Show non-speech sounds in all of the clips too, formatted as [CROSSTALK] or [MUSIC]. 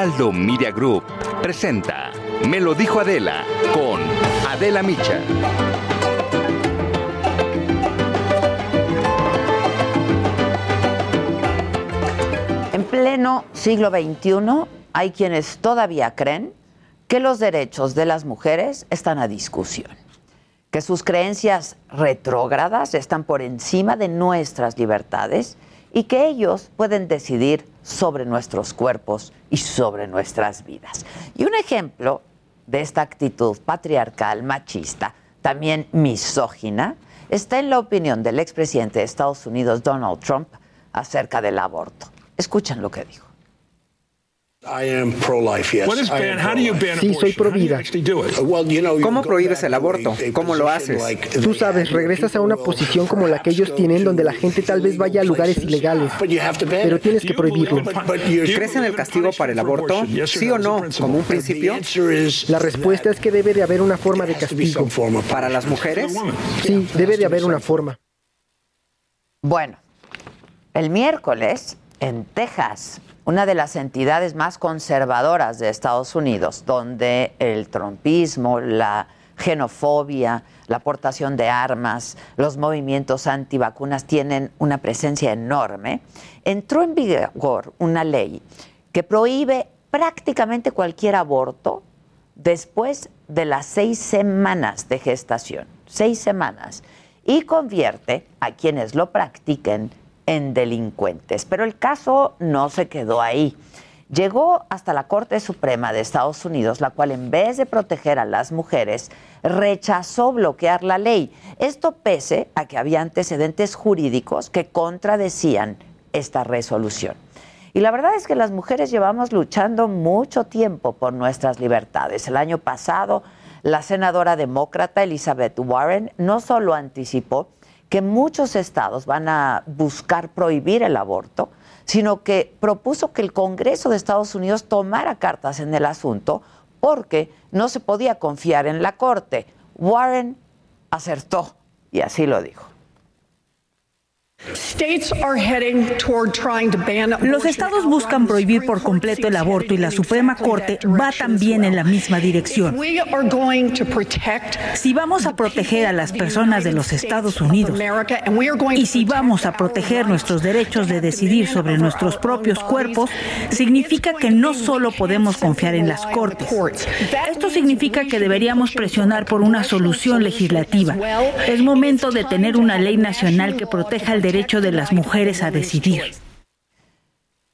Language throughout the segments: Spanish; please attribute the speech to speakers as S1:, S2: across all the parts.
S1: Heraldo Media Group presenta Me lo dijo Adela con Adela Micha.
S2: En pleno siglo XXI hay quienes todavía creen que los derechos de las mujeres están a discusión, que sus creencias retrógradas están por encima de nuestras libertades y que ellos pueden decidir sobre nuestros cuerpos y sobre nuestras vidas. Y un ejemplo de esta actitud patriarcal, machista, también misógina, está en la opinión del expresidente de Estados Unidos, Donald Trump, acerca del aborto. Escuchen lo que dijo.
S3: Sí, soy pro vida.
S4: ¿Cómo prohíbes el aborto? ¿Cómo lo haces?
S3: Tú sabes, regresas a una posición como la que ellos tienen, donde la gente tal vez vaya a lugares ilegales, pero tienes que prohibirlo.
S4: ¿Crees en el castigo para el aborto? ¿Sí o no? ¿Como un principio?
S3: La respuesta es que debe de haber una forma de castigo.
S4: ¿Para las mujeres?
S3: Sí, debe de haber una forma.
S2: Bueno, el miércoles en Texas, una de las entidades más conservadoras de Estados Unidos, donde el trompismo, la xenofobia, la aportación de armas, los movimientos antivacunas tienen una presencia enorme, entró en vigor una ley que prohíbe prácticamente cualquier aborto después de las seis semanas de gestación, seis semanas, y convierte a quienes lo practiquen en delincuentes. Pero el caso no se quedó ahí. Llegó hasta la Corte Suprema de Estados Unidos, la cual en vez de proteger a las mujeres, rechazó bloquear la ley. Esto pese a que había antecedentes jurídicos que contradecían esta resolución. Y la verdad es que las mujeres llevamos luchando mucho tiempo por nuestras libertades. El año pasado, la senadora demócrata Elizabeth Warren no solo anticipó que muchos estados van a buscar prohibir el aborto, sino que propuso que el Congreso de Estados Unidos tomara cartas en el asunto porque no se podía confiar en la Corte. Warren acertó y así lo dijo.
S5: Los estados buscan prohibir por completo el aborto y la Suprema Corte va también en la misma dirección. Si vamos a proteger a las personas de los Estados Unidos y si vamos a proteger nuestros derechos de decidir sobre nuestros propios cuerpos, significa que no solo podemos confiar en las Cortes. Esto significa que deberíamos presionar por una solución legislativa. Es momento de tener una ley nacional que proteja el derecho de las mujeres a decidir.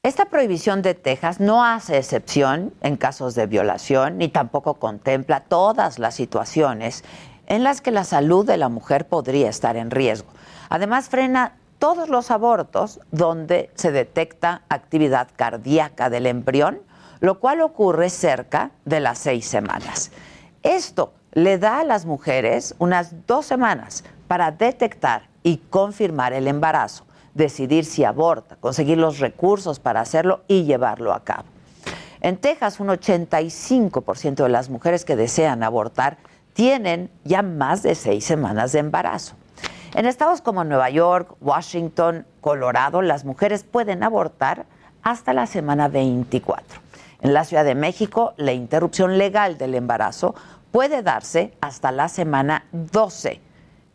S2: Esta prohibición de Texas no hace excepción en casos de violación ni tampoco contempla todas las situaciones en las que la salud de la mujer podría estar en riesgo. Además, frena todos los abortos donde se detecta actividad cardíaca del embrión, lo cual ocurre cerca de las seis semanas. Esto le da a las mujeres unas dos semanas para detectar y confirmar el embarazo, decidir si aborta, conseguir los recursos para hacerlo y llevarlo a cabo. En Texas, un 85% de las mujeres que desean abortar tienen ya más de seis semanas de embarazo. En estados como Nueva York, Washington, Colorado, las mujeres pueden abortar hasta la semana 24. En la Ciudad de México, la interrupción legal del embarazo puede darse hasta la semana 12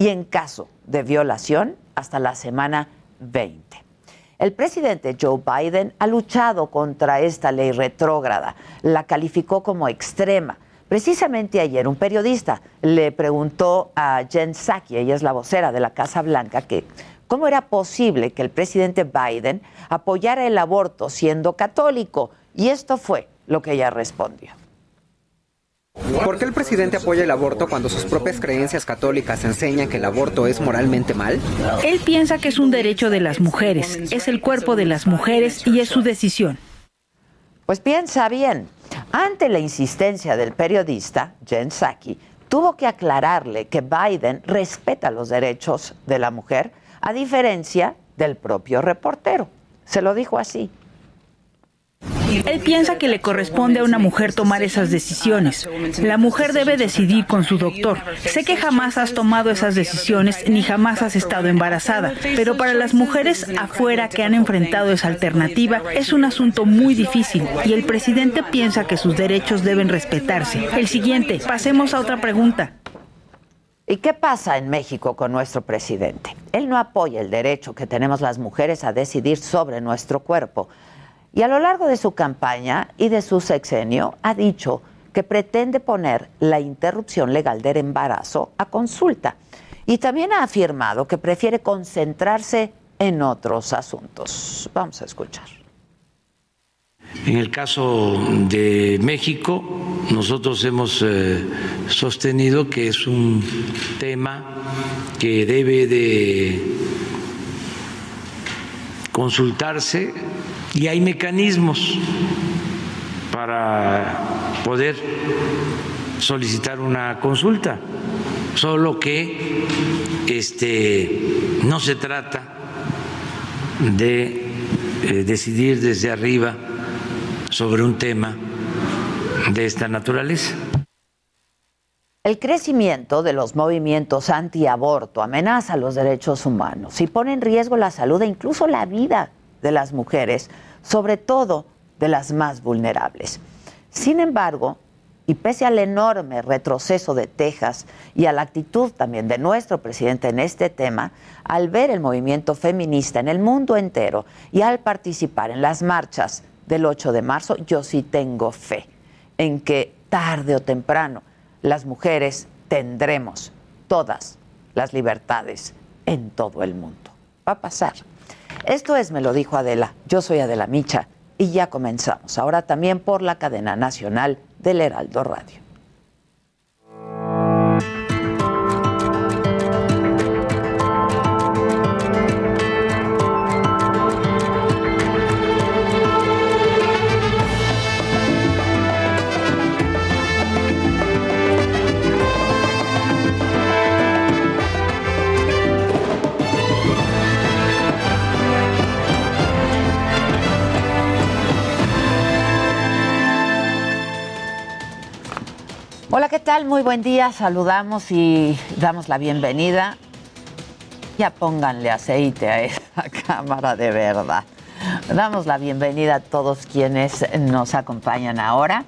S2: y en caso de violación hasta la semana 20. El presidente Joe Biden ha luchado contra esta ley retrógrada, la calificó como extrema. Precisamente ayer un periodista le preguntó a Jen Psaki, ella es la vocera de la Casa Blanca, que cómo era posible que el presidente Biden apoyara el aborto siendo católico. Y esto fue lo que ella respondió.
S4: ¿Por qué el presidente apoya el aborto cuando sus propias creencias católicas enseñan que el aborto es moralmente mal?
S5: Él piensa que es un derecho de las mujeres, es el cuerpo de las mujeres y es su decisión.
S2: Pues piensa bien. Ante la insistencia del periodista, Jen Psaki, tuvo que aclararle que Biden respeta los derechos de la mujer, a diferencia del propio reportero. Se lo dijo así.
S5: Él piensa que le corresponde a una mujer tomar esas decisiones. La mujer debe decidir con su doctor. Sé que jamás has tomado esas decisiones ni jamás has estado embarazada, pero para las mujeres afuera que han enfrentado esa alternativa es un asunto muy difícil y el presidente piensa que sus derechos deben respetarse. El siguiente, pasemos a otra pregunta.
S2: ¿Y qué pasa en México con nuestro presidente? Él no apoya el derecho que tenemos las mujeres a decidir sobre nuestro cuerpo. Y a lo largo de su campaña y de su sexenio ha dicho que pretende poner la interrupción legal del embarazo a consulta. Y también ha afirmado que prefiere concentrarse en otros asuntos. Vamos a escuchar.
S6: En el caso de México, nosotros hemos eh, sostenido que es un tema que debe de consultarse y hay mecanismos para poder solicitar una consulta, solo que este no se trata de eh, decidir desde arriba sobre un tema de esta naturaleza.
S2: El crecimiento de los movimientos antiaborto amenaza los derechos humanos y pone en riesgo la salud e incluso la vida de las mujeres, sobre todo de las más vulnerables. Sin embargo, y pese al enorme retroceso de Texas y a la actitud también de nuestro presidente en este tema, al ver el movimiento feminista en el mundo entero y al participar en las marchas del 8 de marzo, yo sí tengo fe en que tarde o temprano las mujeres tendremos todas las libertades en todo el mundo. Va a pasar. Esto es, me lo dijo Adela, yo soy Adela Micha y ya comenzamos, ahora también por la cadena nacional del Heraldo Radio. Hola, ¿qué tal? Muy buen día. Saludamos y damos la bienvenida. Ya pónganle aceite a esa [LAUGHS] cámara de verdad. Damos la bienvenida a todos quienes nos acompañan ahora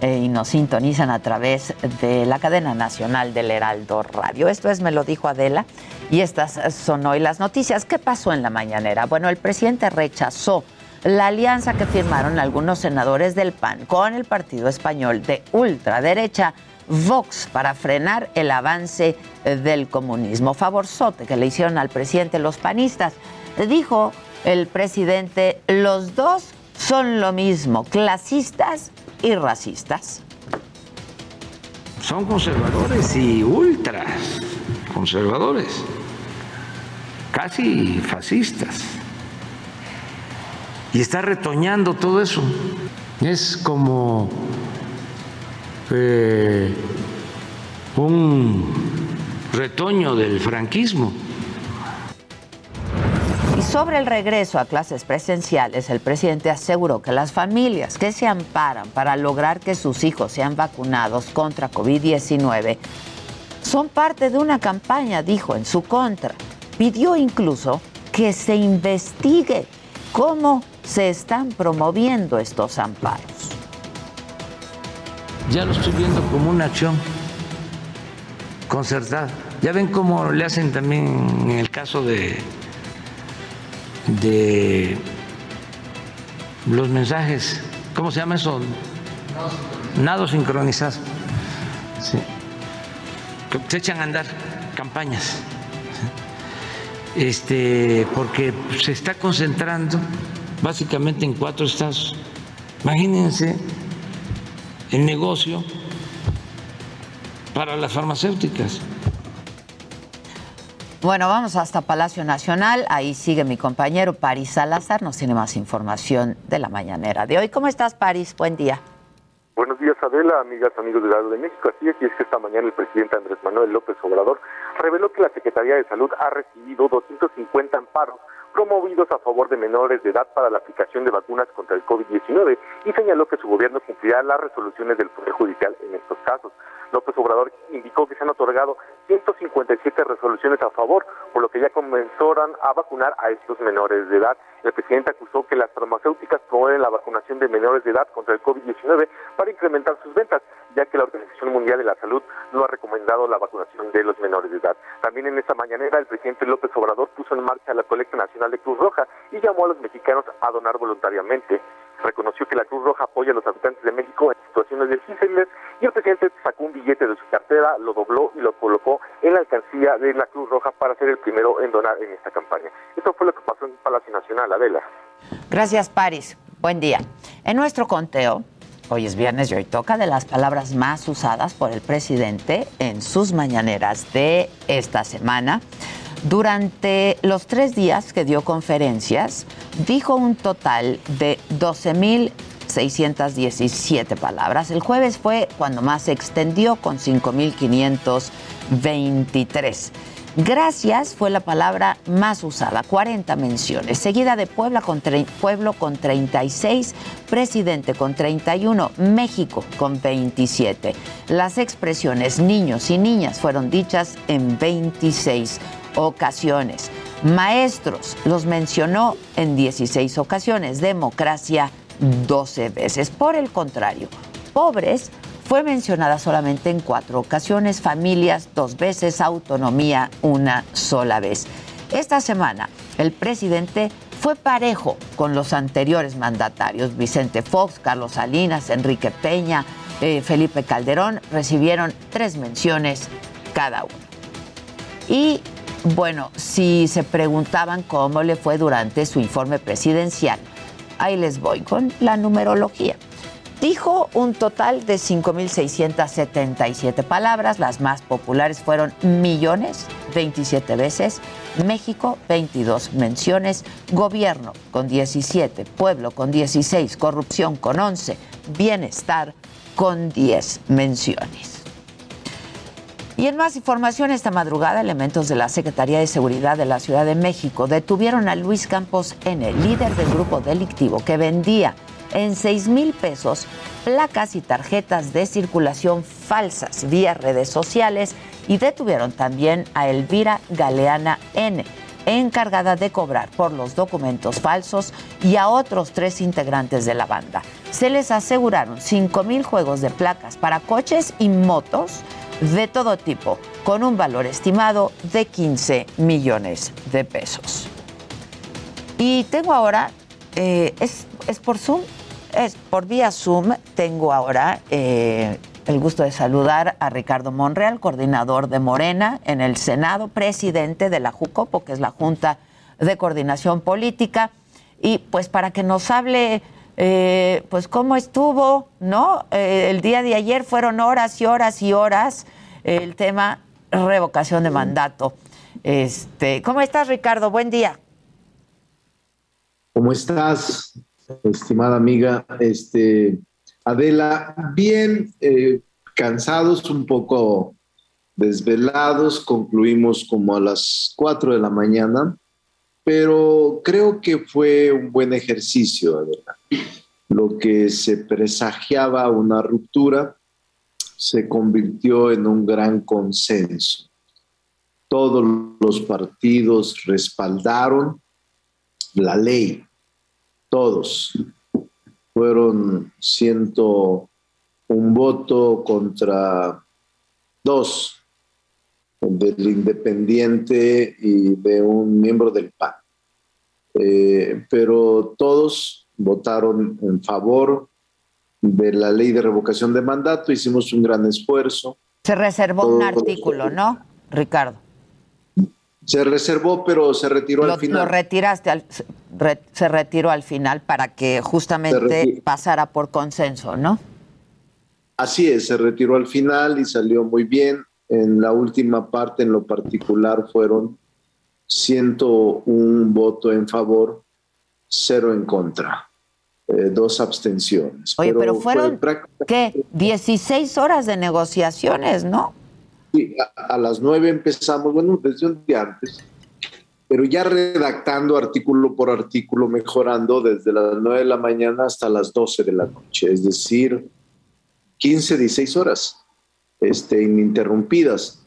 S2: eh, y nos sintonizan a través de la cadena nacional del Heraldo Radio. Esto es Me lo dijo Adela y estas son hoy las noticias. ¿Qué pasó en la mañanera? Bueno, el presidente rechazó la alianza que firmaron algunos senadores del PAN con el partido español de ultraderecha Vox para frenar el avance del comunismo. Favorzote que le hicieron al presidente los panistas. Dijo el presidente, los dos son lo mismo, clasistas y racistas.
S6: Son conservadores y ultras conservadores, casi fascistas. Y está retoñando todo eso. Es como eh, un retoño del franquismo.
S2: Y sobre el regreso a clases presenciales, el presidente aseguró que las familias que se amparan para lograr que sus hijos sean vacunados contra COVID-19 son parte de una campaña, dijo, en su contra. Pidió incluso que se investigue cómo se están promoviendo estos amparos.
S6: Ya lo estoy viendo como una acción concertada. Ya ven cómo le hacen también en el caso de, de los mensajes, ¿cómo se llama eso? Nado sincronizado. Sí. Se echan a andar campañas. Este, porque se está concentrando básicamente en cuatro estados. Imagínense el negocio para las farmacéuticas.
S2: Bueno, vamos hasta Palacio Nacional. Ahí sigue mi compañero Paris Salazar. Nos tiene más información de la mañanera de hoy. ¿Cómo estás, Paris? Buen día.
S7: Buenos días, Adela, amigas, amigos de Radio de México. Así es, y es que esta mañana el presidente Andrés Manuel López Obrador reveló que la Secretaría de Salud ha recibido 250 amparos promovidos a favor de menores de edad para la aplicación de vacunas contra el COVID-19 y señaló que su gobierno cumplirá las resoluciones del Poder Judicial en estos casos. López Obrador indicó que se han otorgado 157 resoluciones a favor, por lo que ya comenzaron a vacunar a estos menores de edad. El presidente acusó que las farmacéuticas promueven la vacunación de menores de edad contra el COVID-19 para incrementar sus ventas, ya que la Organización Mundial de la Salud no ha recomendado la vacunación de los menores de edad. También en esta mañanera el presidente López Obrador puso en marcha la colecta nacional de Cruz Roja y llamó a los mexicanos a donar voluntariamente reconoció que la Cruz Roja apoya a los habitantes de México en situaciones difíciles y el presidente sacó un billete de su cartera, lo dobló y lo colocó en la alcancía de la Cruz Roja para ser el primero en donar en esta campaña. Esto fue lo que pasó en Palacio Nacional, Adela.
S2: Gracias, Paris. Buen día. En nuestro conteo, hoy es viernes y hoy toca de las palabras más usadas por el presidente en sus mañaneras de esta semana. Durante los tres días que dio conferencias, dijo un total de 12.617 palabras. El jueves fue cuando más se extendió con 5.523. Gracias fue la palabra más usada, 40 menciones, seguida de Puebla con Pueblo con 36, Presidente con 31, México con 27. Las expresiones niños y niñas fueron dichas en 26 ocasiones. Maestros los mencionó en 16 ocasiones, democracia 12 veces. Por el contrario, pobres fue mencionada solamente en cuatro ocasiones, familias dos veces, autonomía una sola vez. Esta semana el presidente fue parejo con los anteriores mandatarios, Vicente Fox, Carlos Salinas, Enrique Peña, eh, Felipe Calderón, recibieron tres menciones cada uno. Y bueno, si se preguntaban cómo le fue durante su informe presidencial, ahí les voy con la numerología. Dijo un total de 5.677 palabras, las más populares fueron millones, 27 veces, México, 22 menciones, gobierno con 17, pueblo con 16, corrupción con 11, bienestar con 10 menciones. Y en más información, esta madrugada, elementos de la Secretaría de Seguridad de la Ciudad de México detuvieron a Luis Campos N., líder del grupo delictivo que vendía en 6 mil pesos placas y tarjetas de circulación falsas vía redes sociales y detuvieron también a Elvira Galeana N., encargada de cobrar por los documentos falsos y a otros tres integrantes de la banda. Se les aseguraron 5 mil juegos de placas para coches y motos de todo tipo, con un valor estimado de 15 millones de pesos. Y tengo ahora, eh, es, por Zoom, es por vía Zoom, tengo ahora eh, el gusto de saludar a Ricardo Monreal, coordinador de Morena en el Senado, presidente de la JUCOPO, que es la Junta de Coordinación Política, y pues para que nos hable eh, pues cómo estuvo, ¿no? Eh, el día de ayer fueron horas y horas y horas el tema revocación de mandato. Este, ¿cómo estás, Ricardo? Buen día.
S8: ¿Cómo estás, estimada amiga? Este, Adela, bien eh, cansados, un poco desvelados, concluimos como a las 4 de la mañana pero creo que fue un buen ejercicio, Lo que se presagiaba una ruptura se convirtió en un gran consenso. Todos los partidos respaldaron la ley, todos. Fueron ciento un voto contra dos del Independiente y de un miembro del PAN. Eh, pero todos votaron en favor de la ley de revocación de mandato, hicimos un gran esfuerzo.
S2: Se reservó un artículo, ¿no, Ricardo?
S8: Se reservó, pero se retiró al final.
S2: Lo retiraste, se retiró al final para que justamente pasara por consenso, ¿no?
S8: Así es, se retiró al final y salió muy bien. En la última parte, en lo particular, fueron 101 voto en favor, cero en contra, eh, dos abstenciones.
S2: Oye, pero, fueron, ¿qué? 16 horas de negociaciones, ¿no?
S8: Sí, a, a, las nueve empezamos, bueno, desde un día antes, pero ya redactando artículo por artículo, mejorando desde las nueve de la mañana hasta las 12 de la noche, es decir, 15, 16 horas este, ininterrumpidas,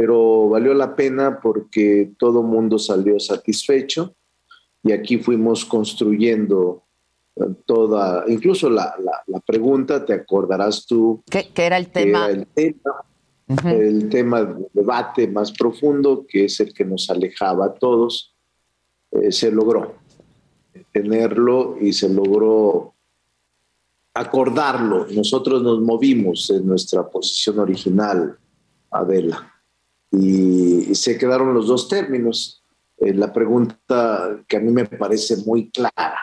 S8: pero valió la pena porque todo mundo salió satisfecho y aquí fuimos construyendo eh, toda, incluso la, la, pregunta, te acordarás tú.
S2: ¿Qué, era el tema?
S8: el tema, el tema de debate más profundo, que es el que nos alejaba a todos, eh, se logró tenerlo y se logró acordarlo. Nosotros nos movimos en nuestra posición original, Adela, y, se quedaron los dos términos. Eh, la pregunta que a mí me parece muy clara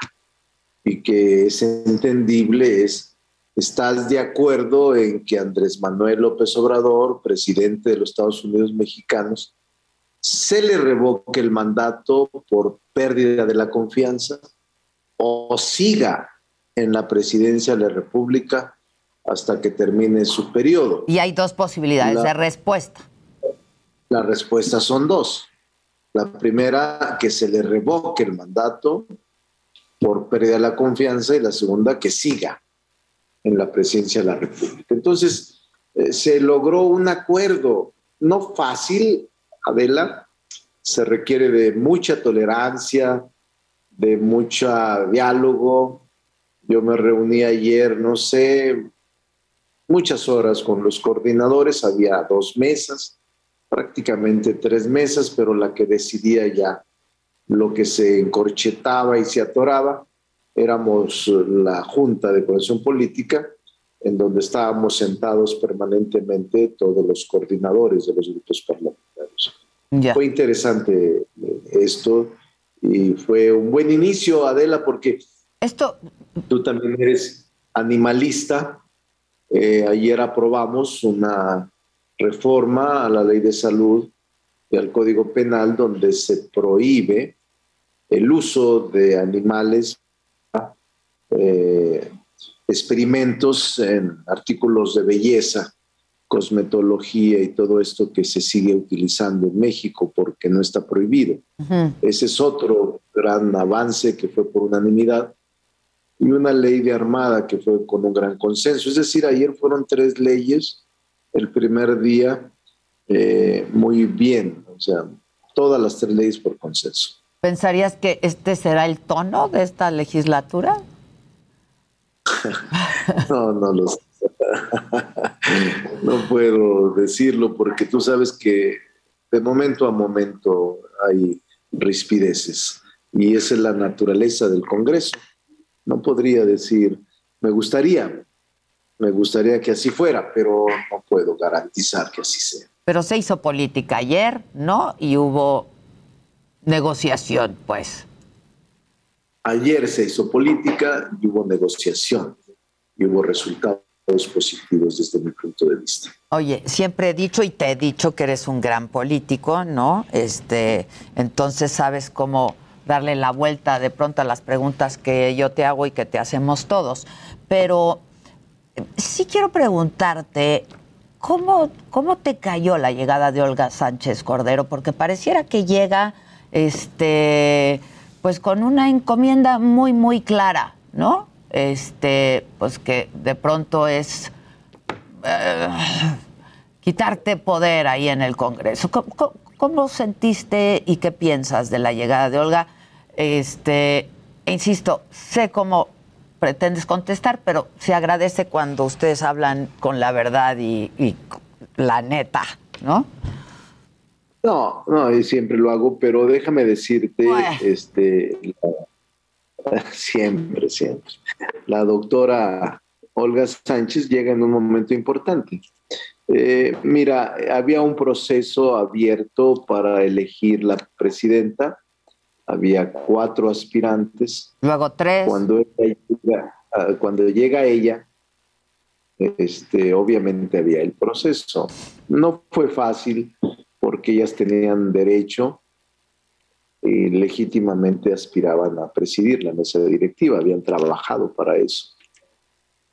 S8: y que es entendible es, ¿estás de acuerdo en que Andrés Manuel López Obrador, presidente de los Estados Unidos mexicanos, se le revoque el mandato por pérdida de la confianza o siga en la presidencia de la República hasta que termine su periodo.
S2: Y hay dos posibilidades de respuesta.
S8: Las respuestas son dos. La primera, que se le revoque el mandato por pérdida de la confianza y la segunda, que siga en la presidencia de la República. Entonces, eh, se logró un acuerdo, no fácil, Adela, se requiere de mucha tolerancia, de mucho diálogo, yo me reuní ayer, no sé, muchas horas con los coordinadores, había dos mesas, prácticamente tres mesas, pero la que decidía ya lo que se encorchetaba y se atoraba, éramos la Junta de Coordinación Política, en donde estábamos sentados permanentemente todos los coordinadores de los grupos parlamentarios. Fue interesante eh, esto y fue un buen inicio, Adela, porque
S2: esto.
S8: Tú también eres animalista. Eh, ayer aprobamos una reforma a la ley de salud y al Código Penal donde se prohíbe el uso de animales, eh, experimentos en artículos de belleza, cosmetología y todo esto que se sigue utilizando en México porque no está prohibido. Ese es otro gran avance que fue por unanimidad y una ley de armada que fue con un gran consenso. Es decir, ayer fueron tres leyes, el primer día eh, muy bien, o sea, todas las tres leyes por consenso.
S2: ¿Pensarías que este será el tono de esta legislatura? [LAUGHS]
S8: no, no lo sé. [LAUGHS] no puedo decirlo porque tú sabes que de momento a momento hay rispideces y esa es la naturaleza del Congreso no podría decir, me gustaría, me gustaría que así fuera, pero no puedo garantizar que así sea.
S2: Pero se hizo política ayer, ¿no? Y hubo negociación, pues.
S8: Ayer se hizo política y hubo negociación y hubo resultados positivos desde mi punto de vista.
S2: Oye, siempre he dicho y te he dicho que eres un gran político, ¿no? Este, entonces sabes cómo darle la vuelta de pronto a las preguntas que yo te hago y que te hacemos todos. Pero sí quiero preguntarte, ¿cómo, cómo te cayó la llegada de Olga Sánchez Cordero? Porque pareciera que llega este, pues con una encomienda muy, muy clara, ¿no? Este, pues que de pronto es eh, quitarte poder ahí en el Congreso. ¿Cómo, sentiste y qué piensas de la llegada de Olga? Este, insisto, sé cómo pretendes contestar, pero se agradece cuando ustedes hablan con la verdad y, la neta, ¿no?
S8: No, no, y siempre lo hago, pero déjame decirte, este, [LAUGHS] siempre, siempre. La doctora Olga Sánchez llega en un momento importante. Eh, mira, había un proceso abierto para elegir la presidenta había cuatro aspirantes.
S2: Luego tres.
S8: Cuando, llega, ah, cuando llega ella, este, obviamente había el proceso. No fue fácil porque ellas tenían derecho y legítimamente aspiraban a presidir la mesa directiva, habían trabajado para eso.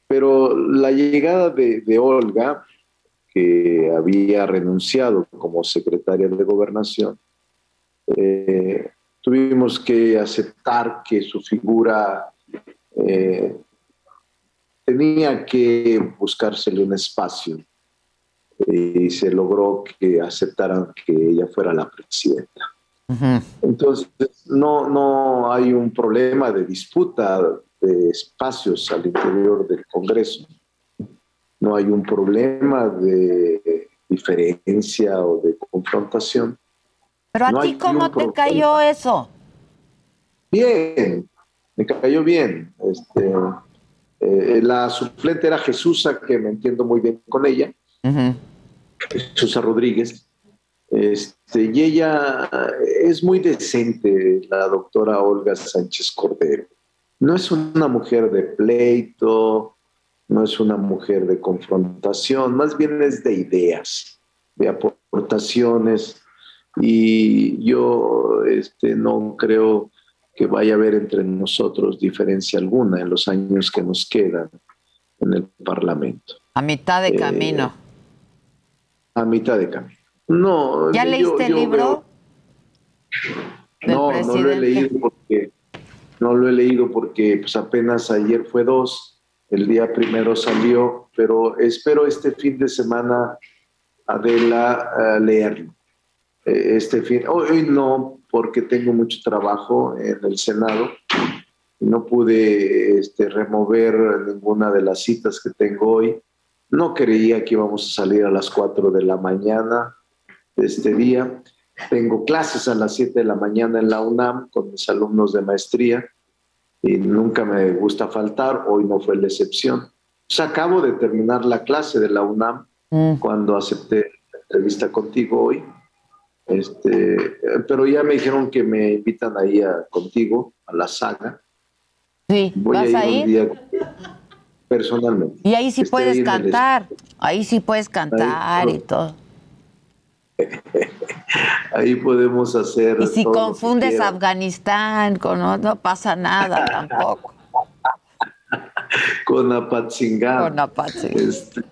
S8: Pero la llegada de, Olga, que había renunciado como secretaria de gobernación, eh, tuvimos que aceptar que su figura eh, tenía que buscársele un espacio y se logró que aceptaran que ella fuera la presidenta. Entonces, no, no hay un problema de disputa de espacios al interior del Congreso. No hay un problema de diferencia o de confrontación.
S2: Pero a ti, ¿cómo te cayó eso?
S8: Bien, me cayó bien. Este, eh, la suplente era Jesusa, que me entiendo muy bien con ella, Jesusa Rodríguez. Este, y ella es muy decente, la doctora Olga Sánchez Cordero. No es una mujer de pleito, no es una mujer de confrontación, más bien es de ideas, de aportaciones. Y yo este, no creo que vaya a haber entre nosotros diferencia alguna en los años que nos quedan en el Parlamento.
S2: A mitad de eh, camino.
S8: A mitad de camino. No.
S2: ¿Ya leíste el libro?
S8: No, no lo he leído porque no lo he leído porque pues apenas ayer fue dos, el día primero salió, pero espero este fin de semana Adela uh, leerlo. Eh, este fin, hoy no, porque tengo mucho trabajo en el Senado. No pude este, remover ninguna de las citas que tengo hoy. No creía que íbamos a salir a las 4 de la mañana de este día. Tengo clases a las 7 de la mañana en la UNAM con mis alumnos de maestría y nunca me gusta faltar. Hoy no fue la excepción. Pues acabo de terminar la clase de la UNAM mm. cuando acepté la entrevista contigo hoy este, pero ya me dijeron que me invitan ahí a, contigo a la saga.
S2: Sí, Voy ¿vas a ir,
S8: personalmente.
S2: Y ahí sí puedes cantar, ahí sí puedes cantar y todo. [LAUGHS]
S8: ahí podemos hacer.
S2: Y si confundes Afganistán con no, pasa nada tampoco. [LAUGHS]
S8: con Apatzingán.
S2: Con Apatzingán. Este,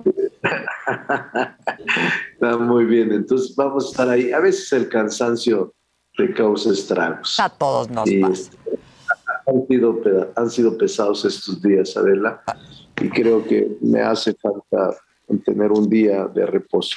S8: Está muy bien, entonces vamos a estar ahí. A veces el cansancio te causa estragos.
S2: A todos nos pasa.
S8: Han sido, han sido pesados estos días, Adela, y creo que me hace falta tener un día de reposo.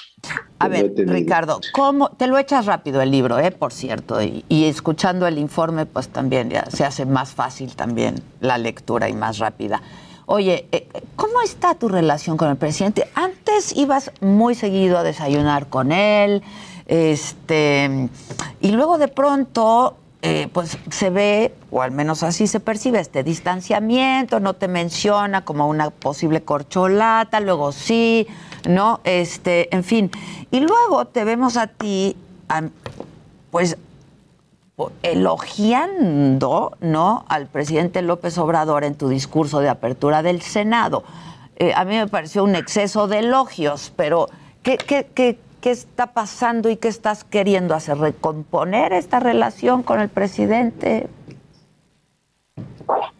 S2: A ver, Ricardo, ¿cómo? Te lo echas rápido el libro, ¿eh? por cierto, y, y, escuchando el informe, pues también ya se hace más fácil también la lectura y más rápida. Oye, eh, ¿cómo está tu relación con el presidente? Antes ibas muy seguido a desayunar con él, este, y luego de pronto, eh, pues se ve, o al menos así se percibe, este distanciamiento, no te menciona como una posible corcholata, luego sí, ¿no? Este, en fin. Y luego te vemos a ti, pues elogiando ¿no? al presidente López Obrador en tu discurso de apertura del Senado. Eh, a mí me pareció un exceso de elogios, pero ¿qué, qué, qué, qué está pasando y qué estás queriendo hacer? ¿Recomponer esta relación con el presidente?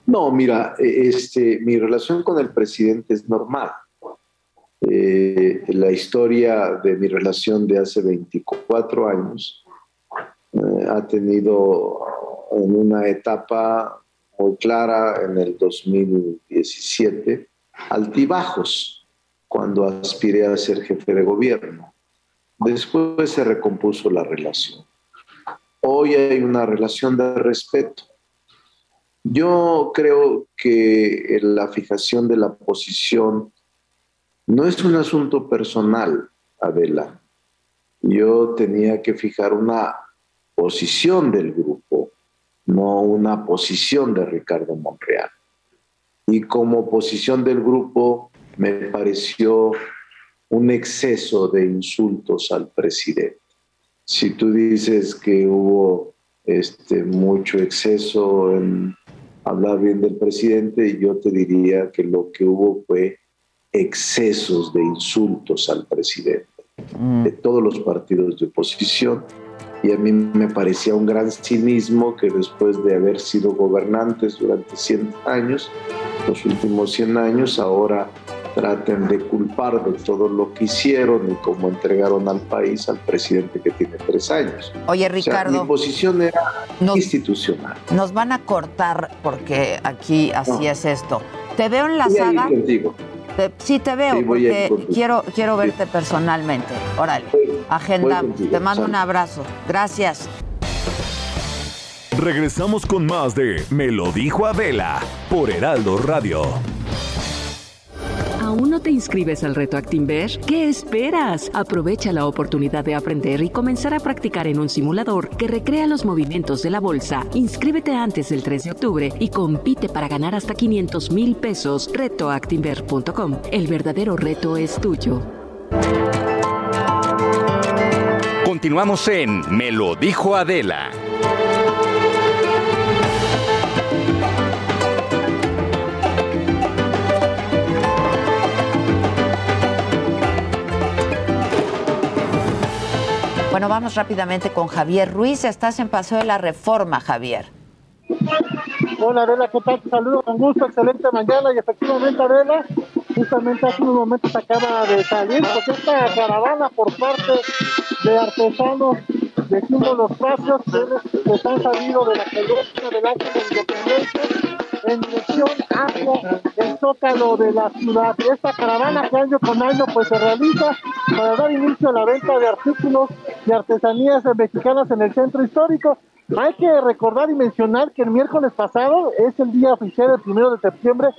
S8: No, mira, eh, este, mi relación con el presidente es normal. Eh, la historia de mi relación de hace 24 años eh, ha tenido en una etapa muy clara en el 2017 altibajos cuando aspiré a ser jefe de gobierno. Después se recompuso la relación. Hoy hay una relación de respeto. Yo creo que la fijación de la posición no es un asunto personal, Adela. Yo tenía que fijar una posición del grupo, no una posición de Ricardo Monreal. Y como posición del grupo me pareció un exceso de insultos al presidente. Si tú dices que hubo este, mucho exceso en hablar bien del presidente, yo te diría que lo que hubo fue excesos de insultos al presidente de todos los partidos de oposición y a mí me parecía un gran cinismo que después de haber sido gobernantes durante 100 años, los últimos 100 años, ahora traten de culpar de todo lo que hicieron y cómo entregaron al país al presidente que tiene tres años.
S2: Oye, Ricardo.
S8: mi posición era institucional.
S2: Nos van a cortar porque aquí así es esto. Te veo en la saga. Sí, te veo, porque quiero, quiero verte personalmente. Órale, agenda. Te mando un abrazo. Gracias.
S9: Regresamos con más de Me lo dijo Adela por Heraldo Radio.
S10: ¿Aún no te inscribes al reto Actinver? ¿Qué esperas? Aprovecha la oportunidad de aprender y comenzar a practicar en un simulador que recrea los movimientos de la bolsa. Inscríbete antes del 3 de octubre y compite para ganar hasta 500 mil pesos. Retoactinver.com. El verdadero reto es tuyo.
S1: Continuamos en Me lo dijo Adela.
S2: Bueno, vamos rápidamente con Javier Ruiz. Estás en Paseo de la Reforma, Javier.
S11: Hola Adela, ¿qué tal? Saludos con gusto, excelente mañana y efectivamente Adela, justamente hace unos momentos acaba de salir pues esta caravana por parte de artesanos de símbolos patrios que les han salido de la columna del Ángel de Independencia en dirección hacia el zócalo de la ciudad. Esta caravana que año con año pues se realiza para dar inicio a la venta de artículos y artesanías mexicanas en el centro histórico. Hay que recordar y mencionar que el miércoles pasado es el día oficial, el primero de septiembre,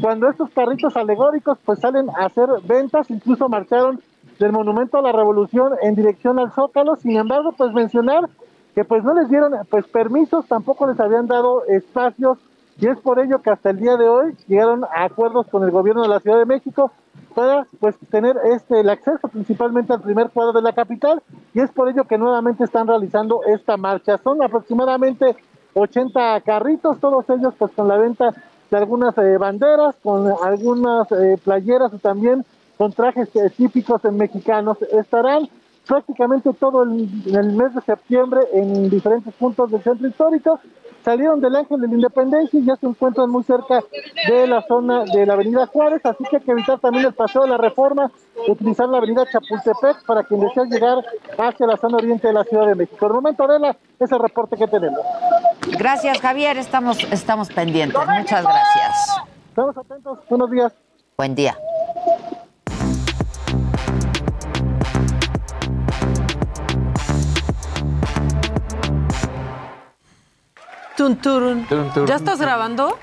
S11: cuando estos carritos alegóricos pues salen a hacer ventas, incluso marcharon del Monumento a la Revolución en dirección al Zócalo. Sin embargo, pues mencionar que pues no les dieron pues permisos, tampoco les habían dado espacios y es por ello que hasta el día de hoy llegaron a acuerdos con el gobierno de la Ciudad de México para pues tener este el acceso principalmente al primer cuadro de la capital y es por ello que nuevamente están realizando esta marcha. Son aproximadamente 80 carritos, todos ellos pues con la venta de algunas eh, banderas, con algunas eh, playeras y también con trajes eh, típicos mexicanos. Estarán prácticamente todo el, el mes de septiembre en diferentes puntos del centro histórico salieron del Ángel de la Independencia y ya se encuentran muy cerca de la zona de la Avenida Juárez, así que hay que evitar también el paseo de la Reforma, utilizar la Avenida Chapultepec para quien desea llegar hacia la zona oriente de la Ciudad de México. El momento, Adela, es el reporte que tenemos.
S2: Gracias, Javier, estamos, estamos pendientes. Muchas gracias.
S11: Estamos atentos. Buenos días.
S2: Buen día.
S12: Tun, ¿Ya estás grabando?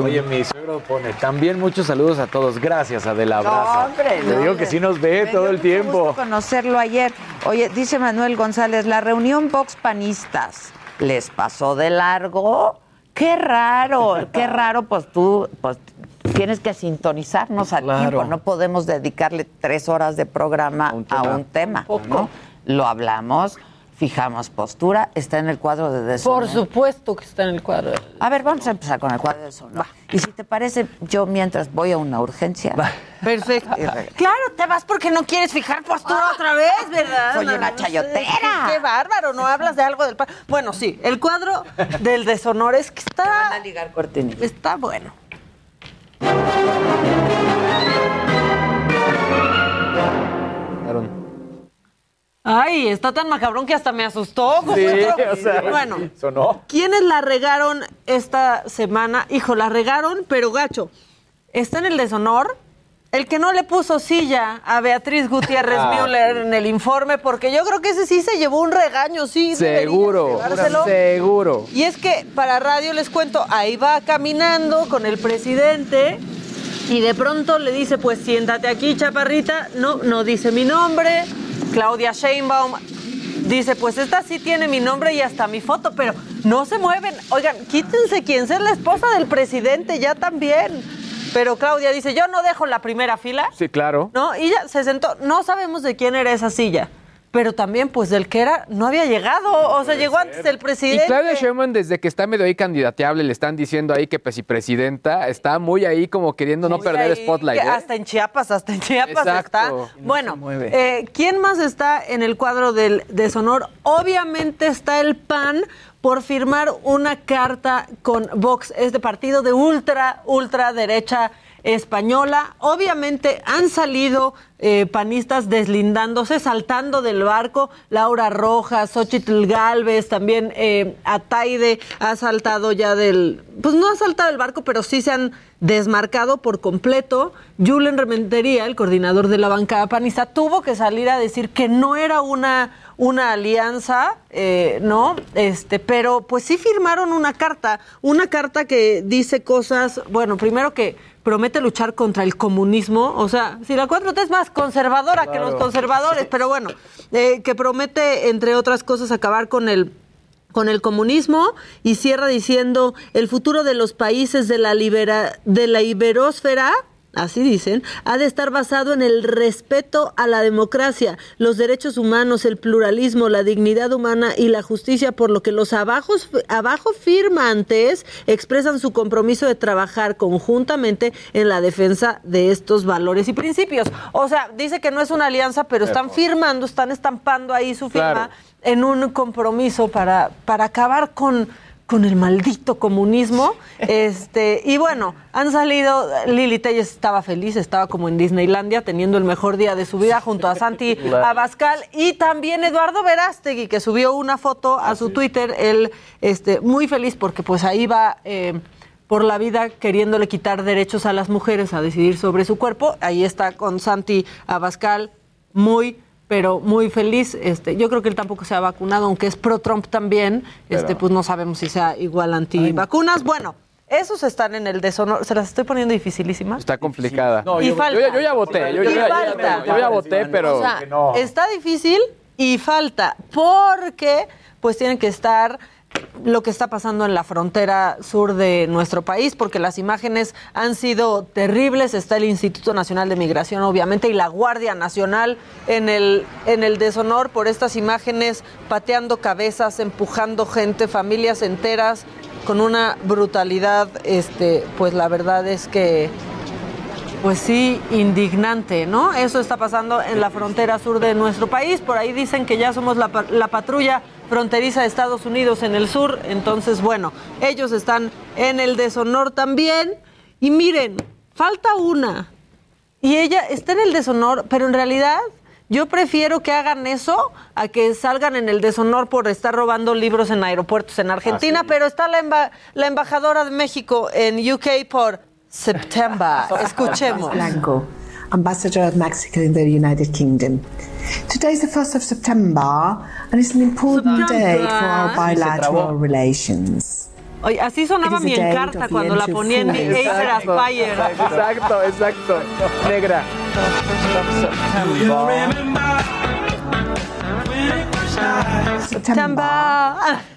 S13: Oye, mi suegro pone también muchos saludos a todos. Gracias, Adela. Abrazo.
S2: hombre,
S13: Te digo que sí nos ve todo el tiempo.
S2: conocerlo ayer. Oye, dice Manuel González, la reunión Vox Panistas les pasó de largo. Qué raro, qué raro, pues tú pues, tienes que sintonizarnos al tiempo. No podemos dedicarle tres horas de programa a un tema, ¿no? Lo hablamos fijamos postura, está en el cuadro de deshonor.
S12: Por supuesto que está en el cuadro.
S2: A ver, vamos a empezar con el cuadro de deshonor. Y si te parece, yo mientras voy a una urgencia.
S12: Perfecto. Claro, te vas porque no quieres fijar postura otra vez, ¿verdad?
S2: Soy una chayotera.
S12: Qué, bárbaro, no hablas de algo del... Bueno, sí, el cuadro del deshonor es que está...
S2: van a ligar cortinillas.
S12: Está bueno. Ay, está tan macabrón que hasta me asustó.
S13: Sí, o sea,
S12: bueno,
S13: sonó.
S12: ¿quiénes la regaron esta semana? Hijo, la regaron, pero gacho. Está en el deshonor el que no le puso silla a Beatriz Gutiérrez [LAUGHS]
S13: Ah,
S12: Müller en el informe, porque yo creo que ese sí se llevó un regaño, sí.
S13: Seguro, seguro.
S12: Y es que para radio les cuento, ahí va caminando con el presidente y de pronto le dice, pues siéntate aquí, chaparrita. No, no dice mi nombre. Claudia Sheinbaum dice, pues esta sí tiene mi nombre y hasta mi foto, pero no se mueven. Oigan, quítense quien sea la esposa del presidente ya también. Pero Claudia dice, yo no dejo la primera fila.
S13: Sí, claro.
S12: ¿No? Y ya se sentó. No sabemos de quién era esa silla. Pero también pues del que era no había llegado, o sea, llegó antes del presidente.
S14: Y Claudia Sheinbaum desde que está medio ahí candidateable le están diciendo ahí que pues, si presidenta está muy ahí como queriendo no perder
S12: Ahí,
S14: spotlight. ¿eh?
S12: Hasta en Chiapas, hasta en Chiapas
S14: Exacto.
S12: está.
S14: No
S12: bueno, eh, ¿quién más está en el cuadro del deshonor? Obviamente está el PAN por firmar una carta con Vox, este partido de ultra, ultra derecha española. Obviamente han salido eh, panistas deslindándose, saltando del barco. Laura Rojas, Xochitl Galvez, también eh, Ataide ha saltado ya del... Pues no ha saltado del barco, pero sí se han desmarcado por completo. Julen Rementería, el coordinador de la bancada panista, tuvo que salir a decir que no era una, una alianza, eh, ¿no? Este, pero pues sí firmaron una carta, una carta que dice cosas, bueno, primero que promete luchar contra el comunismo, o sea, si la 4T es más conservadora que los conservadores, pero bueno, eh, que promete, entre otras cosas, acabar con el con el comunismo y cierra diciendo el futuro de los países de la libera, de la iberósfera Así dicen, ha de estar basado en el respeto a la democracia, los derechos humanos, el pluralismo, la dignidad humana y la justicia, por lo que los abajos, abajo firmantes expresan su compromiso de trabajar conjuntamente en la defensa de estos valores y principios. O sea, dice que no es una alianza, pero están firmando, están estampando ahí su firma
S15: Claro.
S12: en un compromiso para, para acabar con, con el maldito comunismo. Este, y bueno, han salido, Lili Telles estaba feliz, estaba como en Disneylandia, teniendo el mejor día de su vida junto a Santi. [LAUGHS] Abascal y también Eduardo Verástegui, que subió una foto a su Twitter, él este, muy feliz porque pues ahí va... eh, por la vida queriéndole quitar derechos a las mujeres a decidir sobre su cuerpo. Ahí está con Santi Abascal, muy, pero muy feliz. Este, yo creo que él tampoco se ha vacunado, aunque es pro-Trump también. Este,
S14: Pero-
S12: pues no sabemos si sea igual anti-vacunas. Bueno, esos están en el deshonor. Se las estoy poniendo dificilísimas.
S14: Está complicada.
S12: Y
S14: yo,
S12: falta.
S14: yo ya- yo ya voté. Yo, yo
S12: Y
S14: ya,
S12: falta.
S14: yo ya voté, pero.
S12: O sea, está difícil y falta porque pues tienen que estar lo que está pasando en la frontera sur de nuestro país, porque las imágenes han sido terribles. Está el Instituto Nacional de Migración, obviamente, y la Guardia Nacional en el, en el deshonor por estas imágenes, pateando cabezas, empujando gente, familias enteras, con una brutalidad, este, pues la verdad es que pues sí, indignante, ¿no? Eso está pasando en la frontera sur de nuestro país. Por ahí dicen que ya somos la, la patrulla fronteriza de Estados Unidos en el sur. Entonces, bueno, ellos están en el deshonor también. Y miren, falta una. Y ella está en el deshonor, pero en realidad yo prefiero que hagan eso a que salgan en el deshonor por estar robando libros en aeropuertos en Argentina. Pero está la, emba- la embajadora de México en UK por September. [LAUGHS] Escuchemos.
S16: Blanco, Ambassador of Mexico in the United Kingdom. Today is the 1st of September and it's an important day for our bilateral relations.
S12: Oye, así sonaba mi
S16: a
S12: encarta cuando la ponía en mi
S16: food.
S12: Acer Aspire.
S14: Exacto, exacto. Negra.
S12: September. [LAUGHS]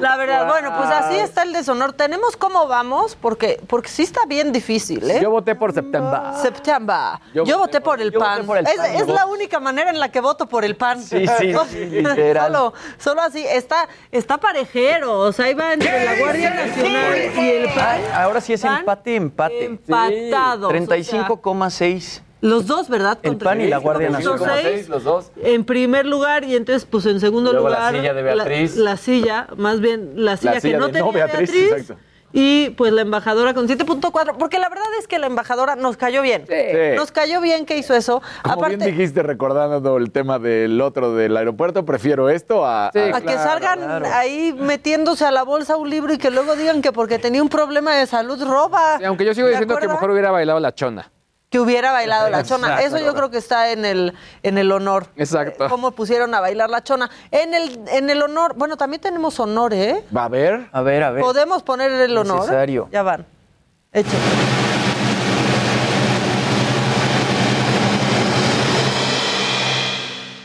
S12: La verdad, bueno, pues así está el deshonor. Tenemos cómo vamos, porque, porque sí está bien difícil, ¿eh?
S14: Yo voté por September.
S12: September. Yo,
S14: Yo
S12: voté por el PAN.
S14: por el
S12: es
S14: PAN,
S12: es la única manera en la que voto por el PAN.
S14: Sí, sí, [LAUGHS] sí.
S12: Solo, solo así. Está, está parejero. O sea, va entre la Guardia Nacional y el PAN.
S17: Ay, ahora sí es
S12: Van
S17: empate, empate.
S12: empatados, o sea.
S17: 35,6.
S12: Los dos, ¿verdad?
S17: El PAN y la Guardia Nacional.
S12: 35,6.
S14: Los dos.
S12: En primer lugar, y entonces, pues en segundo
S14: Luego la
S12: lugar.
S14: silla de Beatriz.
S12: La, la silla, más bien la silla,
S14: silla
S12: que no
S14: de
S12: tenía
S14: no Beatriz,
S12: Beatriz.
S14: exacto.
S12: Y pues la embajadora con 7.4. Porque la verdad es que la embajadora nos cayó bien.
S14: Sí.
S12: Nos cayó bien que hizo eso.
S14: Como
S12: Aparte,
S14: bien dijiste, recordando el tema del otro del aeropuerto, prefiero esto a.
S12: a que salgan ahí metiéndose a la bolsa un libro y que luego digan que porque tenía un problema de salud roba.
S14: Aunque yo sigo
S12: ¿De
S14: diciendo que mejor hubiera bailado la chona.
S12: Que hubiera bailado la chona.
S14: Exacto.
S12: Eso yo creo que está en el, en el honor.
S14: Exacto.
S12: Cómo pusieron a bailar la chona. En el, en el honor, bueno, también tenemos honor, ¿eh?
S14: Va a ver.
S17: A ver, a ver.
S12: ¿Podemos poner el honor?
S17: Necesario.
S12: Ya van. Hecho.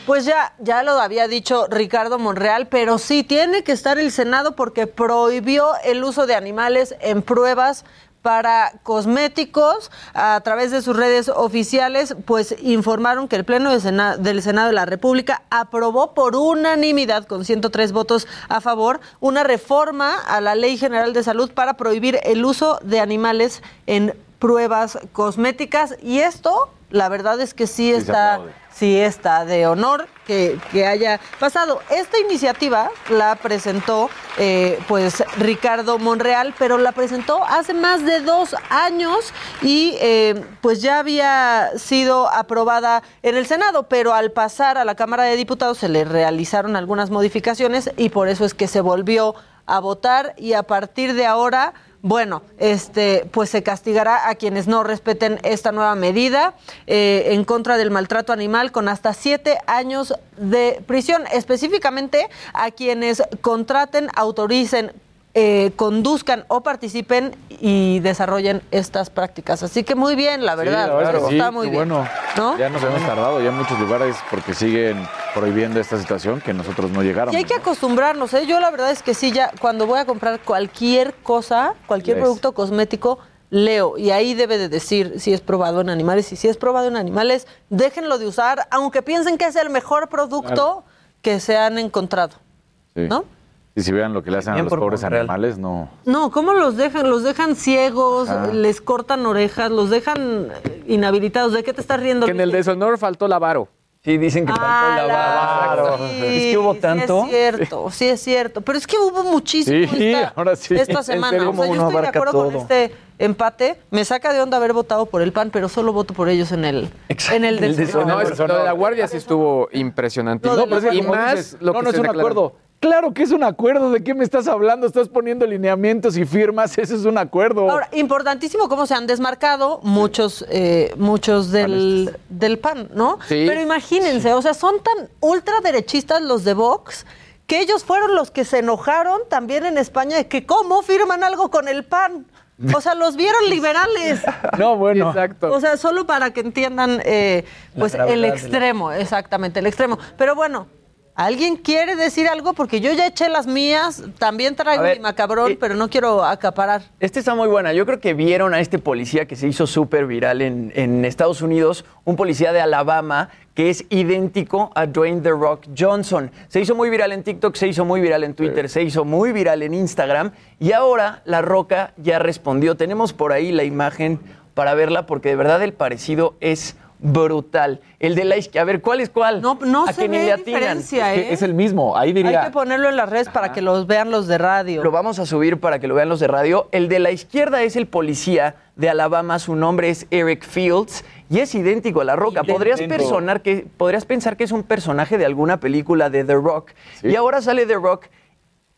S12: Pues ya, ya lo había dicho Ricardo Monreal, pero sí tiene que estar el Senado porque prohibió el uso de animales en pruebas para cosméticos a través de sus redes oficiales, pues informaron que el Pleno de Sena- del Senado de la República aprobó por unanimidad, con 103 votos a favor, una reforma a la Ley General de Salud para prohibir el uso de animales en pruebas cosméticas. Y esto, la verdad es que sí está está de honor que, que haya pasado. Esta iniciativa la presentó eh, pues Ricardo Monreal, pero la presentó hace más de dos años y eh, pues ya había sido aprobada en el Senado, pero al pasar a la Cámara de Diputados se le realizaron algunas modificaciones y por eso es que se volvió a votar y a partir de ahora bueno, este, pues se castigará a quienes no respeten esta nueva medida eh, en contra del maltrato animal con hasta siete años de prisión, específicamente a quienes contraten, autoricen, eh, conduzcan o participen y desarrollen estas prácticas. Así que muy bien, la verdad,
S13: Sí, la verdad sí,
S12: está muy bien.
S13: bueno.
S12: ¿no?
S13: Ya nos hemos tardado ya en muchos lugares porque siguen prohibiendo esta situación que nosotros no llegáramos.
S12: Y hay que acostumbrarnos, ¿eh? Yo la verdad es que sí, ya cuando voy a comprar cualquier cosa, cualquier producto cosmético, leo. Y ahí debe de decir si es probado en animales. Y si es probado en animales, déjenlo de usar, aunque piensen que es el mejor producto
S13: Claro.
S12: que se han encontrado.
S13: Sí.
S12: ¿no?
S13: Y si vean lo que le hacen a
S17: Bien
S13: los
S17: por
S13: pobres
S17: Monreal.
S13: animales, no.
S12: No, ¿cómo los dejan? Los dejan ciegos,
S13: Ah.
S12: les cortan orejas, los dejan eh, inhabilitados. ¿De qué te estás riendo?
S14: Que en el deshonor faltó la varo.
S17: Sí, dicen que faltó
S12: Ah,
S17: la
S12: la-
S17: varo.
S12: sí,
S17: Es que hubo
S12: sí
S17: tanto.
S12: es cierto, sí es cierto. Pero es que hubo muchísimo
S13: Sí,
S12: esta, [LAUGHS]
S13: ahora sí.
S12: esta semana. O sea, yo estoy de acuerdo con
S17: todo.
S12: este empate. Me saca de onda haber votado por el PAN, pero solo voto por ellos en el,
S17: Exacto,
S12: en el
S17: el
S12: del
S17: deshonor.
S14: No, es-
S13: persona-
S14: lo de la guardia sí estuvo impresionante.
S12: De
S14: No, pero es que y más
S13: dices,
S14: lo
S13: no,
S14: que
S13: no es
S14: se
S13: un
S14: declararon.
S13: acuerdo. Claro que es un acuerdo. ¿De qué me estás hablando? Estás poniendo lineamientos y firmas. [LAUGHS] Ese es un acuerdo.
S12: Ahora, importantísimo cómo se han desmarcado muchos, eh, muchos del, del PAN, ¿no?
S14: Sí.
S12: Pero imagínense, o sea, son tan ultraderechistas los de Vox que ellos fueron los que se enojaron también en España de que cómo firman algo con el PAN. O sea, los vieron liberales. [LAUGHS]
S13: no, bueno.
S14: Exacto.
S12: O sea, solo para que entiendan eh, pues el
S17: la-
S12: extremo, exactamente, el extremo. Pero bueno, ¿alguien quiere decir algo? Porque yo ya eché las mías, también traigo
S17: ver,
S12: mi macabrón,
S17: eh,
S12: pero no quiero acaparar.
S17: Esta está muy buena. Yo creo que vieron a este policía que se hizo súper viral en, en Estados Unidos, un policía de Alabama que es idéntico a Dwayne The Rock Johnson. Se hizo muy viral en TikTok, se hizo muy viral en Twitter, se hizo muy viral en Instagram y ahora La Roca ya respondió. Tenemos por ahí la imagen para verla porque de verdad el parecido es brutal. El de la izquierda, a ver, ¿cuál es cuál?
S12: No, no
S17: a
S12: se
S17: que ni
S12: ve
S17: le atinan.
S12: diferencia,
S13: Es
S12: ¿eh?
S13: es el mismo. Ahí
S12: Hay
S13: diría.
S12: que ponerlo en las redes para que los vean los de radio.
S17: Lo vamos a subir para que lo vean los de radio. El de la izquierda es el policía de Alabama, su nombre es Eric Fields y es idéntico a La Roca. Podrías, personar que, podrías pensar que es un personaje de alguna película de The Rock.
S13: Sí.
S17: Y ahora sale The Rock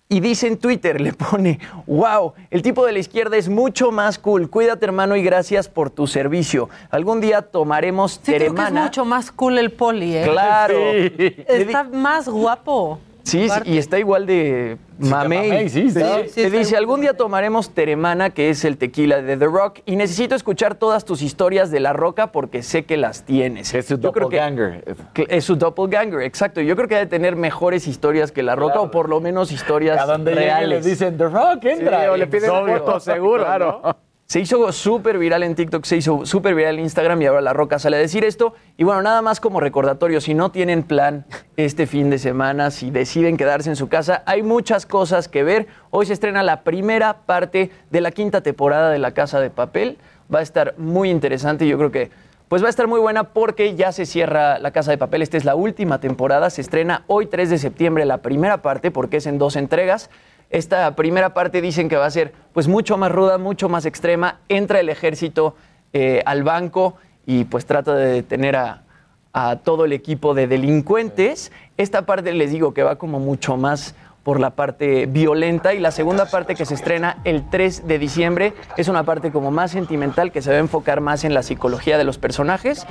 S17: y dice en Twitter, le pone, wow, el tipo de la izquierda es mucho más cool. Cuídate hermano y gracias por tu servicio. Algún día tomaremos
S12: Sí, creo que es
S17: teremana.
S12: mucho más cool el poli, ¿eh?
S17: Claro. [LAUGHS]
S12: Está más guapo.
S17: Sí, sí, y está igual de mamey.
S13: mamey, sí, está.
S12: Sí, sí,
S17: Te dice, algún día tomaremos Teremana, que es el tequila de The Rock, y necesito escuchar todas tus historias de La Roca porque sé que las tienes.
S13: Es su
S17: Yo creo que-
S13: doppelganger.
S17: que es su doppelganger, exacto. Yo creo que debe tener mejores historias que La Roca,
S13: Claro.
S17: o por lo menos historias
S13: A donde
S17: reales.
S13: le dicen The Rock, entra.
S14: Sí, o le piden foto, [LAUGHS] seguro,
S13: Claro.
S14: ¿no?
S17: Se hizo súper viral en TikTok, se hizo súper viral en Instagram y ahora La Roca sale a decir esto. Y bueno, nada más como recordatorio, si no tienen plan este fin de semana, si deciden quedarse en su casa, hay muchas cosas que ver. Hoy se estrena la primera parte de la quinta temporada de La Casa de Papel. Va a estar muy interesante yo creo que pues va a estar muy buena porque ya se cierra La Casa de Papel. Esta es la última temporada. Se estrena hoy 3 de septiembre la primera parte porque es en dos entregas. Esta primera parte dicen que va a ser pues mucho más ruda, mucho más extrema. Entra el ejército eh, al banco y pues trata de detener a, a todo el equipo de delincuentes. Esta parte les digo que va como mucho más por la parte violenta y la segunda parte que se estrena el 3 de diciembre es una parte como más sentimental que se va a enfocar más en la psicología de los personajes.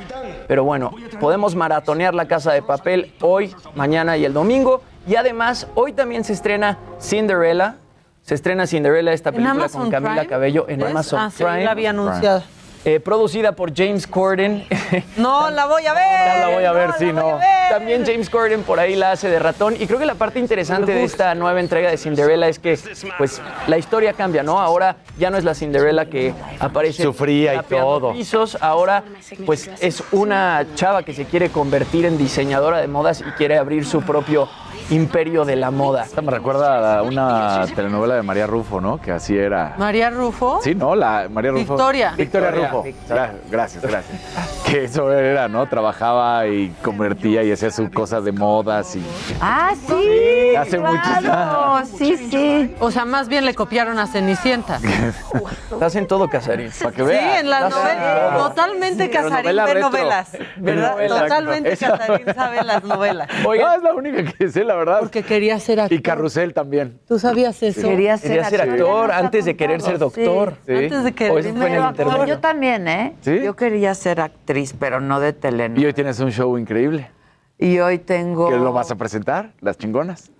S17: Pero bueno, podemos maratonear la casa de papel hoy, mañana y el domingo. Y además, hoy también se estrena Cinderella. Se estrena Cinderella, esta
S12: ¿En
S17: película con Camila
S12: Prime?
S17: Cabello en
S12: ¿Es?
S17: Amazon
S12: Ah, sí,
S17: Prime.
S12: la había anunciado.
S17: eh, producida por James Corden. [LAUGHS]
S12: No la voy a ver.
S13: No la voy a ver, sí, no.
S17: También James Corden por ahí la hace de ratón. Y creo que la parte interesante de esta nueva entrega de Cinderella es que, pues, la historia cambia, ¿no? Ahora ya no es la Cinderella que aparece.
S13: Sufría y todo.
S17: Pisos. Ahora, pues, es una chava que se quiere convertir en diseñadora de modas y quiere abrir su propio imperio de la moda.
S13: Esta me recuerda a una telenovela de María Rufo, ¿no? Que así era.
S12: María Rufo.
S13: Sí, ¿no? La María Rufo.
S12: Victoria.
S13: Victoria,
S17: Victoria.
S13: Rufo. Gra- Gracias, gracias. Que eso era, ¿no? Trabajaba y convertía y hacía sus cosas de modas y...
S2: Ah, sí.
S13: Hace
S2: claro. Sí, sí.
S12: O sea, más bien le copiaron a Cenicienta. [LAUGHS]
S17: Estás en todo, Casarín.
S13: Para que
S12: Sí,
S13: veas.
S12: en las novelas. Totalmente Casarín
S13: novela
S12: ve
S13: retro.
S12: novelas. ¿Verdad?
S13: Novela,
S12: Totalmente
S13: exacto.
S12: Casarín sabe las novelas.
S13: Oiga, es la única que sé, la verdad.
S12: Porque quería ser actor.
S13: Y Carrusel también.
S12: ¿Tú sabías eso?
S2: Quería ser,
S17: Quería ser actor antes de querer ser doctor.
S13: Sí.
S12: Antes de que
S17: O ese fue en el
S2: Primero actor,
S17: intermedio.
S2: yo también, ¿eh?
S13: ¿Sí?
S2: Yo quería ser actriz, pero no de
S13: Y
S2: telenovela.
S13: hoy tienes un show increíble.
S2: Y hoy tengo...
S13: ¿Qué lo vas a presentar? Las chingonas.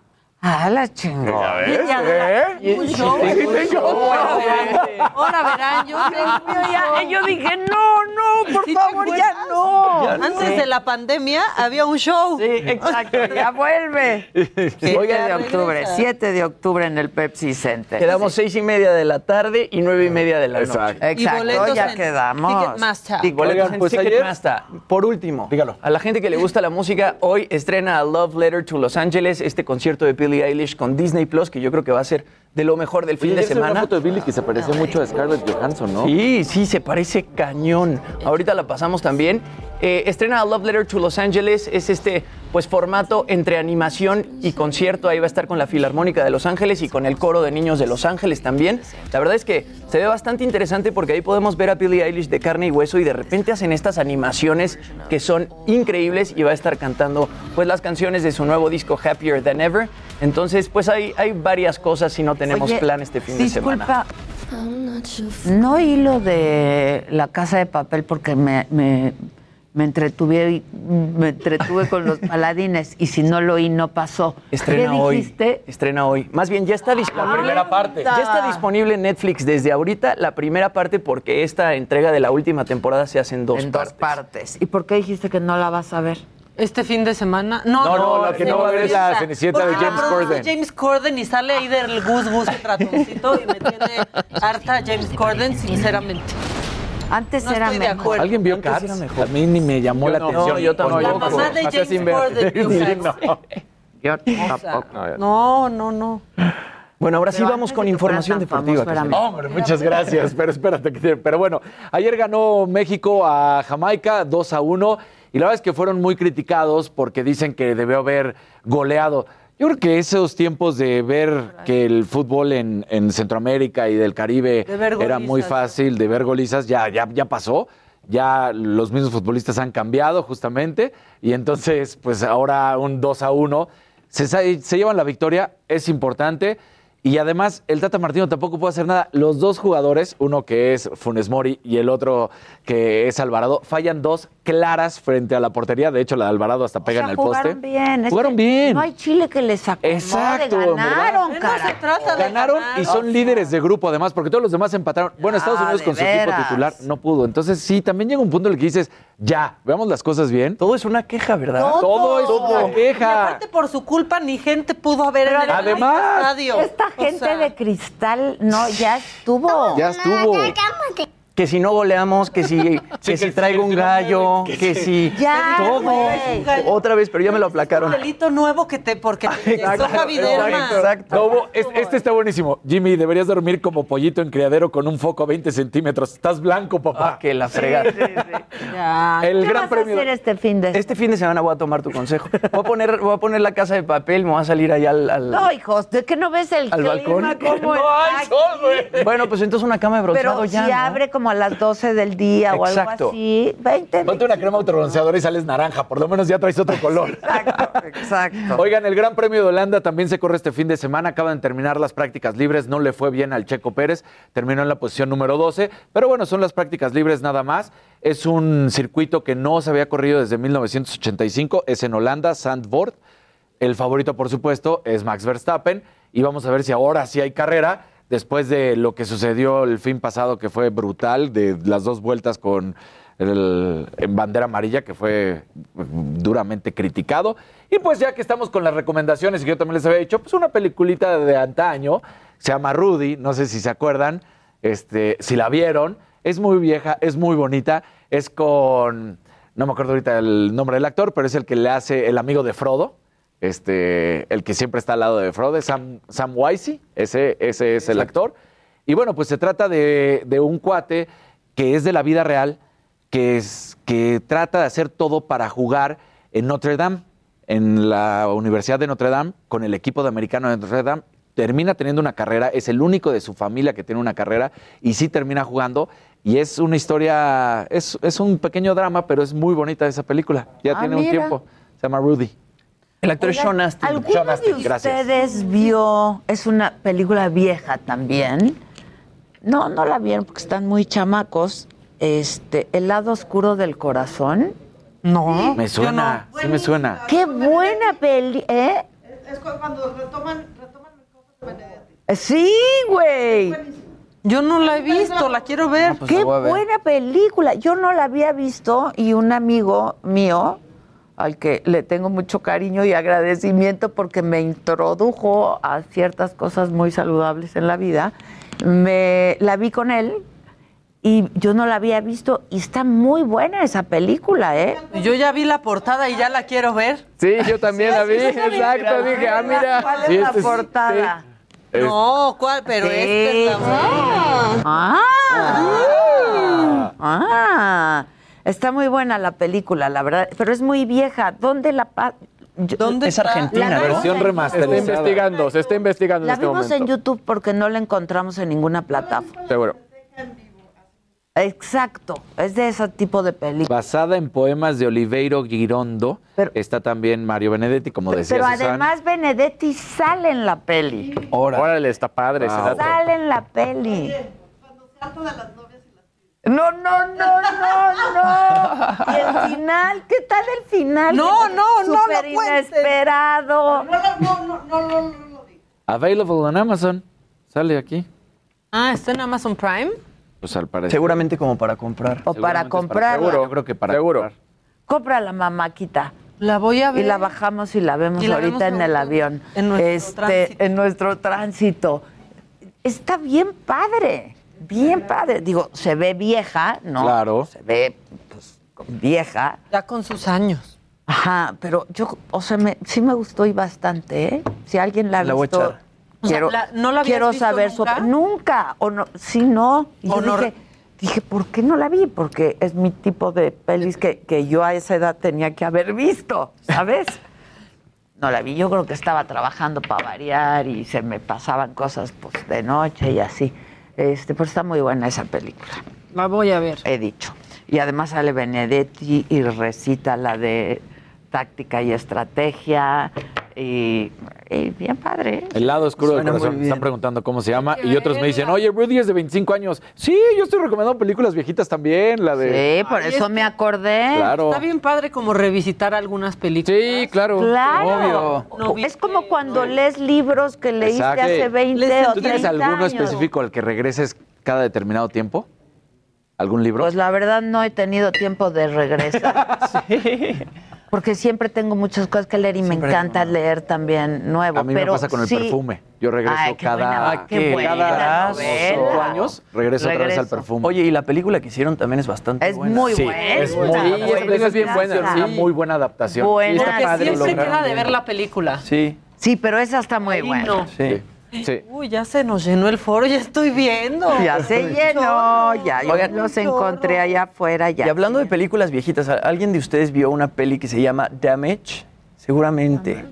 S2: Ah, la chingona.
S13: ¿Ves?
S12: Ya,
S13: ¿Eh?
S12: un show.
S13: Sí, tengo.
S12: Ahora verán, ahora verán, yo show.
S2: yo dije, no, no, por
S12: ¿Sí te
S2: favor, ya no.
S12: Antes de la pandemia había un show.
S2: Sí, exacto, ya vuelve. 7
S17: Oigan,
S2: de octubre,
S12: regresa.
S2: 7 de octubre en el Pepsi Center.
S17: Quedamos seis y media de la tarde y nueve y media de la noche.
S13: Exacto.
S2: Exacto,
S12: boletos
S2: ya
S12: en
S2: quedamos.
S12: Ticketmaster.
S17: Y boletos
S13: Oigan,
S17: en
S13: pues ayer-
S17: Ticketmaster. Por último,
S13: Dígalo.
S17: a la gente que le gusta la música, hoy estrena a Love Letter to Los Angeles, este concierto de Eilish con Disney Plus, que yo creo que va a ser de lo mejor del fin de
S13: ayer se ve una
S17: semana.
S13: foto de Billy que se parecía mucho a Scarlett Johansson, ¿no?
S17: Sí, sí, se parece cañón. Ahorita la pasamos también. Eh, estrena a Love Letter to Los Angeles. Es este pues formato entre animación y concierto. Ahí va a estar con la Filarmónica de Los Ángeles y con el coro de niños de Los Ángeles también. La verdad es que se ve bastante interesante porque ahí podemos ver a Billie Eilish de carne y hueso y de repente hacen estas animaciones que son increíbles y va a estar cantando pues las canciones de su nuevo disco Happier Than Ever. Entonces, pues hay, hay varias cosas si no tenemos
S2: Oye,
S17: plan este fin de semana.
S2: Disculpa, no oí lo de la casa de papel porque me, me, me entretuve y- me entretuve con los [LAUGHS] paladines y si no lo oí no pasó.
S17: Estrena
S2: ¿Qué
S17: hoy.
S2: dijiste?
S17: Estrena hoy. Más bien, ya está disponible.
S2: La primera parte.
S17: Ya está disponible en Netflix desde ahorita, la primera parte, porque esta entrega de la última temporada se hace en dos
S2: en
S17: partes.
S2: dos partes. ¿Y por qué dijiste que no la vas a ver?
S12: Este fin de semana. No,
S13: No, no, la que no va a ver es la Cenicienta de James Corden.
S12: James Corden y sale ahí del Gus Gus el ratoncito y me tiene harta James Corden, sinceramente.
S2: Antes
S12: No
S2: era
S12: estoy de
S2: mejor.
S12: acuerdo.
S13: ¿Alguien vio Cats?
S17: era mejor.
S13: A mí ni me llamó la
S17: no,
S13: atención.
S17: yo tampoco.
S12: La mamá de James. Corden [LAUGHS]
S13: Sí, no.
S2: Yo tampoco.
S12: no, no, no.
S17: Bueno, ahora sí
S2: Pero
S17: vamos
S2: antes
S17: con
S2: de
S17: información deportiva.
S13: Hombre, muchas gracias, pero espérate. Pero bueno, ayer ganó México a Jamaica 2 a 1 y la verdad es que fueron muy criticados porque dicen que debió haber goleado. Yo creo que esos tiempos de ver que el fútbol en, en Centroamérica y del Caribe
S12: De
S13: era muy fácil, de ver golizas, ya, ya, ya pasó. Ya los mismos futbolistas han cambiado justamente y entonces pues ahora un 2 a 1 se, se llevan la victoria, es importante. Y además, el Tata Martino tampoco puede hacer nada. Los dos jugadores, uno que es Funes Mori y el otro que es Alvarado, fallan dos claras frente a la portería. De hecho, la de Alvarado hasta pega
S2: O sea,
S13: en el poste.
S2: jugaron bien. es
S13: Jugaron
S2: que
S13: bien.
S2: No hay Chile que les acomode.
S13: Exacto,
S2: Ganaron,
S12: No se
S2: cara.
S12: trata de
S13: Ganaron
S12: ganar.
S13: y son líderes de grupo, además, porque todos los demás empataron. Bueno, Estados
S2: Ah,
S13: Unidos
S2: de
S13: con su equipo titular no pudo. Entonces, sí, también llega un punto en el que dices, ya, veamos las cosas bien.
S17: Todo es una queja, ¿verdad?
S12: Todo.
S13: Todo es una
S12: Y
S13: queja.
S12: aparte por su culpa ni gente pudo haber en el
S13: además,
S12: estadio.
S2: Esta
S12: O
S2: gente
S12: sea,
S2: de cristal, no, ya estuvo.
S13: Ya estuvo.
S17: Que si no goleamos, que si, [LAUGHS] que si traigo un gallo, que si...
S2: Ya,
S17: Todo.
S2: güey.
S17: Otra vez, pero ya me lo
S12: un
S17: aplacaron.
S12: delito nuevo que te porque te [LAUGHS]
S17: Exacto, exacto.
S13: No, hubo- es- este está buenísimo. Jimmy, deberías dormir como pollito en criadero con un foco a 20 centímetros. Estás blanco, papá.
S17: Ah, que la fregada.
S12: Ya.
S13: El
S2: ¿Qué
S13: gran
S2: vas
S13: premio.
S2: a hacer este fin de
S17: Este fin de semana voy a tomar tu consejo. Voy a poner, voy a poner la casa de papel, me voy a salir allá al... al-
S2: No, hijos, ¿de qué no ves el
S17: ¿Al
S2: clima
S17: balcón? [LAUGHS] No hay sol, güey. Bueno, pues entonces una cama de bronceado
S2: Pero
S17: ya,
S2: si
S17: ¿no?
S2: abre como a las 12 del día o algo así, 20
S13: Ponte una crema autobronceadora y sales naranja. Por lo menos ya traes otro color.
S2: Exacto, [LAUGHS] exacto.
S13: Oigan, el Gran Premio de Holanda también se corre este fin de semana. Acaban de terminar las prácticas libres. No le fue bien al Checo Pérez. Terminó en la posición número 12. Pero bueno, son las prácticas libres nada más. Es un circuito que no se había corrido desde 1985. Es en Holanda, Zandvoort. El favorito, por supuesto, es Max Verstappen. Y vamos a ver si ahora sí hay carrera. Después de lo que sucedió el fin pasado, que fue brutal, de las dos vueltas con el, en bandera amarilla, que fue duramente criticado. Y pues ya que estamos con las recomendaciones, y yo también les había dicho, pues una peliculita de antaño, se llama Rudy, no sé si se acuerdan, este, si la vieron, es muy vieja, es muy bonita, es con, no me acuerdo ahorita el nombre del actor, pero es el que le hace el amigo de Frodo, este, el que siempre está al lado de Frodo, Sam, Sam Wisey, ese, ese es el actor. Y bueno, pues se trata de, de un cuate que es de la vida real, que, es, que trata de hacer todo para jugar en Notre Dame, en la Universidad de Notre Dame, con el equipo de americano de Notre Dame. Termina teniendo una carrera, es el único de su familia que tiene una carrera y sí termina jugando. Y es una historia, es, es un pequeño drama, pero es muy bonita esa película. Ya
S2: Ah,
S13: tiene un tiempo. Se llama Rudy.
S17: El actor es Sean Astin.
S2: ¿Alguno
S13: Sean Astin,
S2: de
S13: gracias.
S2: ustedes vio, es una película vieja también? No, no la vieron porque están muy chamacos. Este, El lado oscuro del corazón.
S12: No.
S13: Me suena, sí me suena.
S2: Qué buena peli, ¿eh?
S12: Es cuando retoman,
S2: Sí, güey.
S12: Yo no la he visto, la quiero ver.
S17: pues
S2: Qué
S17: ver.
S2: buena película. Yo no la había visto y un amigo mío, al que le tengo mucho cariño y agradecimiento porque me introdujo a ciertas cosas muy saludables en la vida, me la vi con él y yo no la había visto y está muy buena esa película, ¿eh?
S12: Yo ya vi la portada y ya la quiero ver.
S14: Sí, yo también la vi,
S12: sí,
S14: exacto. Dije, ah, mira.
S2: ¿Cuál es la
S13: este es-
S2: portada?
S12: No, ¿cuál? Pero
S2: Sí.
S12: esta es la
S2: Ah, ah, está muy buena la película, la verdad, pero es muy vieja. ¿Dónde la pa- yo-
S12: ¿Dónde
S17: Es? Argentina,
S2: La
S17: ¿no?
S13: Versión
S14: Se está
S13: remasterizada.
S14: investigando, se está investigando
S2: La
S14: en este
S2: vimos
S14: momento.
S2: en YouTube porque no la encontramos en ninguna plataforma.
S14: Seguro.
S2: Exacto, es de ese tipo de película.
S13: Basada en poemas de Oliveiro Girondo.
S2: Pero-
S13: está también Mario Benedetti, como decía
S2: Pero
S13: Susana.
S2: además Benedetti sale en la peli.
S14: Órale, está padre dato.
S2: Sale en la peli. No, no, no, no, no. Y el final, ¿qué tal el final?
S12: No, no, no
S2: Súper
S12: lo
S2: inesperado.
S13: Available en Amazon. Sale aquí.
S12: Ah, ¿está en Amazon Prime?
S13: Pues al parecer.
S17: Seguramente como para comprar.
S2: O para comprarla.
S13: Seguro. Yo creo que para
S14: Seguro.
S13: comprar.
S2: Compra la mamáquita.
S12: La voy a ver.
S2: Y la bajamos y la vemos
S12: Y la
S2: ahorita
S12: vemos
S2: en el avión.
S12: en nuestro
S2: este,
S12: tránsito.
S2: En nuestro tránsito. Está bien padre. Bien padre. Digo, se ve vieja, ¿no?
S13: Claro.
S2: Se ve pues, vieja.
S12: Ya con sus años.
S2: Ajá, pero yo, o sea, me, sí me gustó y bastante, ¿eh? Si alguien la ha
S17: La voy a
S2: visto,
S17: echar.
S12: O sea,
S2: quiero,
S12: la- ¿no la
S2: quiero
S12: visto
S2: saber
S12: nunca?
S2: su nunca o no, sí no. Y
S12: O
S2: yo
S12: no-
S2: dije, dije, ¿por qué no la vi? Porque es mi tipo de pelis que, que yo a esa edad tenía que haber visto, ¿sabes? No la vi, yo creo que estaba trabajando para variar y se me pasaban cosas pues de noche y así. Este, pero está muy buena esa película
S12: La voy a ver.
S2: he dicho. Y además sale Benedetti y recita la de táctica y estrategia. Y, y bien padre. ¿eh?
S13: El lado oscuro del
S17: Suena
S13: corazón. Me. Están preguntando cómo se llama. Y otros me dicen, oye, Rudy es de 25 años. Sí, yo estoy recomendando películas viejitas también. La de.
S2: Sí, por
S12: Ay,
S2: eso
S12: es
S2: me acordé.
S13: Claro.
S12: Está bien padre como revisitar algunas películas.
S14: Sí, claro.
S2: Claro.
S12: No
S2: es como cuando lees libros que leíste
S13: Exacto.
S2: hace 20
S12: Les
S2: o
S13: ¿Tú tienes
S2: 30
S13: alguno
S2: años.
S13: específico al que regreses cada determinado tiempo? ¿Algún libro?
S2: Pues la verdad no he tenido tiempo de regresar. [LAUGHS] Porque siempre tengo muchas cosas que leer y me encanta leer también nuevo.
S13: a mí me pasa con el
S2: sí-
S13: perfume. Yo regreso
S2: Ay, qué buena-
S13: cada,
S2: qué buena
S13: cada cinco años. Regreso, otra vez al perfume.
S17: Oye, y la película que hicieron también es bastante
S2: Es
S17: buena.
S2: muy
S13: Sí,
S2: buena.
S13: es muy
S14: Sí,
S13: buena.
S14: es bien buena,
S13: Es una
S14: sí.
S13: muy buena adaptación.
S2: Buena.
S14: Sí, está
S12: Que
S14: padre,
S12: siempre queda de ver la película.
S17: Sí,
S2: Sí, pero esa está muy buena.
S12: no.
S17: sí.
S13: Sí. [LAUGHS]
S12: Uy, ya se nos llenó el foro, ya estoy viendo. [LAUGHS]
S2: Ya se [LAUGHS] llenó, ya yo
S17: Oigan,
S2: los encontré allá afuera. Ya
S17: Y hablando de películas viejitas, ¿al- ¿alguien de ustedes vio una peli que se llama Damage? Seguramente.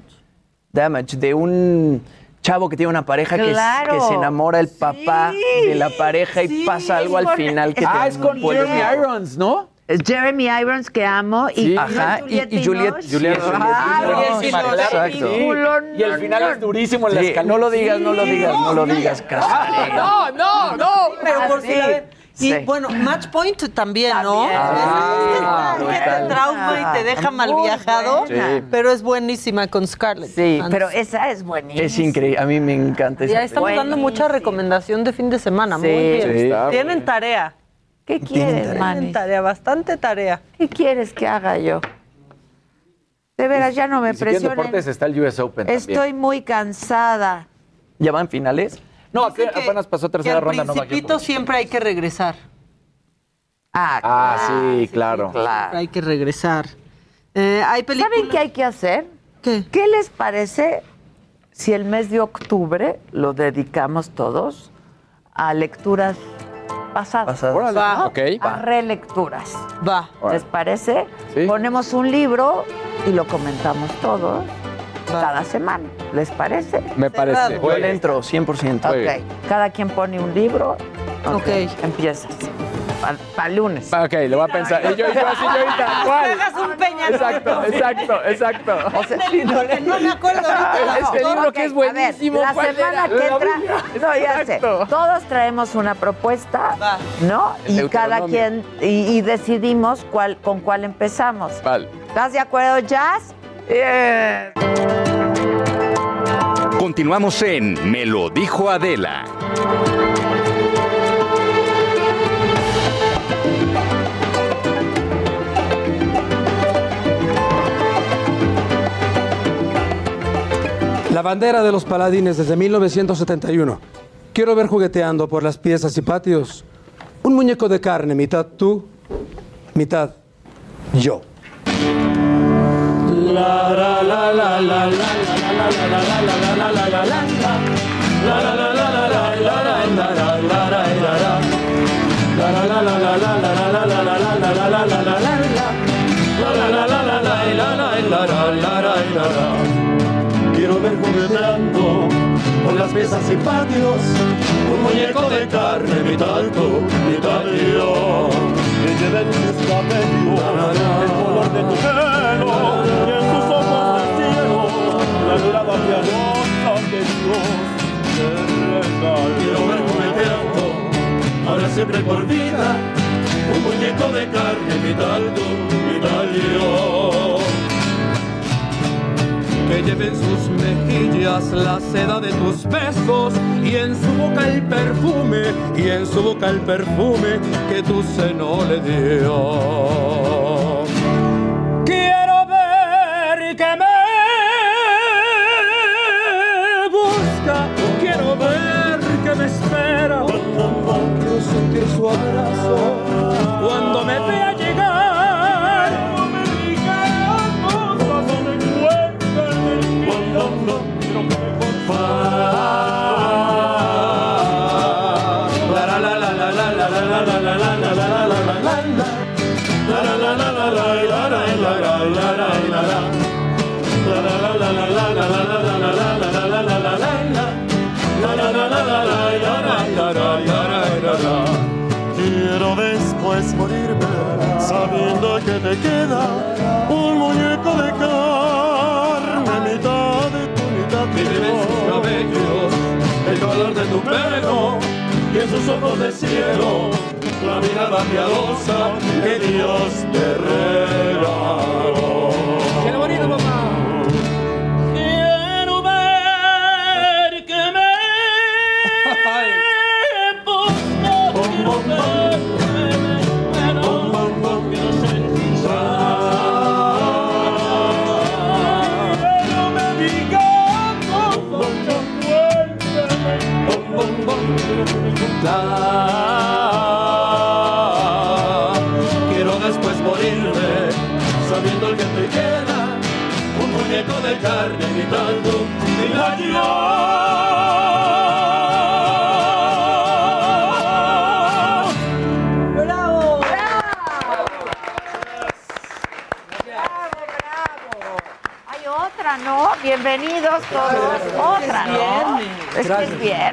S17: Damage, de un chavo que tiene una pareja que, es-
S2: Claro.
S17: que se enamora el papá
S2: Sí,
S17: de la pareja y
S2: sí,
S17: pasa algo al final que
S13: Ah,
S17: te
S13: es con Jeremy. Irons, ¿no?
S2: Jeremy Irons que amo y
S13: Sí.
S17: Ajá, y, y Juliette. Sí,
S2: sí,
S17: exacto.
S2: sí. Culo,
S13: Y el final es durísimo en la
S17: Sí,
S13: escalera.
S17: no lo digas, no lo digas, no lo digas, Casares.
S14: No, no, no.
S12: Pero por si. Y bueno, Match Point también, ¿no?
S17: Ah,
S12: Es que te trauma y te deja mal viajado.
S17: Sí.
S12: pero es buenísima con Scarlett.
S2: Sí,
S12: Johansson.
S2: pero esa es buenísima.
S17: Es increíble, a mí me encanta esa
S12: Ya estamos
S17: película.
S12: dando mucha recomendación de fin de semana.
S2: Sí.
S12: Muy bien.
S17: Sí,
S12: Tienen tarea.
S2: ¿Qué quieres,
S12: tarea, bastante tarea.
S2: ¿Qué quieres que haga yo? De veras, ya no me
S13: si quieren deportes
S2: presionen.
S13: está el US Open
S2: Estoy
S13: también.
S2: muy cansada.
S17: ¿Ya van finales?
S13: No, apenas,
S12: que-
S13: apenas pasó
S12: Que
S13: tercera
S12: al
S13: ronda. No va
S12: principito siempre hay que regresar.
S2: Ah,
S13: Ah,
S2: claro,
S13: sí, claro.
S2: claro.
S12: Hay que regresar. Eh, hay películas...
S2: ¿Saben qué hay que hacer?
S12: ¿Qué?
S2: ¿Qué les parece si el mes de octubre lo dedicamos todos a lecturas pasadas?
S17: Pasadas.
S13: Órale.
S12: Va.
S13: Ok.
S2: A relecturas.
S12: Va.
S2: ¿Les parece?
S13: Sí.
S2: Ponemos un libro y lo comentamos todos cada semana. ¿Les parece?
S13: Me parece.
S17: Yo le entro 100%.
S13: Muy
S2: Ok. Cada quien pone un libro.
S12: Ok.
S2: Empiezas. Para lunes.
S13: Ok, le voy a pensar. Y yo, y yo así, yo ahorita, [LAUGHS] ¿cuál?
S12: Hagas un peña
S13: Exacto, exacto, exacto.
S2: O sea,
S12: no me acuerdo ahorita. [LAUGHS]
S13: Este libro que es
S2: Ok, a ver,
S13: buenísimo.
S2: la
S13: ¿cuál
S2: semana
S13: era?
S2: que entra, no, ya sé. Todos traemos una propuesta,
S12: Va.
S2: ¿no? Y cada quien y, y decidimos cuál con cuál empezamos.
S13: Vale.
S2: ¿Estás de acuerdo, Jazz? Bien.
S1: Continuamos en Me lo dijo Adela.
S15: La bandera de los paladines desde 1971. Quiero ver jugueteando por las piezas y patios un muñeco de carne, mitad tú, mitad yo.
S18: Jugueteando por las mesas y patios un muñeco de carne, mitad tú, mitad yo. Que lleve en sus cabellos el color de tu pelo y en sus ojos de cielo la mirada piadosa que Dios te regala. Quiero ver jugueteando, ahora siempre por vida, un muñeco de carne, mitad tú, mitad yo que lleve en sus mejillas la seda de tus besos y en su boca el perfume y en su boca el perfume que tu seno le dio. Te queda un muñeco de carne, mitad de tu mitad de sus cabellos, el color de tu pelo y en sus ojos de cielo la mirada piadosa que Dios te regaló.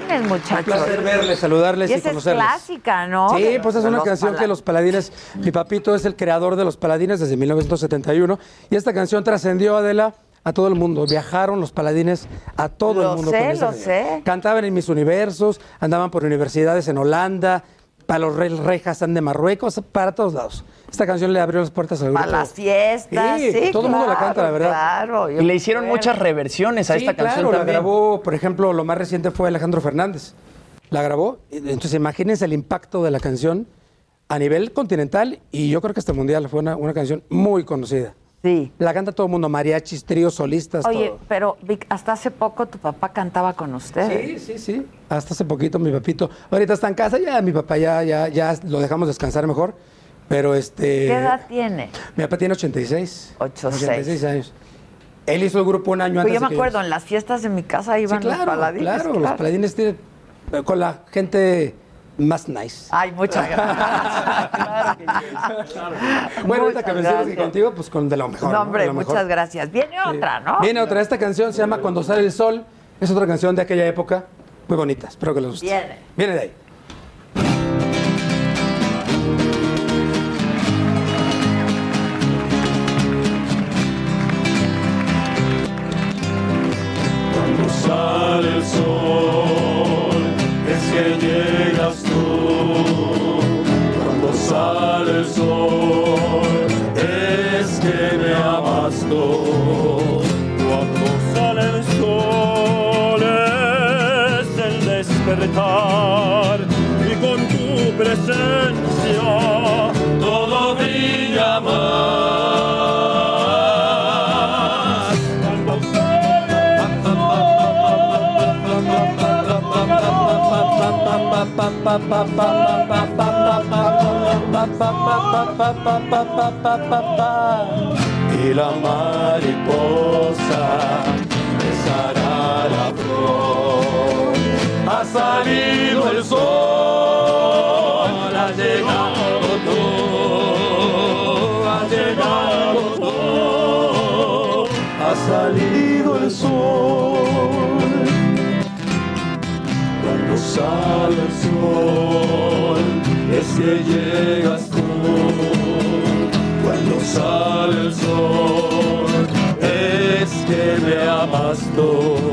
S2: Viernes,
S15: Un
S2: muchachos.
S15: placer verles, saludarles
S2: Y
S15: y,
S2: esa es
S15: conocerles.
S2: clásica, ¿no?
S15: Sí, pues es una canción que los paladines, mi papito es el creador de los paladines desde 1971 y esta canción trascendió Adela a todo el mundo. Viajaron los paladines a todo
S2: Lo
S15: el mundo.
S2: sé,
S15: con
S2: lo sé.
S15: Cantaban en mis universos, andaban por universidades en Holanda, para los Rey Rejas de Marruecos, para todos lados. Esta canción le abrió las puertas al grupo.
S2: Para las fiestas, sí,
S15: todo el mundo la canta, la verdad.
S2: Claro,
S17: Y le hicieron muchas reversiones a
S15: Sí,
S17: esta canción
S15: claro, la
S17: también.
S15: grabó, por ejemplo, lo más reciente fue Alejandro Fernández. La grabó. Entonces, imagínense el impacto de la canción a nivel continental y yo creo que hasta mundial. Fue una, una canción muy conocida.
S2: Sí.
S15: La canta todo el mundo, mariachis, tríos, solistas,
S2: Oye,
S15: todo.
S2: pero Vic, hasta hace poco tu papá cantaba con ustedes.
S15: Sí, sí, sí. Hasta hace poquito mi papito. Ahorita está en casa, ya mi papá ya, ya, ya lo dejamos descansar mejor. Pero este.
S2: ¿Qué edad tiene?
S15: Mi papá tiene 86.
S2: 86.
S15: 86 años. Él hizo el grupo un año
S2: Pues
S15: antes.
S2: yo me acuerdo, en las fiestas de mi casa
S15: Sí,
S2: iban
S15: claro,
S2: los paladines.
S15: claro, los paladines tienen- con la gente más nice.
S2: Ay, muchas gracias. [LAUGHS] claro que sí.
S15: Bueno,
S2: Muchas
S15: sigas
S2: gracias.
S15: contigo, pues con de lo mejor.
S2: No, hombre,
S15: mejor.
S2: muchas gracias. Viene otra, ¿no?
S15: Viene otra. Esta canción se llama Cuando sale el sol. Es otra canción de aquella época. Muy bonita. Espero que les guste.
S2: Viene.
S15: Viene de ahí.
S18: Cuando sale el sol, sol, es que me amas tú. Cuando sale el sol, es el despertar. Y con tu presencia, todo brilla más. Cuando sale el y la mariposa besará la flor. Ha salido el sol, ha llegado tú, ha llegado tú, ha salido el sol. Cuando sale el sol, que llegas tú. Cuando sale el sol, es que me amas tú.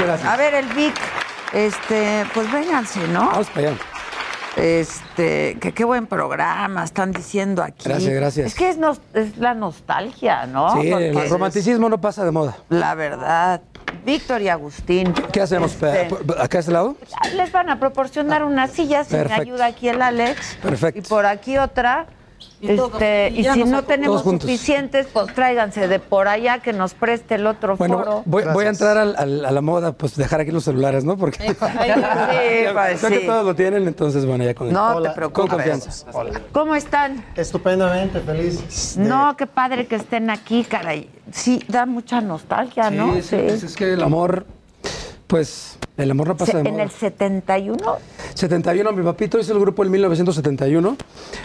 S15: Muchas gracias.
S2: a ver el Vic, este, pues vénganse, ¿no?
S15: Vamos para allá.
S2: Este, que qué buen programa, están diciendo aquí.
S15: Gracias, gracias.
S2: Es que es, nos- es la nostalgia, ¿no?
S15: Sí,
S2: Porque
S15: el
S2: es-
S15: romanticismo no pasa de moda.
S2: La verdad. Víctor y Agustín.
S15: ¿Qué hacemos?
S2: Este,
S15: ¿Acá a este lado?
S2: Les van a proporcionar unas sillas, si me ayuda aquí el Alex.
S15: Perfecto.
S2: Y por aquí otra.
S12: Y
S2: Este,
S12: y
S2: si no tenemos suficientes, pues tráiganse de por allá que nos preste el otro
S15: Bueno,
S2: foro.
S15: voy, voy a entrar al- al- a la moda, pues dejar aquí los celulares, ¿no? Porque [LAUGHS]
S2: Sí, pues,
S15: ya que
S2: sí.
S15: todos lo tienen, entonces bueno, ya con
S2: No
S15: Hola.
S2: te preocupes.
S15: Con confianza.
S2: ¿Cómo están?
S11: Estupendamente, feliz.
S2: No, qué padre que estén aquí, caray. Sí, da mucha nostalgia, ¿no?
S15: Sí, sí, pues es que el amor, pues el amor no pasa
S2: Se-
S15: de
S2: en
S15: moda.
S2: el 71,
S15: 71, mi papito hizo el grupo en 1971.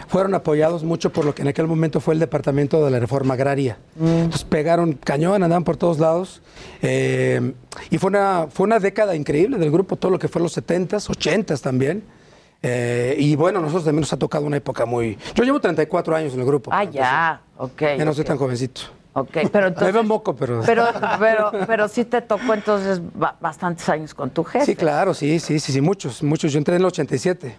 S15: Fueron apoyados mucho por lo que en aquel momento fue el Departamento de la Reforma Agraria. Entonces pegaron cañón, andaban por todos lados. Eh, y fue una, fue una década increíble del grupo, todo lo que fue los 70s, 80s también. Eh, y bueno, nosotros también nos ha tocado una época muy... Yo llevo 34 años en el grupo.
S2: Ah, ya, ok.
S15: Ya no soy
S2: ok.
S15: tan jovencito.
S2: Ok, pero
S15: Me
S2: entonces...
S15: veo moco, pero...
S2: Pero, pero, pero sí te tocó entonces ba- bastantes años con tu jefe.
S15: Sí, claro, sí, sí, sí, sí, muchos, muchos. Yo entré en el 87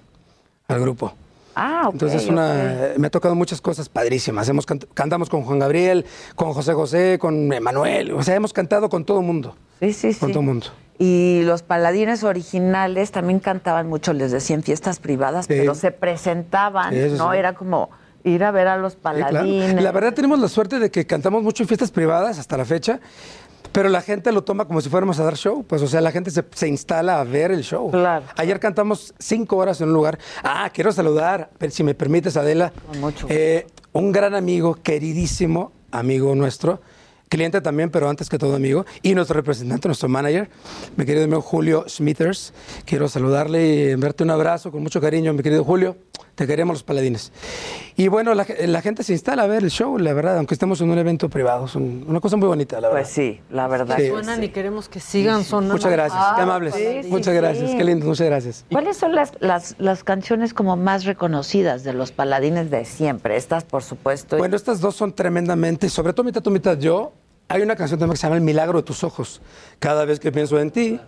S15: al grupo.
S2: Ah, ok,
S15: Entonces una, me ha tocado muchas cosas padrísimas. Hemos cant- cantamos con Juan Gabriel, con José José, con Emanuel. O sea, hemos cantado con todo el mundo.
S2: Sí, sí,
S15: Con
S2: sí.
S15: todo el mundo.
S2: Y los paladines originales también cantaban mucho, les decía, en fiestas privadas,
S15: Sí.
S2: pero se presentaban,
S15: Sí,
S2: ¿no?
S15: sí.
S2: Era como ir a ver a los
S15: Sí, claro.
S2: paladines.
S15: La verdad tenemos la suerte de que cantamos mucho en fiestas privadas hasta la fecha, pero la gente lo toma como si fuéramos a dar show. Pues, o sea, la gente se, se instala a ver el show. Ayer cantamos cinco horas en un lugar. Ah, quiero saludar, si me permites, Adela. eh, un gran amigo, queridísimo amigo nuestro, cliente también, pero antes que todo amigo, y nuestro representante, nuestro manager, mi querido amigo Julio Smithers. Quiero saludarle y enviarte un abrazo con mucho cariño, mi querido Julio. Te queremos los paladines. Y bueno, la, la gente se instala a ver el show, la verdad, aunque estemos en un evento privado. Es un- una cosa muy bonita, la verdad.
S2: Pues sí, la verdad.
S15: Sí.
S12: Suenan y queremos que sigan sonando.
S15: Muchas gracias,
S2: Ah,
S15: qué amables.
S2: sí,
S15: muchas
S2: sí.
S15: gracias, qué lindo, muchas gracias.
S2: ¿Cuáles son las, las, las canciones como más reconocidas de los paladines de siempre? Estas, por supuesto.
S15: Bueno, estas dos son tremendamente, sobre todo mitad tú, mitad yo. Hay una canción también que se llama El Milagro de tus ojos. Cada vez que pienso en ti.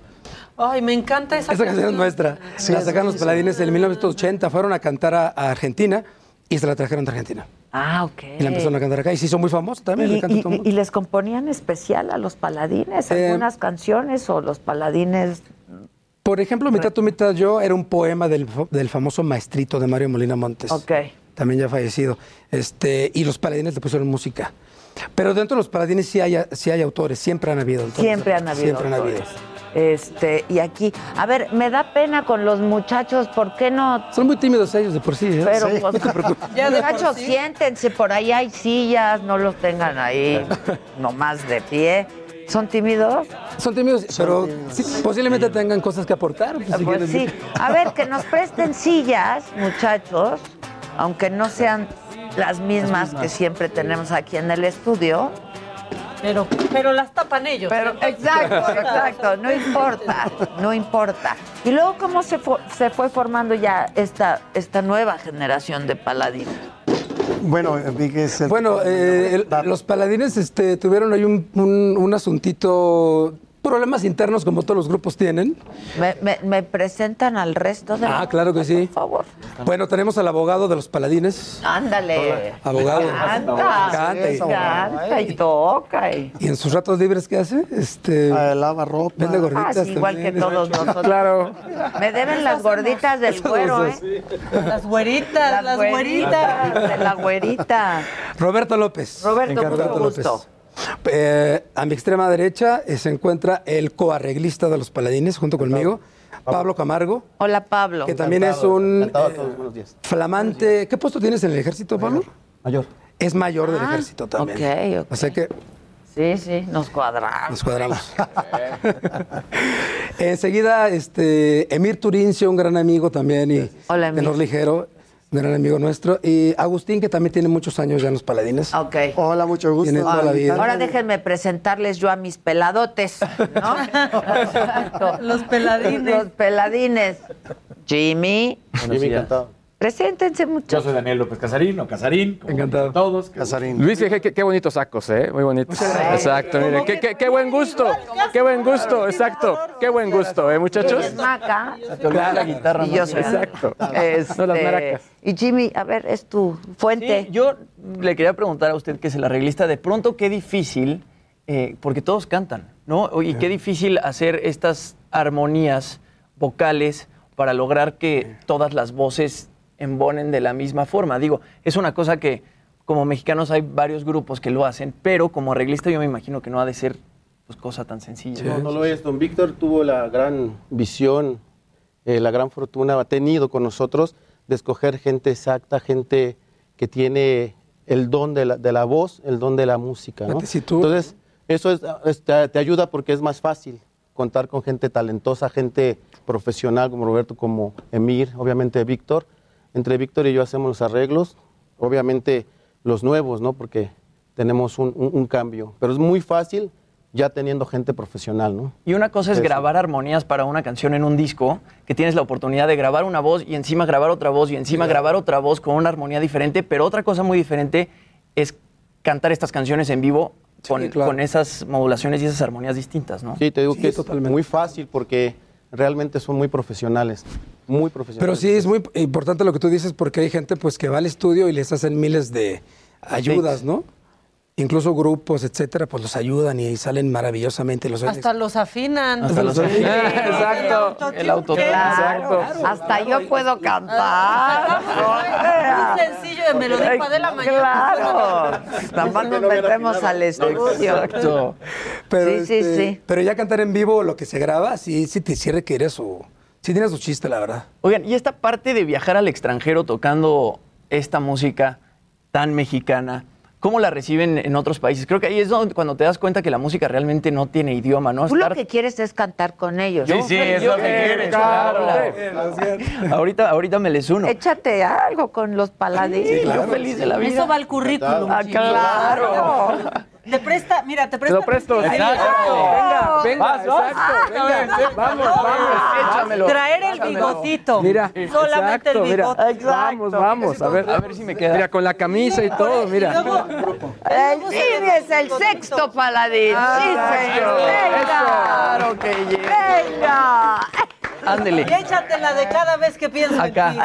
S12: Ay, me encanta esa,
S15: Esa canción es nuestra.
S12: Sí,
S15: la sacaron los paladines en 1980. Fueron a cantar a, a Argentina y se la trajeron de Argentina.
S2: Ah, ok.
S15: Y la empezaron a cantar acá. Y se hizo muy famosa también.
S2: ¿Y, les componían especial a los paladines
S15: Eh,
S2: algunas canciones o los paladines
S15: Por ejemplo, Mitad tú, mitad yo era un poema del, del famoso maestrito de Mario Molina Montes.
S2: Ok.
S15: También ya fallecido. Este, y los paladines le pusieron música. Pero dentro de los paladines sí hay, sí hay autores, siempre han habido. autores.
S2: Siempre han habido.
S15: Siempre han habido.
S2: Este, y aquí, a ver, me da pena con los muchachos, ¿por qué no?
S15: Son muy tímidos ellos de por sí. ¿eh?
S2: Pero
S15: Sí,
S2: pues, [LAUGHS]
S15: no te preocupes.
S2: muchachos, siéntense, por ahí hay sillas, no los tengan ahí nomás de pie. ¿Son tímidos?
S15: Son tímidos, pero sí, posiblemente tengan cosas que aportar. pues, si
S2: Pues sí. A ver, que nos presten sillas, muchachos, aunque no sean las mismas que siempre tenemos aquí en el estudio.
S12: Pero, pero las tapan ellos.
S2: Pero, exacto, [LAUGHS] exacto, no importa, no importa. Y luego, ¿cómo se, fo- se fue formando ya esta, esta nueva generación de paladines?
S19: Bueno, vi que es el-
S15: Bueno, eh, el- los paladines este, tuvieron ahí un, un- un asuntito, problemas internos como todos los grupos tienen.
S2: ¿Me, me- me presentan al resto de
S15: Ah, claro que sí.
S2: Por favor.
S15: Bueno, tenemos al abogado de los paladines.
S2: Ándale.
S15: Abogado.
S2: Canta,
S15: Canta y-
S2: canta y toca. Y...
S15: ¿Y en sus ratos libres qué hace? Este,
S19: lava ropa.
S15: Vende gorditas
S2: Ah, sí, igual que todos [LAUGHS] nosotros.
S15: Claro.
S2: Me deben las gorditas del güero, ¿eh?
S12: Las güeritas, las, güeritas.
S2: De la güerita.
S15: Roberto López.
S2: Roberto, mucho
S15: Roberto
S2: gusto.
S15: Eh, a mi extrema derecha eh, se encuentra el coarreglista de los paladines junto conmigo, Pablo Camargo,
S2: Hola, Pablo.
S15: que también es un
S19: Encantado a
S15: eh,
S19: todos, buenos días.
S15: flamante. ¿Qué puesto tienes en el ejército, Pablo?
S19: Mayor.
S15: Es mayor del
S2: Ah,
S15: ejército también.
S2: ok, ok.
S15: O sea que
S2: Sí, sí, nos cuadramos.
S15: nos cuadramos. [LAUGHS] [LAUGHS] Enseguida, este, Emir Turincio, un gran amigo también y
S2: Hola, Emir.
S15: tenor ligero, gran amigo nuestro. Y Agustín, que también tiene muchos años ya en los paladines.
S2: Ok.
S19: Hola, mucho gusto.
S15: Tiene toda la vida.
S2: Ahora déjenme presentarles yo a mis peladotes, ¿no? [LAUGHS] [LAUGHS]
S12: Los peladines.
S2: Los peladines. Jimmy,
S19: Jimmy, encantado.
S2: Preséntense
S13: Yo
S2: muchachos.
S13: soy Daniel López Casarín, o Casarín, como
S15: Encantado.
S13: todos.
S19: Casarín.
S14: Luis, qué, qué- qué bonitos sacos, ¿eh? Muy bonitos. Exacto, miren. Qué, qué- qué buen gusto. Qué buen gusto, exacto. Qué buen gusto, ¿eh, muchachos?
S2: Es Maca.
S17: La guitarra.
S2: Y yo soy
S14: Exacto.
S2: Este,
S14: No las maracas.
S2: Y Jimmy, a ver, es tu fuente.
S17: Sí, yo le quería preguntar a usted, que es el arreglista, de pronto qué difícil, eh, porque todos cantan, ¿no? Y qué difícil hacer estas armonías vocales para lograr que todas las voces embonen de la misma forma. Digo, es una cosa que como mexicanos hay varios grupos que lo hacen, pero como arreglista yo me imagino que no ha de ser pues, cosa tan sencilla.
S19: No, no lo es. Don Víctor tuvo la gran visión, eh, la gran fortuna, ha tenido con nosotros de escoger gente exacta, gente que tiene el don de la, de la voz, el don de la música. Entonces, eso es- es- te, te ayuda porque es más fácil contar con gente talentosa, gente profesional como Roberto, como Emir, obviamente Víctor. Entre Víctor y yo hacemos los arreglos, obviamente los nuevos, ¿no? Porque tenemos un, un- un cambio. Pero es muy fácil ya teniendo gente profesional, ¿no?
S17: Y una cosa es
S19: Eso.
S17: grabar armonías para una canción en un disco, que tienes la oportunidad de grabar una voz y encima grabar otra voz y encima grabar otra voz con una armonía diferente, pero otra cosa muy diferente es cantar estas canciones en vivo con,
S15: claro.
S17: con esas modulaciones y esas armonías distintas, ¿no?
S19: Sí, te digo
S15: Sí,
S19: que es
S15: totalmente.
S19: muy fácil porque realmente son muy profesionales. Muy profesionales.
S15: Pero sí es muy importante lo que tú dices porque hay gente pues que va al estudio y les hacen miles de ayudas, ¿no? Incluso grupos, etcétera, pues los ayudan y salen maravillosamente. Los
S12: Hasta los afinan.
S15: Hasta los afinan. [LAUGHS]
S17: Exacto. El autotune.
S2: Claro, hasta yo puedo cantar.
S12: Un sencillo de me lo dijo Adela mañana.
S2: Claro. Nada más nos metemos al estudio.
S15: Exacto. Pero,
S2: Sí, sí,
S15: este,
S2: sí.
S15: pero ya cantar en vivo lo que se graba, sí, sí te cierre que eres su. Sí tiene su chiste, la verdad.
S17: Oigan, y esta parte de viajar al extranjero tocando esta música tan mexicana, ¿cómo la reciben en otros países? Creo que ahí es donde, cuando te das cuenta que la música realmente no tiene idioma, ¿no?
S2: Tú lo que quieres es cantar con ellos.
S17: Sí, sí, es lo que quieres, claro. Ahorita, ahorita me les uno.
S2: Échate algo con los paladines.
S17: Sí, claro. Yo feliz de la vida.
S12: Eso va al currículum.
S2: Ah, claro.
S12: Te presta, mira, te presta.
S14: lo presto. Exacto.
S12: claro.
S14: Venga, venga,
S12: Vas, vas.
S14: exacto, venga, vamos, vamos.
S17: Échamelo.
S12: Traer el bigotito.
S14: Mira,
S12: Solamente
S14: exacto,
S12: el
S14: mira.
S12: bigote.
S14: Vamos, vamos, a ver.
S17: A ver si me queda.
S14: Mira, con la camisa y todo, mira.
S2: El Jimmy es el sexto paladín. sí, señor. Venga.
S17: Claro que llega.
S2: Venga.
S17: Ándele.
S12: Y échatela de cada vez que pienso
S17: Acá.
S12: en ti.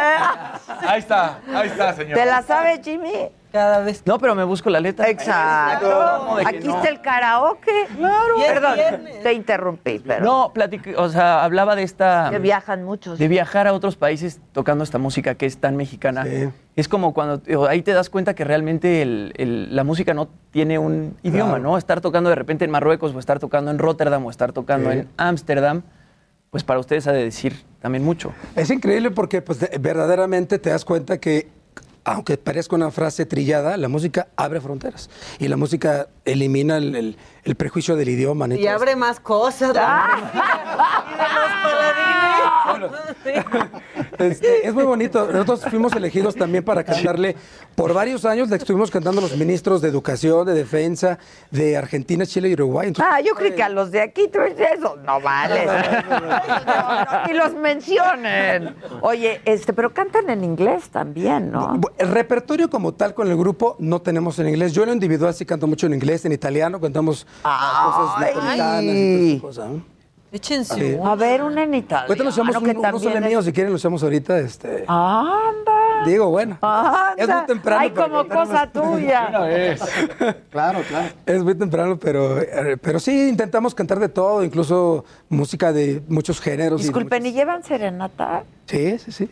S13: Ahí está, ahí está, señor.
S2: ¿Te la sabes, Jimmy?
S12: Cada vez.
S17: No, pero me busco la letra.
S2: Exacto.
S17: ¿Cómo de que
S2: Aquí
S17: no?
S2: está el karaoke. Claro. Perdón,
S12: viernes.
S2: te interrumpí, pero
S17: No, platic- o sea, hablaba de esta...
S2: que viajan muchos.
S17: de viajar a otros países tocando esta música que es tan mexicana.
S15: Sí.
S17: Es como cuando ahí te das cuenta que realmente el- el- la música no tiene un idioma,
S15: Claro.
S17: ¿no? Estar tocando de repente en Marruecos o estar tocando en Rotterdam o estar tocando
S15: Sí.
S17: en Ámsterdam, pues para ustedes ha de decir también mucho.
S15: Es increíble porque pues, de- verdaderamente te das cuenta que, aunque parezca una frase trillada, la música abre fronteras. Y la música elimina el, el- el prejuicio del idioma. ¿no?
S12: Y abre más cosas.
S2: Ah. [LAUGHS]
S12: Los paladines. [LAUGHS]
S15: Este, es muy bonito. Nosotros fuimos elegidos también para cantarle. Por varios años le estuvimos cantando a los ministros de Educación, de Defensa, de Argentina, Chile y Uruguay. Entonces,
S2: Ah, yo creí que a los de aquí, tú eso no vale. [LAUGHS] Ni los mencionen. Oye, este, pero cantan en inglés también, ¿no?
S15: El repertorio como tal con el grupo no tenemos en inglés. Yo en lo individual sí canto mucho en inglés, en italiano, cantamos cosas napolitanas y todas esas cosas.
S12: Échense
S15: Sí.
S2: A ver, una en italiano.
S15: Ahorita nos echamos
S2: que
S15: un, unos
S2: es-
S15: si quieren, los echamos ahorita. Este,
S2: Anda.
S15: digo, bueno.
S2: Anda.
S15: Es muy temprano.
S2: Ay,
S15: para
S2: como cosa
S15: unas-
S2: tuya. [LAUGHS]
S19: Claro, claro.
S15: Es muy temprano, pero, eh, pero sí intentamos cantar de todo, incluso música de muchos géneros. y
S2: Disculpen, ¿y
S15: muchos-
S2: llevan serenata?
S15: Sí, sí, sí.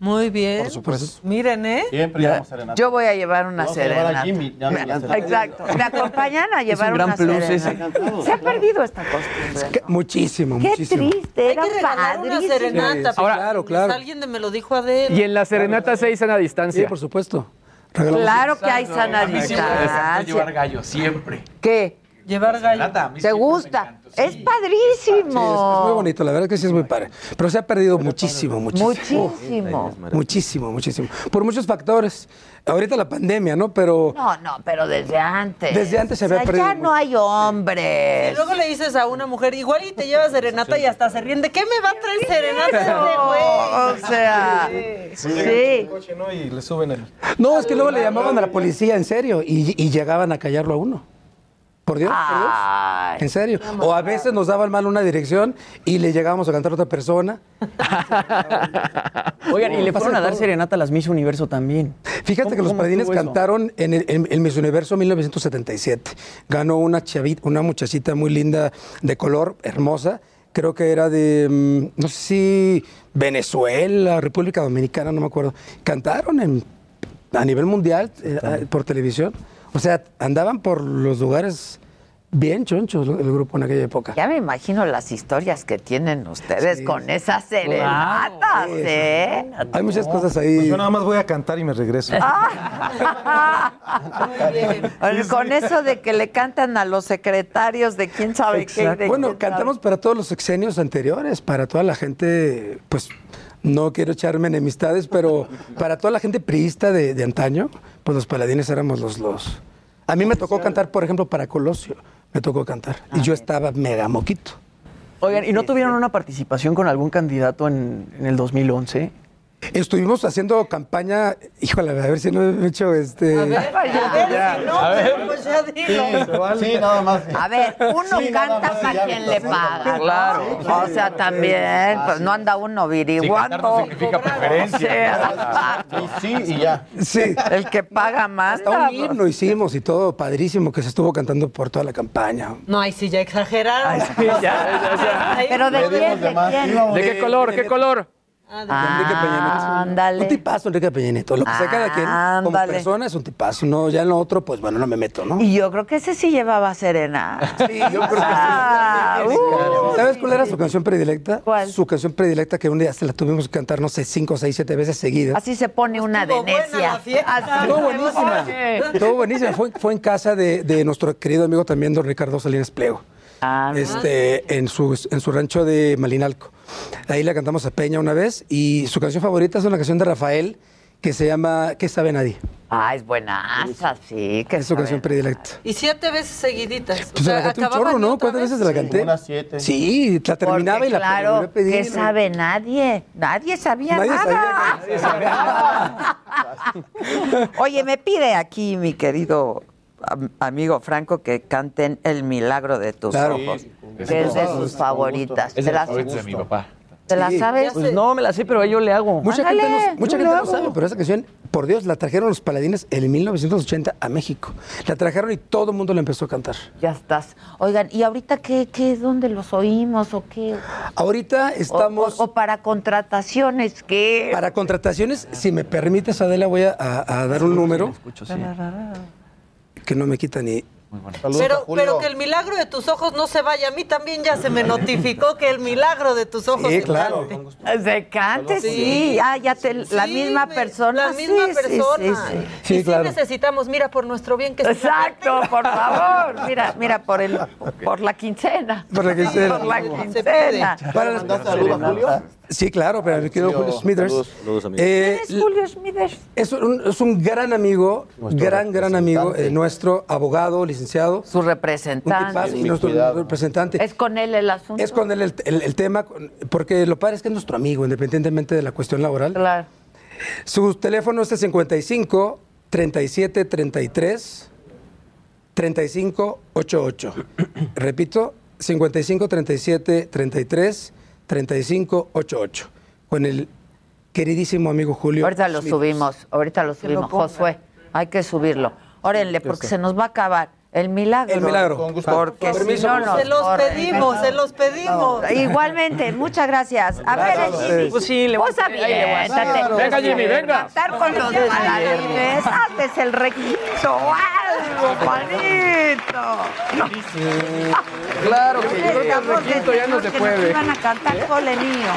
S12: Muy bien.
S15: Por supuesto.
S12: Pues, miren, ¿eh?
S19: Siempre
S17: Ya.
S19: llevamos serenata.
S2: Yo voy a llevar una
S19: Vamos a llevar a
S2: serenata.
S19: Jimmy, ya se-
S2: Exacto. Me acompañan a llevar
S17: un gran
S2: una
S17: plus
S2: serenata. Se ha perdido esta costumbre.
S15: Que- muchísimo,
S2: Qué
S15: muchísimo.
S2: triste,
S12: Hay
S2: era
S12: que regalar una
S2: padrísimo.
S12: serenata.
S15: Sí, sí, claro, claro.
S12: Alguien me lo dijo Adela.
S14: Y en la serenata se dicen a
S15: Sí,
S14: distancia.
S15: por supuesto. Regalamos-
S2: Claro que hay sana
S13: A mí siempre me encantó llevar
S2: distancia.
S13: gallo, siempre.
S2: ¿Qué?
S12: Llevar gallo.
S13: A mí
S2: ¿Te gusta?
S13: sí.
S2: Es
S15: Sí, es, es
S2: padrísimo.
S15: muy bonito, la verdad que sí es muy padre. Pero se ha perdido muchísimo, muchísimo.
S2: Muchísimo.
S15: Muchísimo, muchísimo. Por muchos factores. Ahorita la pandemia, ¿no? Pero
S2: No, no, pero desde antes.
S15: Desde antes se había
S2: O sea,
S15: perdido
S2: Ya no hay
S12: Y
S2: hombres.
S12: luego le dices a una mujer, igual y te lleva serenata y hasta se ríen. ¿De qué me va a traer serenata este?
S2: O sea, sí.
S11: coche, ¿no? Y le suben el...
S15: no, es que luego le llamaban a la policía, en serio, y, y llegaban a callarlo a uno. Por Dios, por Dios.
S2: Ay.
S15: En serio. O a veces nos daban mal una dirección y le llegábamos a cantar a otra persona. [LAUGHS]
S17: Oigan, y le fueron a dar serenata a las Miss Universo también.
S15: Fíjate que
S17: ¿Cómo-
S15: los
S17: cómo
S15: paladines
S17: estuvo eso?
S15: cantaron en el en, en Miss Universo 1977. Ganó una chavita, una muchachita muy linda de color, hermosa. Creo que era de, mm, no sé si Venezuela, República Dominicana, no me acuerdo. Cantaron en, a nivel mundial eh, eh, por televisión. O sea, andaban por los lugares bien chonchos el grupo en aquella época.
S2: Ya me imagino las historias que tienen ustedes
S15: Sí.
S2: con esas serenatas, ¿eh?
S15: Hay muchas cosas ahí.
S11: Pues yo nada más voy a cantar y me regreso. [LAUGHS]
S2: Con eso de que le cantan a los secretarios de quién sabe qué. De
S15: Bueno,
S2: quién sabe.
S15: cantamos para todos los sexenios anteriores, para toda la gente, pues no quiero echarme enemistades, pero para toda la gente priista de, de antaño, pues los paladines éramos los los. A mí me tocó cantar, por ejemplo, para Colosio, me tocó cantar. Y yo estaba mega moquito.
S17: Oigan, ¿y no tuvieron una participación con algún candidato en, en el 2011?
S15: Estuvimos haciendo campaña, híjole, a ver si no he hecho este.
S12: A ver, ya,
S15: ya.
S12: si no,
S15: A ver.
S12: pues ya dilo.
S19: Sí, nada más.
S2: A ver, uno
S19: Sí,
S2: canta para
S19: ya,
S2: quien le paga.
S17: Claro.
S2: O sea, también, pues no anda uno viriguando.
S13: significa preferencia.
S19: Sí, sí y ya.
S15: Sí.
S2: El que paga más.
S15: Hasta un himno hicimos y todo padrísimo que se estuvo cantando por toda la campaña.
S12: No, ahí sí ya exageraron.
S2: Pero de quién, de quién.
S14: ¿De qué color? ¿Qué color?
S15: Enrique Peña Nieto.
S2: Ándale.
S15: Un tipazo, Enrique Peña Nieto. Lo que sea cada quien, como
S2: Ándale.
S15: persona, es un tipazo. No, ya en lo otro, pues bueno, no me meto, ¿no?
S2: Y yo creo que ese sí llevaba serena.
S15: Sí, yo creo que
S2: Ah,
S15: sí.
S2: uh.
S15: ¿Sabes cuál era su canción predilecta?
S2: ¿Cuál?
S15: Su canción predilecta que un día se la tuvimos que cantar, no sé, cinco, seis, siete veces seguidas.
S2: Así se pone una de necia. Así.
S15: Estuvo buenísima. Estuvo buenísima. Fue, fue en casa de, de nuestro querido amigo también, don Ricardo Salinas Pliego.
S2: Ah,
S15: este, en, su, en su rancho de Malinalco. Ahí la cantamos a Peña una vez y su canción favorita es una canción de Rafael que se llama ¿Qué sabe nadie?
S2: Ah, es buenaza, sí. Que
S15: Es su canción predilecta.
S12: Y siete veces seguiditas. O
S15: Pues se
S12: sea,
S15: la canté un chorro, ¿no? ¿Cuántas
S12: vez.
S15: veces se la canté?
S19: Unas siete.
S15: Sí, la terminaba
S2: Porque,
S15: y la
S2: claro,
S15: pedir.
S2: ¿qué sabe nadie? Nadie sabía
S15: Nadie
S2: nada.
S15: sabía [LAUGHS]
S2: Oye, me pide aquí mi querido amigo Franco que canten El milagro de tus
S15: Claro.
S2: ojos,
S15: Sí,
S2: que es de sus favoritas.
S13: Es
S2: ¿Te
S13: de
S2: la,
S13: los favoritos de mi papá.
S2: te la
S15: Sí.
S2: sabes?
S17: Pues no me la sé, pero yo le hago.
S15: Mucha
S2: Ándale,
S15: gente, no, mucha gente sabe, pero esa canción, por Dios, la trajeron los paladines en 1980 a México. La trajeron y todo el mundo la empezó a cantar.
S2: Ya estás. Oigan, ¿y ahorita qué, qué, dónde los oímos o qué?
S15: Ahorita estamos...
S2: O, o para contrataciones, ¿qué?
S15: Para contrataciones, si me permites, Adela, voy a, a- a dar un número que no me quita ni...
S19: Saludos
S12: Pero, pero que el milagro de tus ojos no se vaya. A mí también ya se me notificó que el milagro de tus ojos
S15: Sí,
S12: se
S15: claro.
S12: cante.
S2: Se cante, sí.
S12: Sí.
S2: Ah, ya te, la misma
S12: me-
S2: persona.
S12: La misma
S2: Sí, sí,
S12: persona.
S2: sí, sí.
S12: Y
S15: claro.
S12: necesitamos, mira, por nuestro bien que se
S2: Exacto, por favor. [LAUGHS] Mira, mira, por el, por la quincena.
S15: Por la quincena.
S2: Por la
S12: Se
S2: quincena.
S15: Para las
S19: ¿Mandaste saludos a Julio?
S15: Sí, claro, pero mi querido Julio Smithers.
S19: Saludos, saludos, amigo.
S15: Eh,
S2: ¿Quién es Julio Smithers?
S15: es, un, es un gran amigo,
S19: Nuestro
S15: gran, gran amigo, eh, nuestro abogado, licenciado.
S2: Su
S15: Un
S2: representante.
S15: tipazo, y
S19: Sí,
S15: nuestro
S19: cuidado.
S15: representante.
S2: ¿Es con él el asunto?
S15: Es con él el, el- el tema, porque lo padre es que es nuestro amigo, independientemente de la cuestión laboral.
S2: Claro.
S15: Su teléfono es el 55 37 33 35 88. Repito, 55 37 33 35 88. Con el queridísimo amigo Julio.
S2: Ahorita lo
S15: Smith.
S2: subimos, ahorita lo subimos. Josué, hay que subirlo. Órenle, porque se nos va a acabar el milagro.
S15: El milagro.
S19: Con gusto.
S2: Porque
S15: Con
S2: si
S15: permiso,
S2: no nos
S12: Se los
S2: corren.
S12: pedimos, se los pedimos.
S2: Igualmente, muchas gracias. A ver, el Jimmy.
S17: Pues sí, le voy a-
S2: aviéntate.
S14: Venga, Jimmy, venga.
S2: Cantar con los paladines. Haces el requisito o algo, Juanito.
S17: Claro que
S2: Yo creo que el
S14: requisito ya no se puede.
S2: Van a cantar cole mío.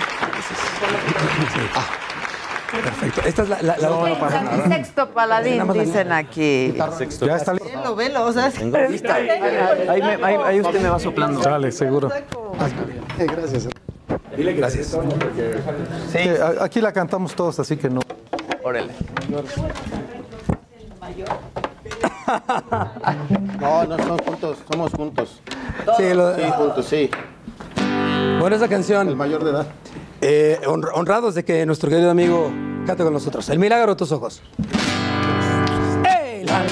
S15: Perfecto. Esta es la, la, la
S2: sexto paladín, dicen aquí.
S11: Ya está listo.
S12: Velo, velo, o sea,
S17: Ahí, me- ahí- ahí usted me va soplando.
S11: Dale, seguro.
S19: Gracias.
S15: Gracias.
S11: Sí, aquí la cantamos todos, así que no.
S17: Órale. [LAUGHS]
S19: No, no son juntos, somos juntos.
S15: Sí, lo-
S19: Sí, juntos, sí.
S15: bueno, esa
S19: El
S15: canción,
S19: mayor de edad.
S15: Eh, hon- honrados de que nuestro querido amigo cante con nosotros. El milagro de tus ojos. ¡Ey! La- ¡Ey,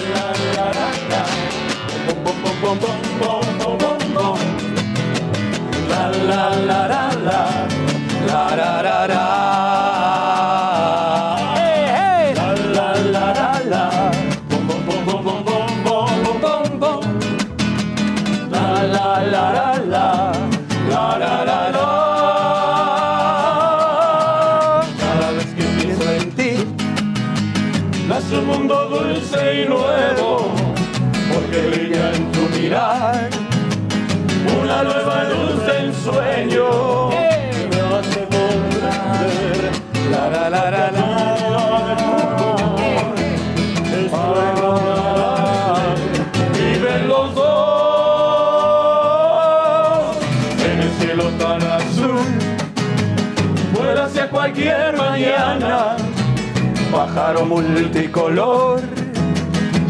S18: pájaro multicolor,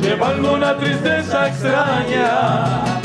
S18: llevando una tristeza extraña.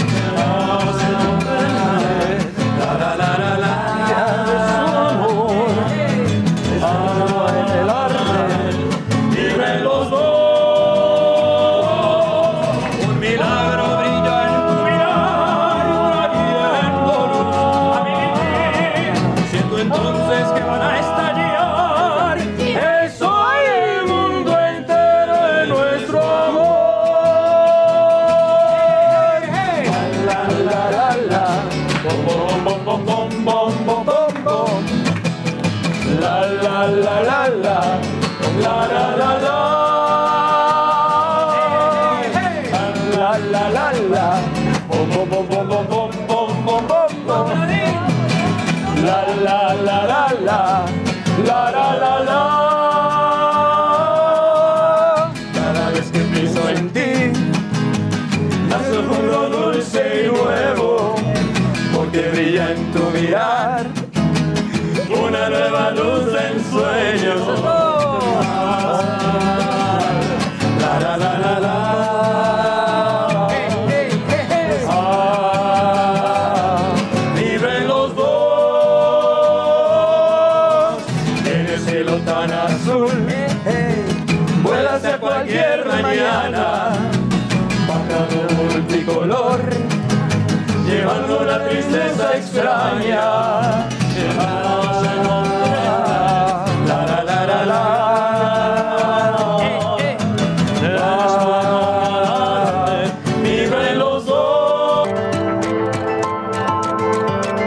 S18: llevando una tristeza extraña.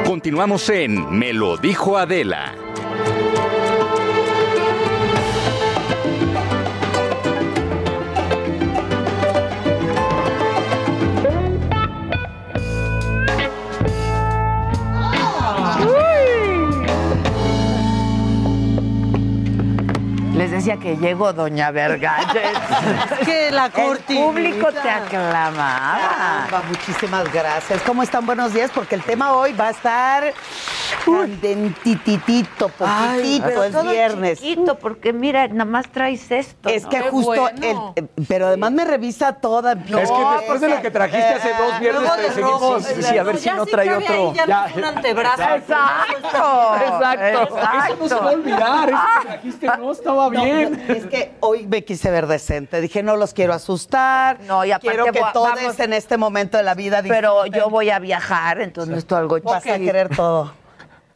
S1: Continuamos en Me lo dijo Adela.
S2: Decía que llegó Doña Vergalles.
S12: Es [LAUGHS] que la
S2: El
S12: cortinita.
S2: público te aclamaba.
S20: Caramba, muchísimas gracias. ¿Cómo están? Buenos días, porque el tema hoy va a estar candentititito, poquitito, es viernes.
S2: chiquito, porque mira, nada más traes esto.
S20: Es
S2: ¿no?
S20: que
S2: Qué
S20: justo,
S2: bueno.
S20: el, eh, pero además me revisa toda.
S13: es que después de lo que trajiste hace dos viernes,
S20: luego
S13: te seguimos.
S20: rojo,
S13: Sí, a ver si no trae otro.
S12: Ya, un antebrazo.
S2: Exacto.
S20: Exacto.
S13: Eso no se va a olvidar. Eso que trajiste no estaba
S20: No,
S13: bien.
S20: es que hoy me quise ver decente. Dije, no los quiero asustar.
S2: No, y aparte
S20: quiero que
S2: voy-
S20: todos
S2: vamos-
S20: en este momento de la vida
S2: Pero
S20: disfruten.
S2: yo voy a viajar, entonces necesito algo
S20: Vas a querer todo.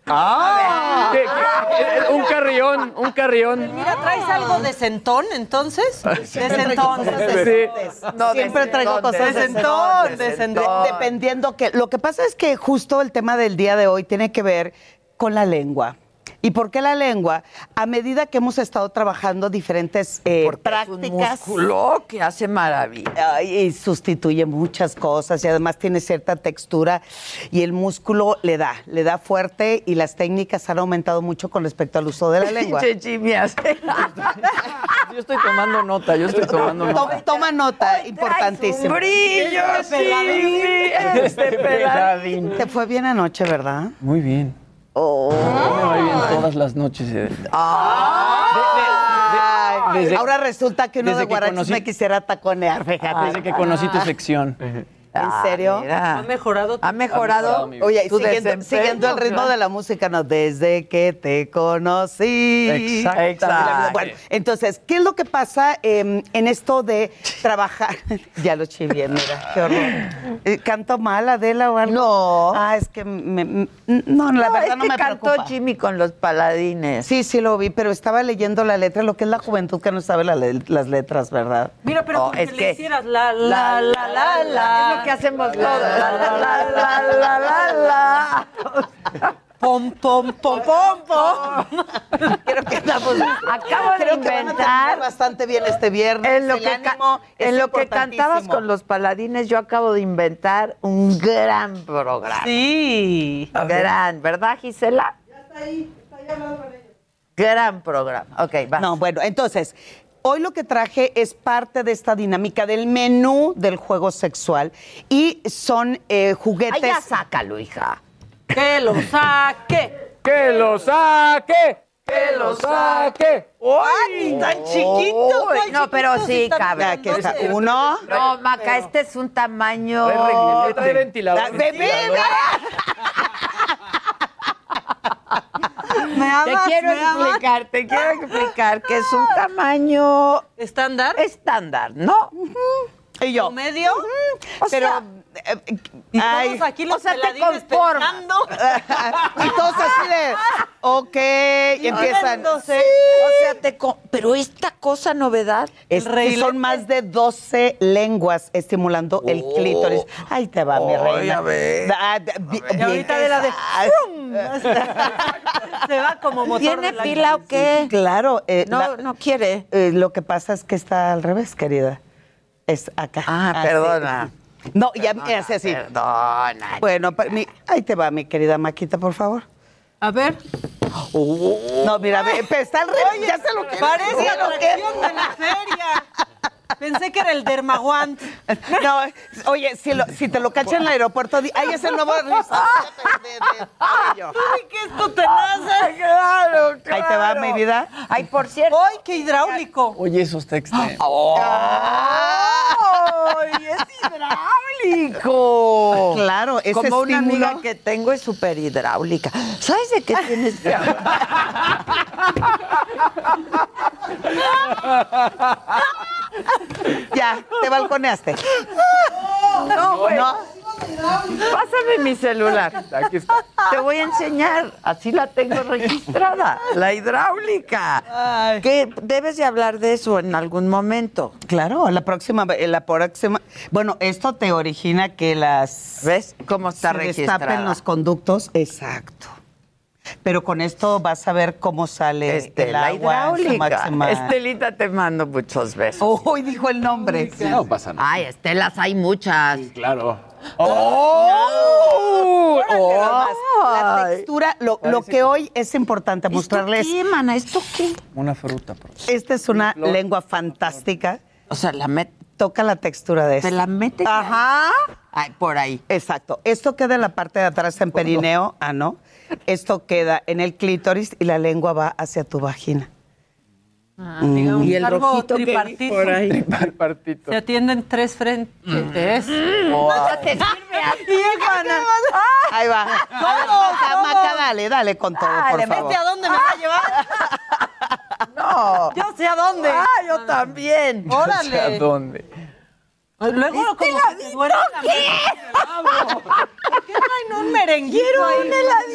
S17: ¡Ah! ¿Qué- qué- un carrión, un carrión.
S12: Mira, ¿traes algo de sentón entonces? De sentón.
S20: decentes.
S12: No,
S20: Siempre
S12: de
S20: traigo cosas
S12: de sentón, de sentón.
S20: De- dependiendo que. Lo que pasa es que justo el tema del día de hoy tiene que ver con la lengua. ¿Y por qué la lengua? A medida que hemos estado trabajando diferentes eh, prácticas.
S2: músculo que hace maravilla.
S20: Y sustituye muchas cosas y además tiene cierta textura y el músculo le da, le da fuerte y las técnicas han aumentado mucho con respecto al uso de la [LAUGHS] lengua.
S17: Yo estoy tomando nota, yo estoy tomando
S20: To-
S17: nota.
S20: Toma nota, importantísimo.
S2: brillo, Jimmy, este [LAUGHS] peladín.
S20: Te fue bien anoche, ¿verdad?
S17: Muy bien.
S20: Oh.
S17: Me va bien todas las noches. eh.
S20: Ay,
S17: desde-
S20: Ahora resulta que uno de
S17: que
S20: guarachos
S17: conocí-
S20: me quisiera taconear, fíjate.
S17: Desde que conocí tu sección.
S20: ¿En serio?
S2: Ah, mira.
S12: Ha mejorado.
S2: ¿Ha mejorado?
S17: mejorado.
S20: Oye,
S2: tu
S20: siguiendo, siguiendo el ritmo de la música, no, desde que te conocí.
S17: Exactamente.
S20: Bueno, entonces, ¿qué es lo que pasa eh, en esto de trabajar? [LAUGHS] ya lo bien, mira, qué horror. Eh, ¿Canto mal, Adela, o algo?
S2: No.
S20: Ah, es que me- me- no, la
S2: No,
S20: verdad
S2: es
S20: no
S2: que
S20: me
S2: cantó
S20: preocupa.
S2: Jimmy con los paladines.
S20: Sí, sí lo vi, pero estaba leyendo la letra, lo que es la juventud que no sabe la le- las letras, ¿verdad?
S12: Mira, pero
S2: No,
S12: como
S2: es
S12: que le hicieras la, la, la, la, la.
S2: Es lo que hacemos todos. La, la, la, la, la, la, la.
S12: Pom, pom, pom, pom, pom.
S20: Creo que estamos.
S2: Acabo de
S20: creo que van a
S2: inventar-
S20: bastante bien este viernes.
S2: En lo
S20: El
S2: que, ca-
S20: ánimo es
S2: en lo que cantabas con los paladines, yo acabo de inventar un gran programa.
S12: Sí.
S2: Gran, ¿verdad, Gisela? Gran programa. Ok, va.
S20: No, bueno, entonces, hoy lo que traje es parte de esta dinámica del menú del juego sexual y son eh,
S2: Ay,
S20: juguetes.
S2: ya sácalo, hija.
S12: Que lo saque.
S17: ¡Que lo saque! ¡Que lo saque!
S20: ¡Ay, tan chiquito! Tan
S2: no, pero sí
S20: está. Uno.
S2: No, Maca, este es un tamaño.
S20: Bebé, [LAUGHS] [LAUGHS]
S12: Me
S2: Te quiero
S12: me amas.
S2: explicar, te quiero explicar que es un tamaño
S12: ¿Estándar?
S2: estándar, ¿no?
S20: Y yo.
S12: ¿Medio?
S2: O
S20: Pero.
S2: sea,
S12: Y
S20: ay,
S12: todos aquí los
S2: o sea, te conformas.
S20: y todos así de. ok. Y empiezan.
S2: O sea, te pero esta cosa novedad.
S20: Es que son más de 12 lenguas estimulando el clítoris. Ahí te va, mi
S2: Oh.
S20: Reina.
S2: a ver.
S20: Ah,
S12: Y ahorita de la de. [LAUGHS] Se va como motor.
S2: ¿Tiene
S12: de
S2: pila o qué?
S20: Claro. eh,
S2: No,
S20: la-
S2: no quiere.
S20: eh, lo que pasa es que está al revés, querida. Es acá.
S2: Ah,
S20: Así.
S2: perdona.
S20: No, ya me hace así.
S2: Perdona.
S20: Bueno, pa- mi- ahí te va, mi querida Maquita, por favor.
S12: A ver.
S20: No, mira, ve, pe- está al revés. ya se lo quiere.
S12: Parece
S20: lo
S12: atracción de la feria. Pensé que era el dermaguant. [LAUGHS]
S20: No, oye, si, lo- si te lo cachan en el aeropuerto, di- ahí es el nuevo rizado de, de- de cabello.
S12: Ay, qué esto tenaza.
S2: Claro,
S20: Ahí te va, mi vida.
S2: Ay, por cierto.
S12: ¡Ay, qué hidráulico!
S17: Oye, eso está extremo.
S2: ¡Ay, es hidráulico!
S20: Claro, ese
S2: Como una amiga que tengo es súper hidráulica. ¿Sabes de qué tienes que [LAUGHS] [LAUGHS]
S20: Ya, te balconeaste.
S2: No, güey.
S20: No.
S2: Pásame mi celular.
S13: Aquí está.
S2: Te voy a enseñar. Así la tengo registrada. La hidráulica. Que debes de hablar de eso en algún momento.
S20: Claro, la próxima, la próxima. Bueno, esto te origina que las.
S2: ¿Ves cómo está
S20: se
S2: registrada?
S20: destapen los conductos. Exacto. Pero con esto vas a ver cómo sale
S2: Este,
S20: el agua
S2: Estelita, te mando muchos besos.
S20: Uy, dijo el nombre.
S13: No pasa nada.
S2: Ay, Estelas hay muchas.
S13: Claro.
S20: ¡Oh! Nomás. La textura, lo, lo que hoy es importante mostrarles.
S2: ¿Esto qué, mana? ¿Esto qué?
S17: Una fruta. por-
S20: Esta es una lengua fantástica.
S2: O sea, la met...
S20: Toca la textura de
S2: ¿Te
S20: esto.
S2: la mete?
S20: Ajá.
S2: Ay, por ahí.
S20: Exacto. Esto queda en la parte de atrás en perineo, ah, ¿no? Esto queda en el clítoris y la lengua va hacia tu vagina.
S12: digamos,
S2: Y el
S12: algo
S2: rojito
S12: tripartito.
S2: por ahí.
S13: Tripartito.
S12: Se atienden tres frentes.
S2: Ya te sirve [LAUGHS] a ti, mana.
S20: Ahí va. A ver, Maca, Maca, dale, dale con todo, por
S2: Dale,
S20: favor.
S12: ¿Vete a dónde me va a llevar? [LAUGHS]
S2: No.
S12: Yo sé a dónde.
S2: Ah, yo también. [LAUGHS]
S12: Órale.
S17: ¿A dónde?
S12: Luego como que te duele la mente. ¿Por qué no hay un merenguito
S2: Quiero un heladito.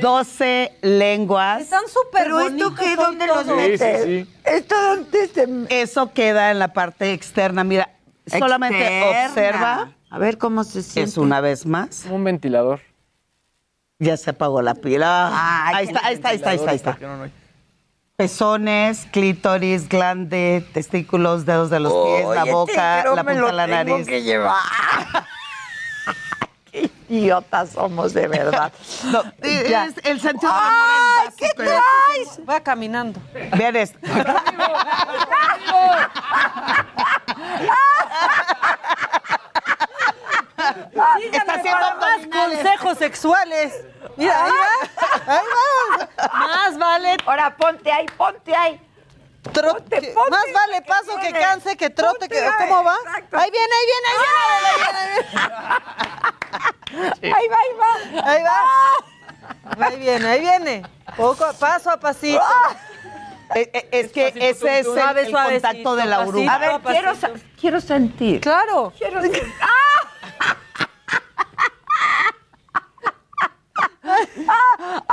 S20: 12 lenguas.
S12: Están súper
S2: Pero esto
S12: hoy
S2: ¿dónde los
S12: todos.
S13: Sí, sí,
S2: metes?
S13: sí.
S2: ¿Esto dónde se
S20: Eso queda en la parte externa. Mira, solamente observa.
S2: A ver cómo se siente.
S20: Es una vez más.
S17: Un ventilador.
S20: Ya se apagó la pila.
S2: Ay,
S20: ahí, está, ahí está, ahí está, ahí está, ahí está. Pezones, clítoris, glande, testículos, dedos de los pies, la boca, la punta de la
S2: tengo
S20: nariz.
S2: que llevar. Qué idiotas somos, de verdad. [LAUGHS]
S20: No,
S2: Ya.
S20: es- el sentido del
S2: ¡Ay,
S20: humor
S2: qué
S20: básico.
S2: traes!
S12: Va caminando.
S20: Vean esto. [LAUGHS] Está haciendo
S12: para más
S20: abdominales.
S12: consejos sexuales. Mira, ahí va. Ahí va. [LAUGHS] Más vale
S2: Ahora ponte ahí, ponte ahí.
S12: Trote.
S2: Ponte, ponte,
S12: más vale
S2: que
S12: paso que
S2: viene.
S12: canse que trote. Que, ¿Cómo va?
S2: exacto.
S12: Ahí viene, ahí viene, ahí viene. Ahí viene.
S2: Ahí va, ahí va.
S12: Ahí va. Ahí viene, ahí viene. Poco a paso a pasito.
S20: Eh, eh, Es que ese es el,
S12: Suave,
S20: el contacto de la oruga.
S2: A ver, quiero, sa- quiero sentir.
S12: Claro.
S2: Quiero sentir. [LAUGHS] [LAUGHS]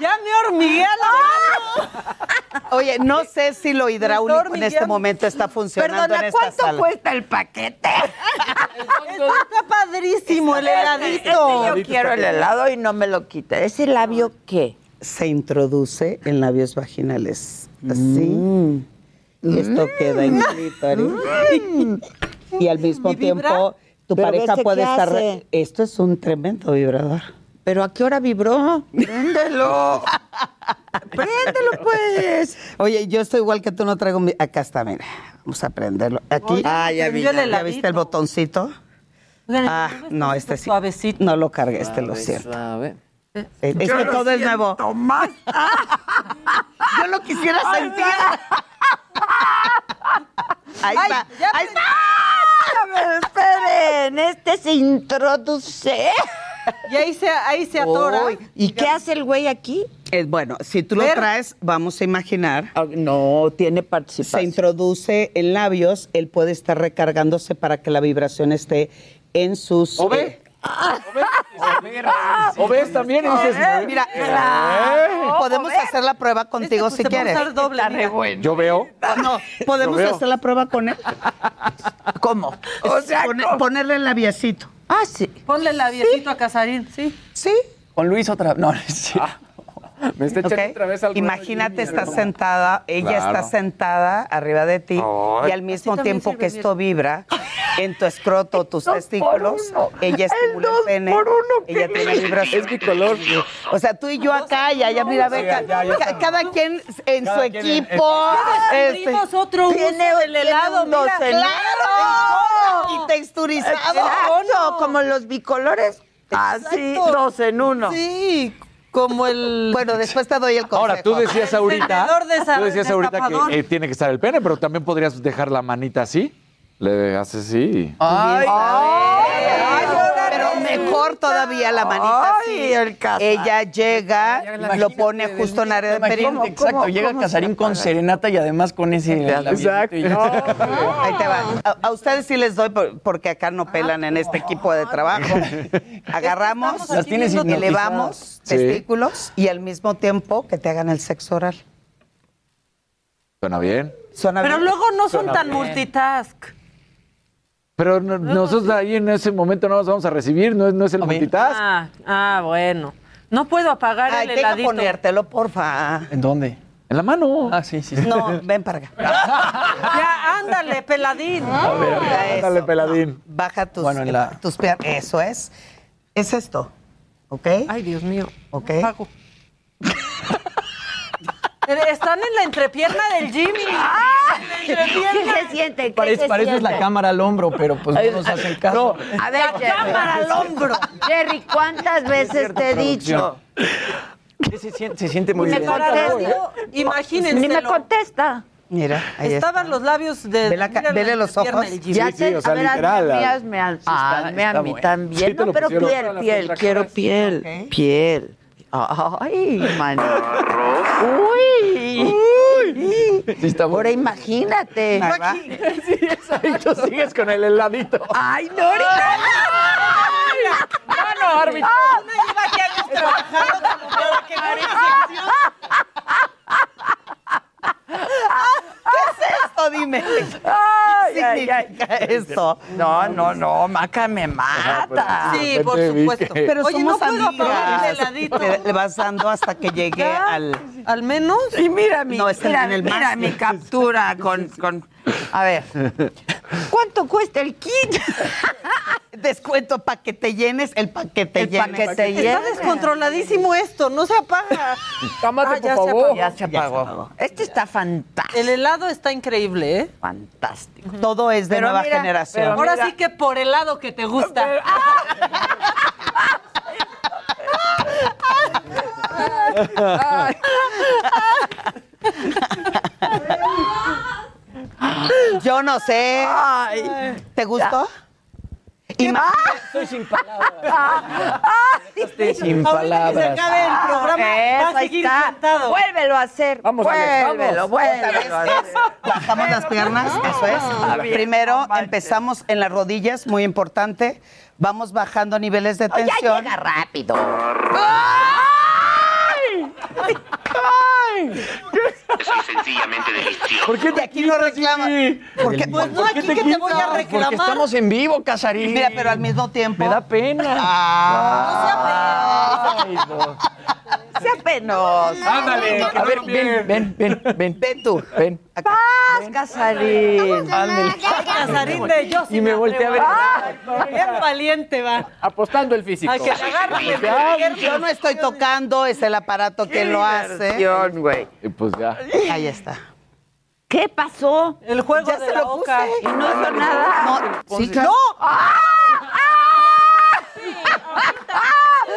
S12: Ya me hormigué la mano.
S20: Oye, no sé si lo hidráulico en este momento está funcionando
S2: Perdona,
S20: en esta
S2: ¿cuánto
S20: sala.
S2: cuesta el paquete?
S12: Está padrísimo el heladito.
S2: Yo quiero el helado y no me lo quite. ¿Ese labio qué?
S20: Se introduce en labios vaginales. Así. Y esto queda en clítoris. Y al mismo tiempo, tu
S2: ¿Pero
S20: pareja
S2: este
S20: puede estar. Esto es un tremendo vibrador.
S2: ¿Pero a qué hora vibró? Préndelo. [LAUGHS] Préndelo, pues.
S20: Oye, yo estoy igual que tú, no traigo mi... Acá está, mira. Vamos a prenderlo. Aquí.
S12: Oye,
S20: ah, ya vi. ¿Ya viste el botoncito?
S12: Oigan,
S20: Ah, no, este sí.
S12: Suavecito.
S20: No lo cargué, este lo siento.
S17: Sabe.
S20: Eh, Es que todo es nuevo.
S2: Tomás. [LAUGHS]
S20: Yo lo quisiera sentir. Ahí
S12: Ay,
S20: está.
S12: ya
S20: Ahí
S12: me-
S20: está.
S2: Esperen. Este se introduce.
S12: Y ahí se, ahí se atora.
S2: Uy, ¿Y qué hace el güey aquí?
S20: Eh, bueno, si tú lo traes, vamos a imaginar.
S2: Ah, No, tiene
S20: Se
S2: participación.
S20: introduce en labios, él puede estar recargándose para que la vibración esté en sus.
S13: O ve.
S20: eh,
S13: O ves [LAUGHS] también y dices,
S20: Mira,
S13: Eh.
S20: podemos hacer la prueba contigo si
S12: se puede
S20: quieres.
S13: yo veo. [LAUGHS]
S20: No, podemos hacer la prueba con él. [LAUGHS]
S2: ¿Cómo?
S20: O sea, ponerle el labiacito.
S2: Ah, sí.
S12: Ponle el labiecito a Casarín, sí.
S20: Sí.
S17: Con Luis otra No, sí.
S13: Me está echando otra vez al
S20: Imagínate, está sentada, ella
S13: Claro.
S20: está sentada arriba de ti
S13: Ay.
S20: y al mismo tiempo que esto vibra en tu escroto, tus testículos, ella estimula el, pene, ella tiene vibración.
S13: Es mi color.
S20: O sea, tú y yo acá, ya, ya, mira, ve, cada quien en su equipo. este,
S12: Descubrimos otro uso del helado,
S20: ¡Claro! Y texturizado.
S2: Como los bicolores. Así, dos en uno.
S12: Sí, como el...
S20: Bueno, después te doy el consejo.
S13: Ahora, tú decías ahorita,
S12: encendedor de esa-
S13: tú decías ahorita que eh, tiene que estar el pene, pero también podrías dejar la manita así. Le haces así.
S20: Ay, pero mejor todavía la manita así. Ella llega, lo pone justo en área de perico.
S17: Exacto, llega Casarín con serenata y además con ese.
S20: Exacto.
S17: y-
S20: Ahí te va. A, a ustedes sí les doy por- porque acá no pelan en este equipo de trabajo. [LAUGHS] Agarramos,
S17: Las tienes
S20: elevamos
S13: Sí.
S20: testículos y al mismo tiempo que te hagan el sexo oral.
S13: Suena bien.
S20: Suena
S12: Pero
S20: bien?
S12: luego no son
S13: Suena
S12: tan
S13: bien.
S12: multitask.
S13: Pero no- nosotros ahí en ese momento no nos vamos a recibir, no es, no es el multitask.
S12: Ah, ah, bueno. No puedo apagar
S20: Ay,
S12: el
S20: deja
S12: heladito.
S20: ponértelo, porfa.
S17: ¿En dónde?
S13: En la mano.
S17: Ah, sí, sí. sí.
S20: No, ven para acá. [LAUGHS]
S12: Ya, ándale, peladín.
S20: Mira eso.
S13: Dale, peladín.
S20: Baja tus,
S17: Bueno, en la-
S20: tus piernas. Eso es. Es esto. ¿Ok?
S12: Ay, Dios mío.
S20: ¿Ok?
S12: Pago. Están en la entrepierna del Jimmy.
S2: ¿Qué se siente? ¿Qué
S17: Parece,
S2: se
S17: para eso es la
S2: siente?
S17: cámara al hombro, pero pues no nos hacen caso.
S2: A ver, Jerry.
S12: cámara al hombro.
S2: Jerry, ¿cuántas veces te he dicho?
S17: Sí, Se, siente, se siente muy
S2: me
S17: bien.
S2: contesto.
S12: Imagínense.
S2: Ni me contesta.
S20: Mira, ahí
S12: Estaban
S20: está.
S12: los labios de.
S20: Vela
S12: la
S20: vele los ojos.
S2: Ya
S13: Sí,
S2: sé,
S13: sí, o sea,
S2: a ver,
S13: literal,
S2: a mí,
S13: la-
S2: hazme a, mí también.
S13: Sí,
S2: no, pero piel, piel, quiero piel, piel. Ay, man. Uy.
S17: Sí, está
S2: Ahora imagínate. [LAUGHS]
S13: Sí, exacto, [LAUGHS] sigues con el heladito.
S2: Ay, no, ahorita.
S13: ¡Ah, no, árbitro!
S12: No iba aquí años trabajando como para que no [LAUGHS]
S20: ¿Qué es esto? Dime.
S2: Ay,
S20: ¿Qué
S2: ay, ay.
S20: esto?
S2: No, no, no, Maca me mata.
S12: Sí, por supuesto.
S13: que-
S20: Pero
S12: Oye,
S20: somos
S12: no puedo apagar el
S20: amigas.
S12: heladito.
S20: Le, vas dando hasta que llegue
S12: ¿Ya?
S20: al...
S12: Al menos.
S2: Y mira mi,
S20: No,
S2: mira,
S20: en el
S2: mira mi captura con, con... A ver, ¿cuánto cuesta el kit? [LAUGHS]
S20: Descuento para que te llenes el paquete
S2: El
S20: llenes.
S2: paquete
S12: Está
S2: lleno.
S12: descontroladísimo esto, no se apaga.
S13: Cámate,
S12: Ah, ya
S13: por
S12: se
S13: favor.
S12: apagó.
S2: Ya se apagó. Este está fantástico.
S12: El helado está increíble, ¿eh?
S2: Fantástico.
S20: Todo es de
S2: Pero
S20: nueva
S2: mira,
S20: generación.
S2: pero
S12: Ahora
S2: mira.
S12: sí que por el lado que te gusta. [LAUGHS]
S20: Yo no sé. ¿Te gustó? Ima-
S17: Estoy sin palabras. Estoy sin
S12: que se
S17: palabras.
S12: acabe el programa, va a seguir
S2: está.
S12: sentado.
S2: Vuélvelo a hacer.
S13: Vamos,
S2: vuélvelo,
S13: vamos.
S2: vuélvelo a hacer.
S20: Bajamos las piernas, eso es. Primero empezamos en las rodillas, muy importante. Vamos bajando niveles de
S2: Oh, ya
S20: tensión.
S2: llega rápido.
S21: Soy sencillamente delicioso.
S13: ¿Por qué
S20: Y aquí no reclama. Porque,
S12: Pues no, aquí que te voy a
S17: Porque
S12: reclamar.
S17: estamos en vivo, Casarín.
S20: mira, pero al mismo tiempo.
S17: Me da pena.
S20: Ah.
S17: Ay, no.
S2: Sea penoso.
S13: Ándale,
S17: A ver, ven, ven, ven, ven.
S20: Ven tú.
S17: Ven.
S20: Acá.
S2: Paz, Casarín.
S17: Ándale.
S12: Casarín de yo sí
S17: Y me volteé a ver.
S12: Bien valiente va.
S14: Apostando el físico.
S20: Yo no estoy tocando, es el aparato que lo hace.
S2: Güey.
S13: Y pues ya.
S20: Ahí está.
S2: ¿Qué pasó?
S12: El juego
S20: Ya
S12: de
S20: se
S12: la
S20: lo
S12: boca.
S2: Y no hizo nada.
S20: No, sí, claro.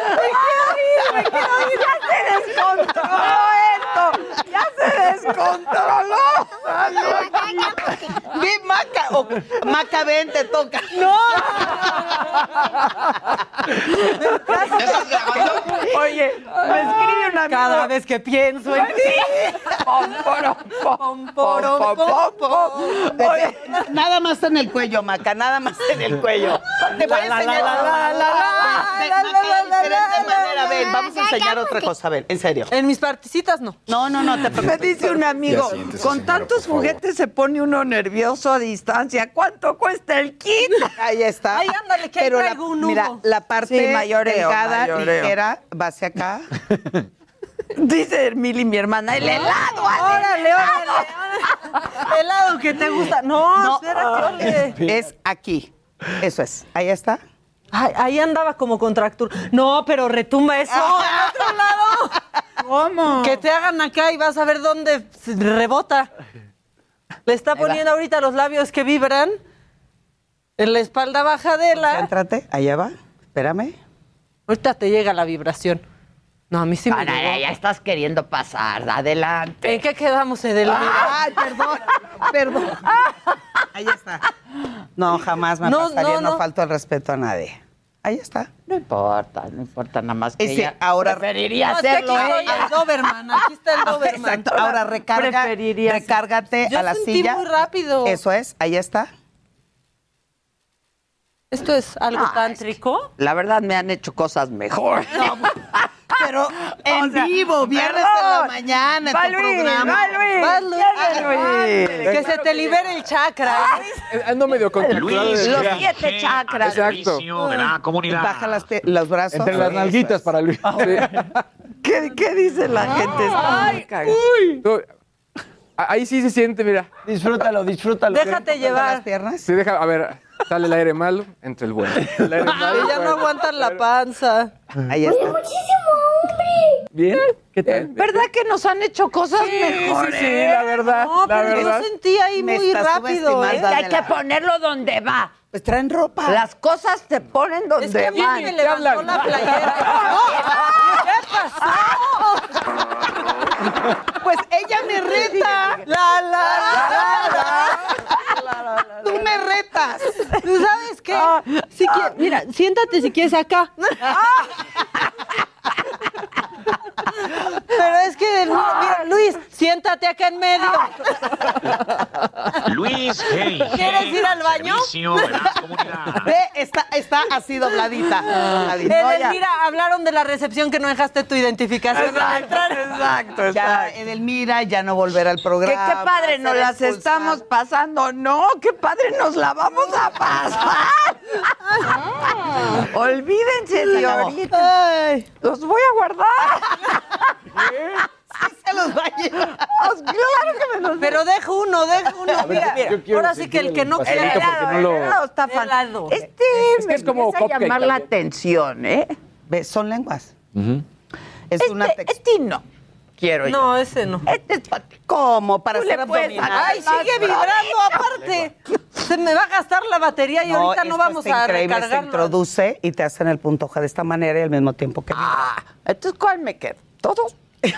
S2: Me quiero ir. Ya se descontroló esto. Ya se descontroló.
S20: Ve, Maca. o- Maca, ven, te toca.
S12: No.
S2: Oye, me escribe una
S20: Cada vez que pienso en ti. Oye, Nada más en el cuello, Maca, nada más en el cuello. Te voy a enseñar.
S12: la, la, la, la, la,
S20: Maca, vamos a enseñar otra cosa. A ver, en serio.
S12: En mis partecitas no.
S20: No, no, no, te
S2: Me dice un amigo, con
S20: señora,
S2: tantos juguetes se pone uno nervioso a distancia. ¿Cuánto cuesta el kit? [LAUGHS]
S20: Ahí está.
S12: Ay, ándale, que ahí
S20: Pero la,
S12: traigo un
S20: mira, la parte
S2: Sí, mayoreo,
S20: delgada,
S2: mayoreo.
S20: ligera, va hacia acá. [LAUGHS]
S2: Dice Mili, mi hermana, el [LAUGHS] helado.
S12: Órale, órale, órale. Helado que te gusta. No,
S20: No,
S12: espérate, ole.
S20: es aquí. Eso es. Ahí está.
S12: Ay, ahí andaba como contractura. No, pero retumba eso. ¡Al [LAUGHS] otro lado!
S2: ¿Cómo?
S12: Que te hagan acá y vas a ver dónde rebota. Le está
S20: Ahí va.
S12: poniendo ahorita los labios que vibran en la espalda baja de la.
S20: Céntrate. Allá va. Espérame.
S12: Ahorita te llega la vibración. No, a mí sí me
S2: Para,
S12: llegó.
S2: ya estás queriendo pasar, adelante.
S12: ¿En qué quedamos, Edelmira?
S20: Ay, perdón, perdón. [LAUGHS] Ahí está. No, jamás me
S12: No,
S20: pasaría,
S12: no,
S20: no,
S12: no.
S20: falto el respeto a nadie. Ahí está.
S2: No importa, no importa nada más que
S20: Ese,
S2: ella
S20: ahora-
S2: preferiría
S12: No,
S2: hacerlo
S12: aquí
S2: ella.
S12: el Doberman, aquí está el [LAUGHS] Doberman.
S20: Exacto. Ahora recarga,
S2: Preferiría-
S20: recárgate
S12: Yo
S20: a la
S12: sentí
S20: silla.
S12: muy rápido.
S20: Eso es, ahí está.
S12: ¿Esto es algo
S2: Ah,
S12: tántrico?
S2: La verdad me han hecho cosas mejor. [LAUGHS]
S20: Pero en
S2: O sea,
S20: vivo, viernes en la
S2: perdón.
S20: mañana, en
S2: Va
S20: tu
S2: Luis,
S20: programa.
S2: va Luis,
S12: Va, Luis.
S2: viene Luis.
S12: Que se te libere el chakra.
S14: Eh, Ando medio contracturado.
S21: Luis,
S2: Los siete chakras.
S14: Exacto.
S21: Servicio de la comunidad.
S20: Baja las los brazos.
S14: Entre las nalguitas para Luis. Sí.
S2: ¿Qué, qué dice la gente? Está muy cagado.
S14: Tú- a- Ahí sí se siente, mira.
S19: Disfrútalo, disfrútalo.
S12: Déjate
S20: las
S12: llevar.
S20: piernas.
S14: Se deja, a ver, sale el aire malo, entre el bueno. El aire malo,
S12: ya no aguantan la panza.
S20: Ahí está.
S14: ¿Bien? ¿Qué tal?
S2: ¿Verdad que nos han hecho cosas
S14: Sí,
S2: mejores?
S14: sí, sí, la verdad,
S12: No,
S14: la
S12: pero
S14: verdad.
S12: yo sentí ahí
S20: Me
S12: muy rápido. ¿eh?
S2: hay que ponerlo donde va.
S20: Pues traen ropa.
S2: Las cosas te ponen donde
S12: Es que a mí
S2: van.
S12: me levantó la playera. [LAUGHS] ¿Qué pasó?
S20: Pues ella me reta.
S12: La, la,
S20: Tú me retas.
S12: ¿Tú sabes qué? Si quie- mira, siéntate si quieres acá. [LAUGHS] Pero es que, mira, mira, Luis, siéntate acá en medio.
S21: Luis G.
S12: ¿Quieres ir al baño?
S21: Servicio.
S20: Ve, está, está así dobladita. dobladita. No, ya.
S12: Edelmira, hablaron de la recepción que no dejaste tu identificación al entrar.
S2: Exacto,
S20: Ya, Edelmira, ya no volver al
S2: Que
S20: programa.
S2: qué padre nos las estamos pasando. No, qué padre nos la vamos a pasar. Olvídense de ahorita. Los voy a guardar.
S20: Sí se los va a llevar.
S2: Pues claro que me los
S12: Pero dejo uno, dejo uno.
S14: ver,
S12: Mira,
S14: yo quiero
S12: ahora sí que el que no quiera.
S14: no lo-
S2: helado está
S12: Helado.
S2: Este
S14: Es
S2: me
S14: que es como
S2: empieza a llamar la atención, ¿eh?
S20: Ve, son lenguas. Es
S2: Este,
S20: una textura.
S2: este no. Quiero yo.
S12: No, ese no.
S2: Este es para ti.
S20: ¿Cómo? Para
S2: Tú
S20: hacer
S2: le puedes
S20: abdominal.
S2: sacar
S12: Ay, sigue vibrando aparte. Se me va a gastar la batería y ahorita no vamos a
S20: increíble, Se introduce y te hacen el punto G de esta manera y al mismo tiempo que...
S2: Ah, entonces, ¿cuál me queda? ¿Todos? [LAUGHS]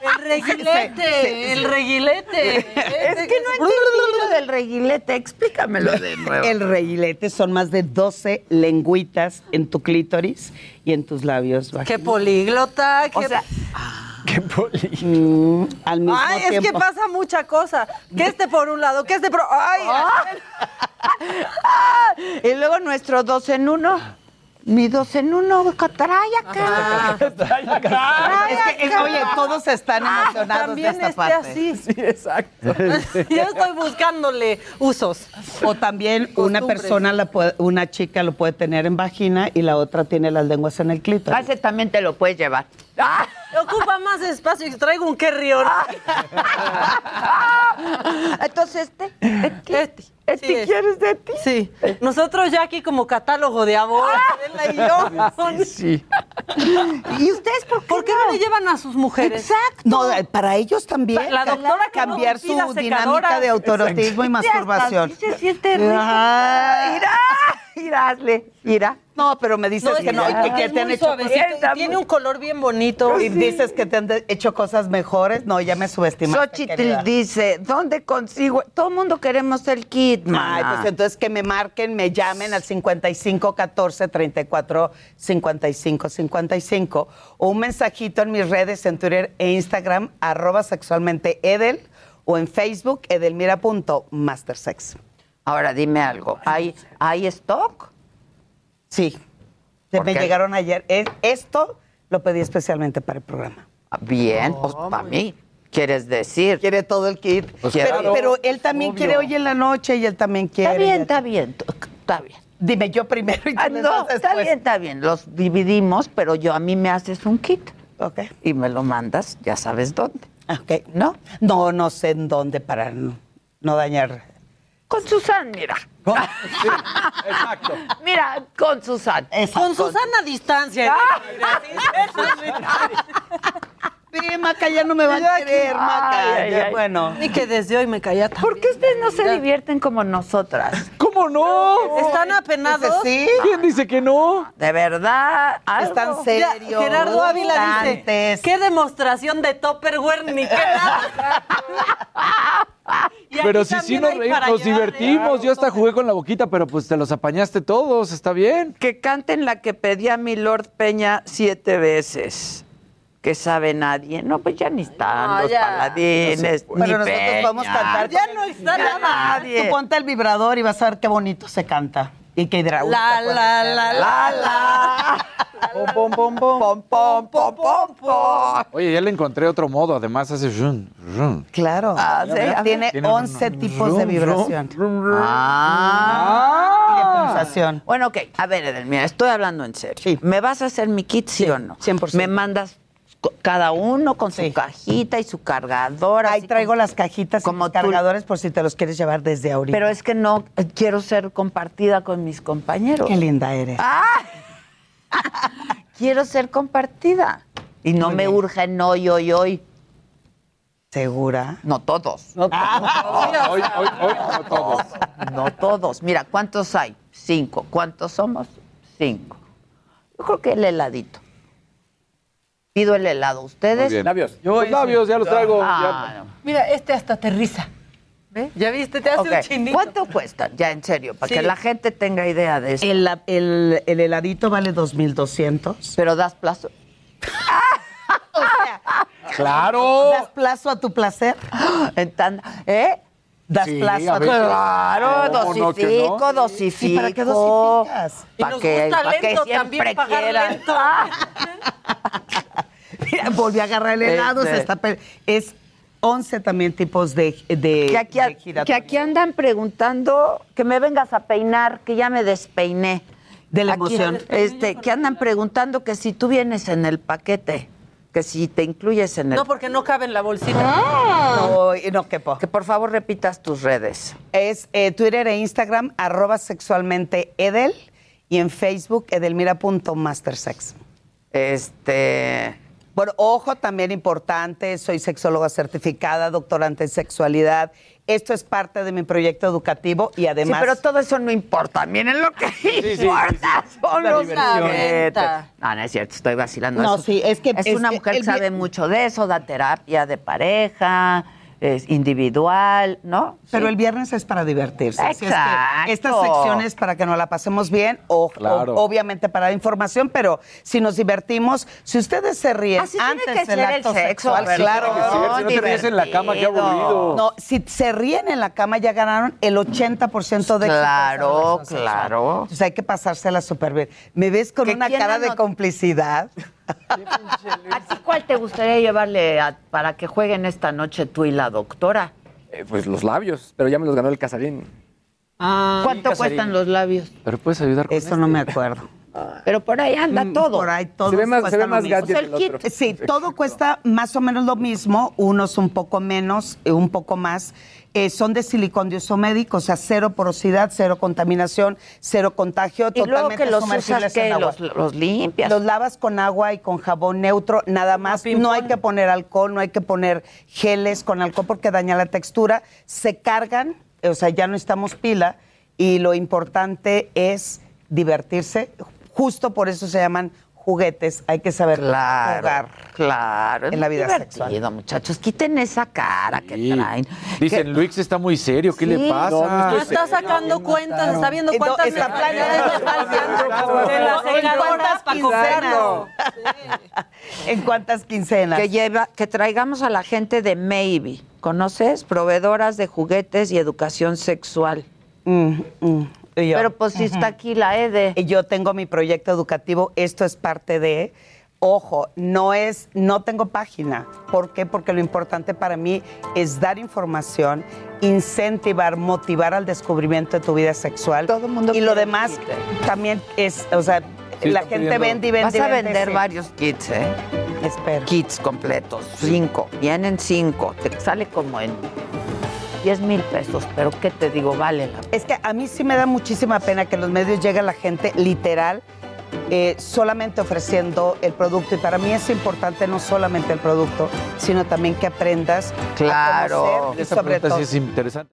S12: El reguilete, el reguilete.
S2: Es que no entendí lo del reguilete. Explícamelo de [LAUGHS] nuevo.
S20: El reguilete son más de 12 lengüitas en tu clítoris y en tus labios.
S12: Qué
S20: vaginales.
S12: políglota.
S2: O
S12: qué-
S2: sea, [LAUGHS]
S14: Qué poli.
S20: Mm, al mismo
S12: Ay, es que
S20: tiempo.
S12: pasa mucha cosa. Que este por un lado, que este por... Ay, [LAUGHS]
S2: ah, [LAUGHS] y luego nuestro dos en uno. Mi dos en uno, [LAUGHS] trae acá. Trae
S20: Es que, es-
S2: acá.
S20: oye, todos están emocionados de
S12: también
S20: esta
S12: este
S20: parte.
S12: así.
S14: Sí, exacto. [LAUGHS]
S12: Yo estoy buscándole usos.
S20: O también una persona, la puede- una chica lo puede tener en vagina y la otra tiene las lenguas en el
S2: Ah,
S20: clítoris.
S2: Ese también te lo puedes llevar. Ah,
S12: Ocupa más espacio y traigo un carrión. [LAUGHS]
S2: Entonces, este, este,
S12: Este.
S2: Quieres de ti.
S12: Sí. Nosotros ya aquí como catálogo de amor, Adela y yo.
S14: Sí. [LAUGHS]
S2: ¿Y ustedes por qué,
S12: ¿Por qué no le llevan a sus mujeres?
S2: Exacto.
S20: No, eh, para ellos también.
S12: La doctora que no
S20: cambiar su dinámica
S12: secadora.
S20: de autorotismo y masturbación.
S2: sí se siente rico.
S20: Ay.
S2: Mira, hazle.
S20: No, pero me dices
S12: No,
S20: que no, que, te han hecho cosas-
S12: tiene un color bien bonito.
S20: Y dices que te han hecho cosas mejores. No, ya me subestimaste.
S2: Xochitl
S20: querida.
S2: dice, ¿dónde consigo? Todo el mundo queremos el kit,
S20: Ay,
S2: mana.
S20: pues entonces que me marquen, me llamen al 55 14 34 55 55 o un mensajito en mis redes en Twitter e Instagram, arroba sexualmente Edel o en Facebook, edelmira.mastersex.
S2: Ahora dime algo, ¿hay, ¿hay stock?
S20: Sí. Se
S2: ¿Por
S20: me
S2: qué?
S20: llegaron ayer. Es- Esto lo pedí especialmente para el programa.
S2: Bien, pues para mí, quieres decir.
S20: Quiere todo el kit.
S2: Pues
S20: pero,
S2: claro,
S20: pero él también
S2: obvio.
S20: quiere hoy en la noche y él también quiere.
S2: Está bien, está bien, está bien.
S20: Dime yo primero y tú
S2: Ah, no, está bien, está bien. Los dividimos, pero yo a mí me haces un kit.
S20: Ok.
S2: Y me lo mandas, ya sabes dónde.
S20: Ok.
S2: ¿No?
S20: No, no sé en dónde para no, no dañar.
S2: Con Susan, mira. [LAUGHS]
S13: exacto.
S2: Mira, con Susan.
S12: Con Susana a distancia. [LAUGHS]
S20: Sí, Maca ya no me va a querer, Maca.
S2: Ay,
S20: Ya,
S2: ay.
S20: Bueno.
S12: Ni que desde hoy me calla tan.
S2: ¿Por qué ustedes no se divierten como nosotras? [LAUGHS]
S13: ¿Cómo no?
S12: ¿Están apenados?
S20: Sí.
S13: ¿Quién dice que no?
S2: De verdad, algo.
S20: Están serios.
S12: Gerardo Ávila dice, qué demostración de Topperware ni qué nada. [LAUGHS] Y aquí
S13: Pero si sí nos reímos, divertimos. Yo hasta jugué con la boquita, pero pues te los apañaste todos, está bien.
S2: Que canten la que pedía mi Lord Peña siete veces. Que sabe nadie. No, pues ya ni están
S12: No,
S2: los
S12: ya.
S2: paladines. ni
S20: Pero nosotros
S2: Peña.
S20: vamos a cantar.
S12: Ya no está
S20: Ya
S12: nada.
S20: Tú ponte el vibrador y vas a ver qué bonito se canta. Y qué hidráulica
S12: La,
S20: puede
S12: la,
S20: ser.
S12: la, la, la.
S20: Pom, pom, pom, pom.
S2: Pom, pom, pom, pom.
S13: Oye, ya le encontré otro modo, además hace run, run.
S20: Claro.
S2: Ah, sí.
S20: Tiene
S13: Tiene
S20: 11
S13: un-
S20: tipos de vibración.
S2: Ah.
S20: Y de pulsación.
S2: Bueno, ok. A ver, Edelmira, estoy hablando en serio.
S20: Sí.
S2: ¿Me vas a hacer mi kit, sí, o no?
S20: 100%.
S2: Me mandas cada uno con
S20: Sí.
S2: su cajita y su cargador.
S20: Ahí
S2: así
S20: traigo
S2: como-
S20: las cajitas y
S2: como tú-
S20: cargadores por si te los quieres llevar desde ahorita.
S2: Pero es que no eh, quiero ser compartida con mis compañeros.
S20: Qué linda eres.
S2: ¡Ah! quiero ser compartida. Y no
S20: Muy
S2: me
S20: bien.
S2: urge en hoy, hoy, hoy.
S20: ¿Segura?
S2: No todos. [LAUGHS]
S13: Hoy, hoy, hoy, no todos.
S2: No todos. Mira, ¿cuántos hay? Cinco. ¿Cuántos somos? Cinco. Yo creo que el heladito. Pido el helado.
S13: Muy
S2: ¿Ustedes?
S13: bien.
S14: Labios.
S13: Los labios, ya los traigo.
S2: Ah,
S13: ya.
S2: no.
S12: Mira, este hasta aterriza. ¿Ve? ¿Ya viste? Te hace un chinito.
S2: ¿Cuánto cuesta? Ya, en serio, para
S12: Sí.
S2: que la gente tenga idea de eso.
S20: El, el, el heladito vale 2,200.
S2: Pero das plazo. [LAUGHS]
S20: O sea,
S13: ¡Claro!
S20: ¿das plazo a tu placer? [GASPS]
S2: En tan- ¿Eh?
S20: ¿Das
S13: Sí,
S20: plazo
S13: a
S20: a tu
S13: veces.
S2: Claro,
S13: ¿Cómo no que
S2: dosifico,
S13: no?
S2: dosifico.
S20: ¿Y para qué dosificas?
S12: Y
S2: Para
S12: nos
S2: que,
S12: gusta
S2: pa' que
S12: lento
S2: siempre
S12: también pagar
S2: quieran.
S12: lento. [LAUGHS]
S20: Mira, volví a agarrar el helado.
S2: Este.
S20: se está pe- es 11 también tipos de, de,
S2: Que aquí,
S20: de
S2: que aquí andan preguntando que me vengas a peinar, que ya me despeiné.
S20: De la
S2: Aquí,
S20: emoción.
S2: este, que andan preguntando que si tú vienes en el paquete, que si te incluyes en el
S12: No, porque no cabe en la bolsita.
S20: No, y no quepo.
S2: Que por favor repitas tus redes.
S20: Es eh, Twitter e Instagram, arroba sexualmente Edel, y en Facebook, edelmira.mastersex.
S2: Este.
S20: Bueno, ojo, también importante, soy sexóloga certificada, doctorante en sexualidad. Esto es parte de mi proyecto educativo y además...
S2: sí, pero todo eso no importa. Miren lo que [LAUGHS]
S20: sí,
S2: importa. Son
S20: La
S2: los. No, no es cierto, estoy vacilando.
S20: No,
S2: Eso-
S20: sí, es que-
S2: Es,
S20: es
S2: una
S20: que
S2: mujer que sabe mucho de eso, da terapia de pareja, es individual, ¿no?
S20: Pero
S2: Sí.
S20: el viernes es para divertirse. Así es que
S2: Exacto.
S20: estas secciones para que nos la pasemos bien, o,
S13: Claro.
S20: o- obviamente para información, pero si nos divertimos, si ustedes se ríen
S2: Así tiene
S20: antes
S2: que
S20: del
S2: ser el
S20: acto
S2: sexo,
S20: sexual,
S2: ¿verdad?
S20: claro.
S13: Si no te ríes en la cama, qué aburrido.
S20: No, si se ríen en la cama ya ganaron el 80% de
S2: Claro, claro.
S20: Entonces hay que pasársela súper bien. ¿Me ves con
S2: ¿Que
S20: una cara de complicidad?
S2: ¿A ti cuál te gustaría llevarle a- para que jueguen esta noche tú y la doctora?
S14: Eh, pues los labios, pero ya me los ganó el Casarín.
S2: ¿Cuánto
S14: Casarín.
S2: cuestan los labios?
S13: Pero puedes ayudar con
S20: Eso no me acuerdo.
S2: Pero por ahí anda
S20: Mm,
S2: todo.
S20: Por ahí todo
S14: Se ve más-
S20: cuesta
S14: se ve más gadget
S20: O sea, el
S14: el
S20: kit,
S14: otro.
S20: Sí, todo cuesta más o menos lo mismo, unos un poco menos, eh, un poco más. Eh, son de silicón de uso médico, o sea, cero porosidad, cero contaminación, cero contagio,
S2: Y luego
S20: totalmente
S2: que los
S20: sumergibles
S2: usas, ¿qué?
S20: en agua.
S2: Los, los limpias.
S20: Los lavas con agua y con jabón neutro, nada más. No hay que poner alcohol, no hay que poner geles con alcohol porque daña la textura. Se cargan, o sea, ya no estamos pila y lo importante es divertirse. Justo por eso se llaman juguetes. Hay que saber
S2: Claro,
S20: jugar
S2: claro.
S20: en la vida sexual.
S2: muchachos. Quiten esa cara que
S13: Sí.
S2: traen.
S13: Dicen, Luis está muy serio, ¿qué le pasa?
S12: No está sacando cuentas, está viendo
S20: no,
S12: cuántas
S20: está
S12: de las
S20: ¿En
S12: secadoras
S20: cuántas
S12: para comprarlo.
S20: ¿En cuántas quincenas?
S2: Que, lleva, que traigamos a la gente de Maybe. ¿Conoces? Proveedoras de juguetes y educación sexual.
S20: Mm, mm. Y yo,
S2: Pero pues sí está aquí la EDE.
S20: y yo tengo mi proyecto educativo, esto es parte de, ojo, no es, no tengo página. ¿Por qué? Porque lo importante para mí es dar información, incentivar, motivar al descubrimiento de tu vida sexual. Todo el
S2: mundo
S20: Y lo demás
S2: kit.
S20: también es, o sea,
S13: Sí,
S20: la gente
S13: pidiendo-
S20: vende y vende
S2: Vas a
S20: vende,
S2: vender
S20: sí.
S2: varios kits, ¿eh?
S20: Espero.
S2: Kits completos, cinco. Vienen cinco. Te sale como en 10 mil pesos. Pero ¿qué te digo? Vale la
S20: Es que a mí sí me da muchísima pena que en los medios llegue la gente literal eh, solamente ofreciendo el producto. Y para mí es importante no solamente el producto, sino también que aprendas
S2: Claro.
S20: a conocer y sobre
S13: pregunta
S20: todo.
S13: sí es interesante.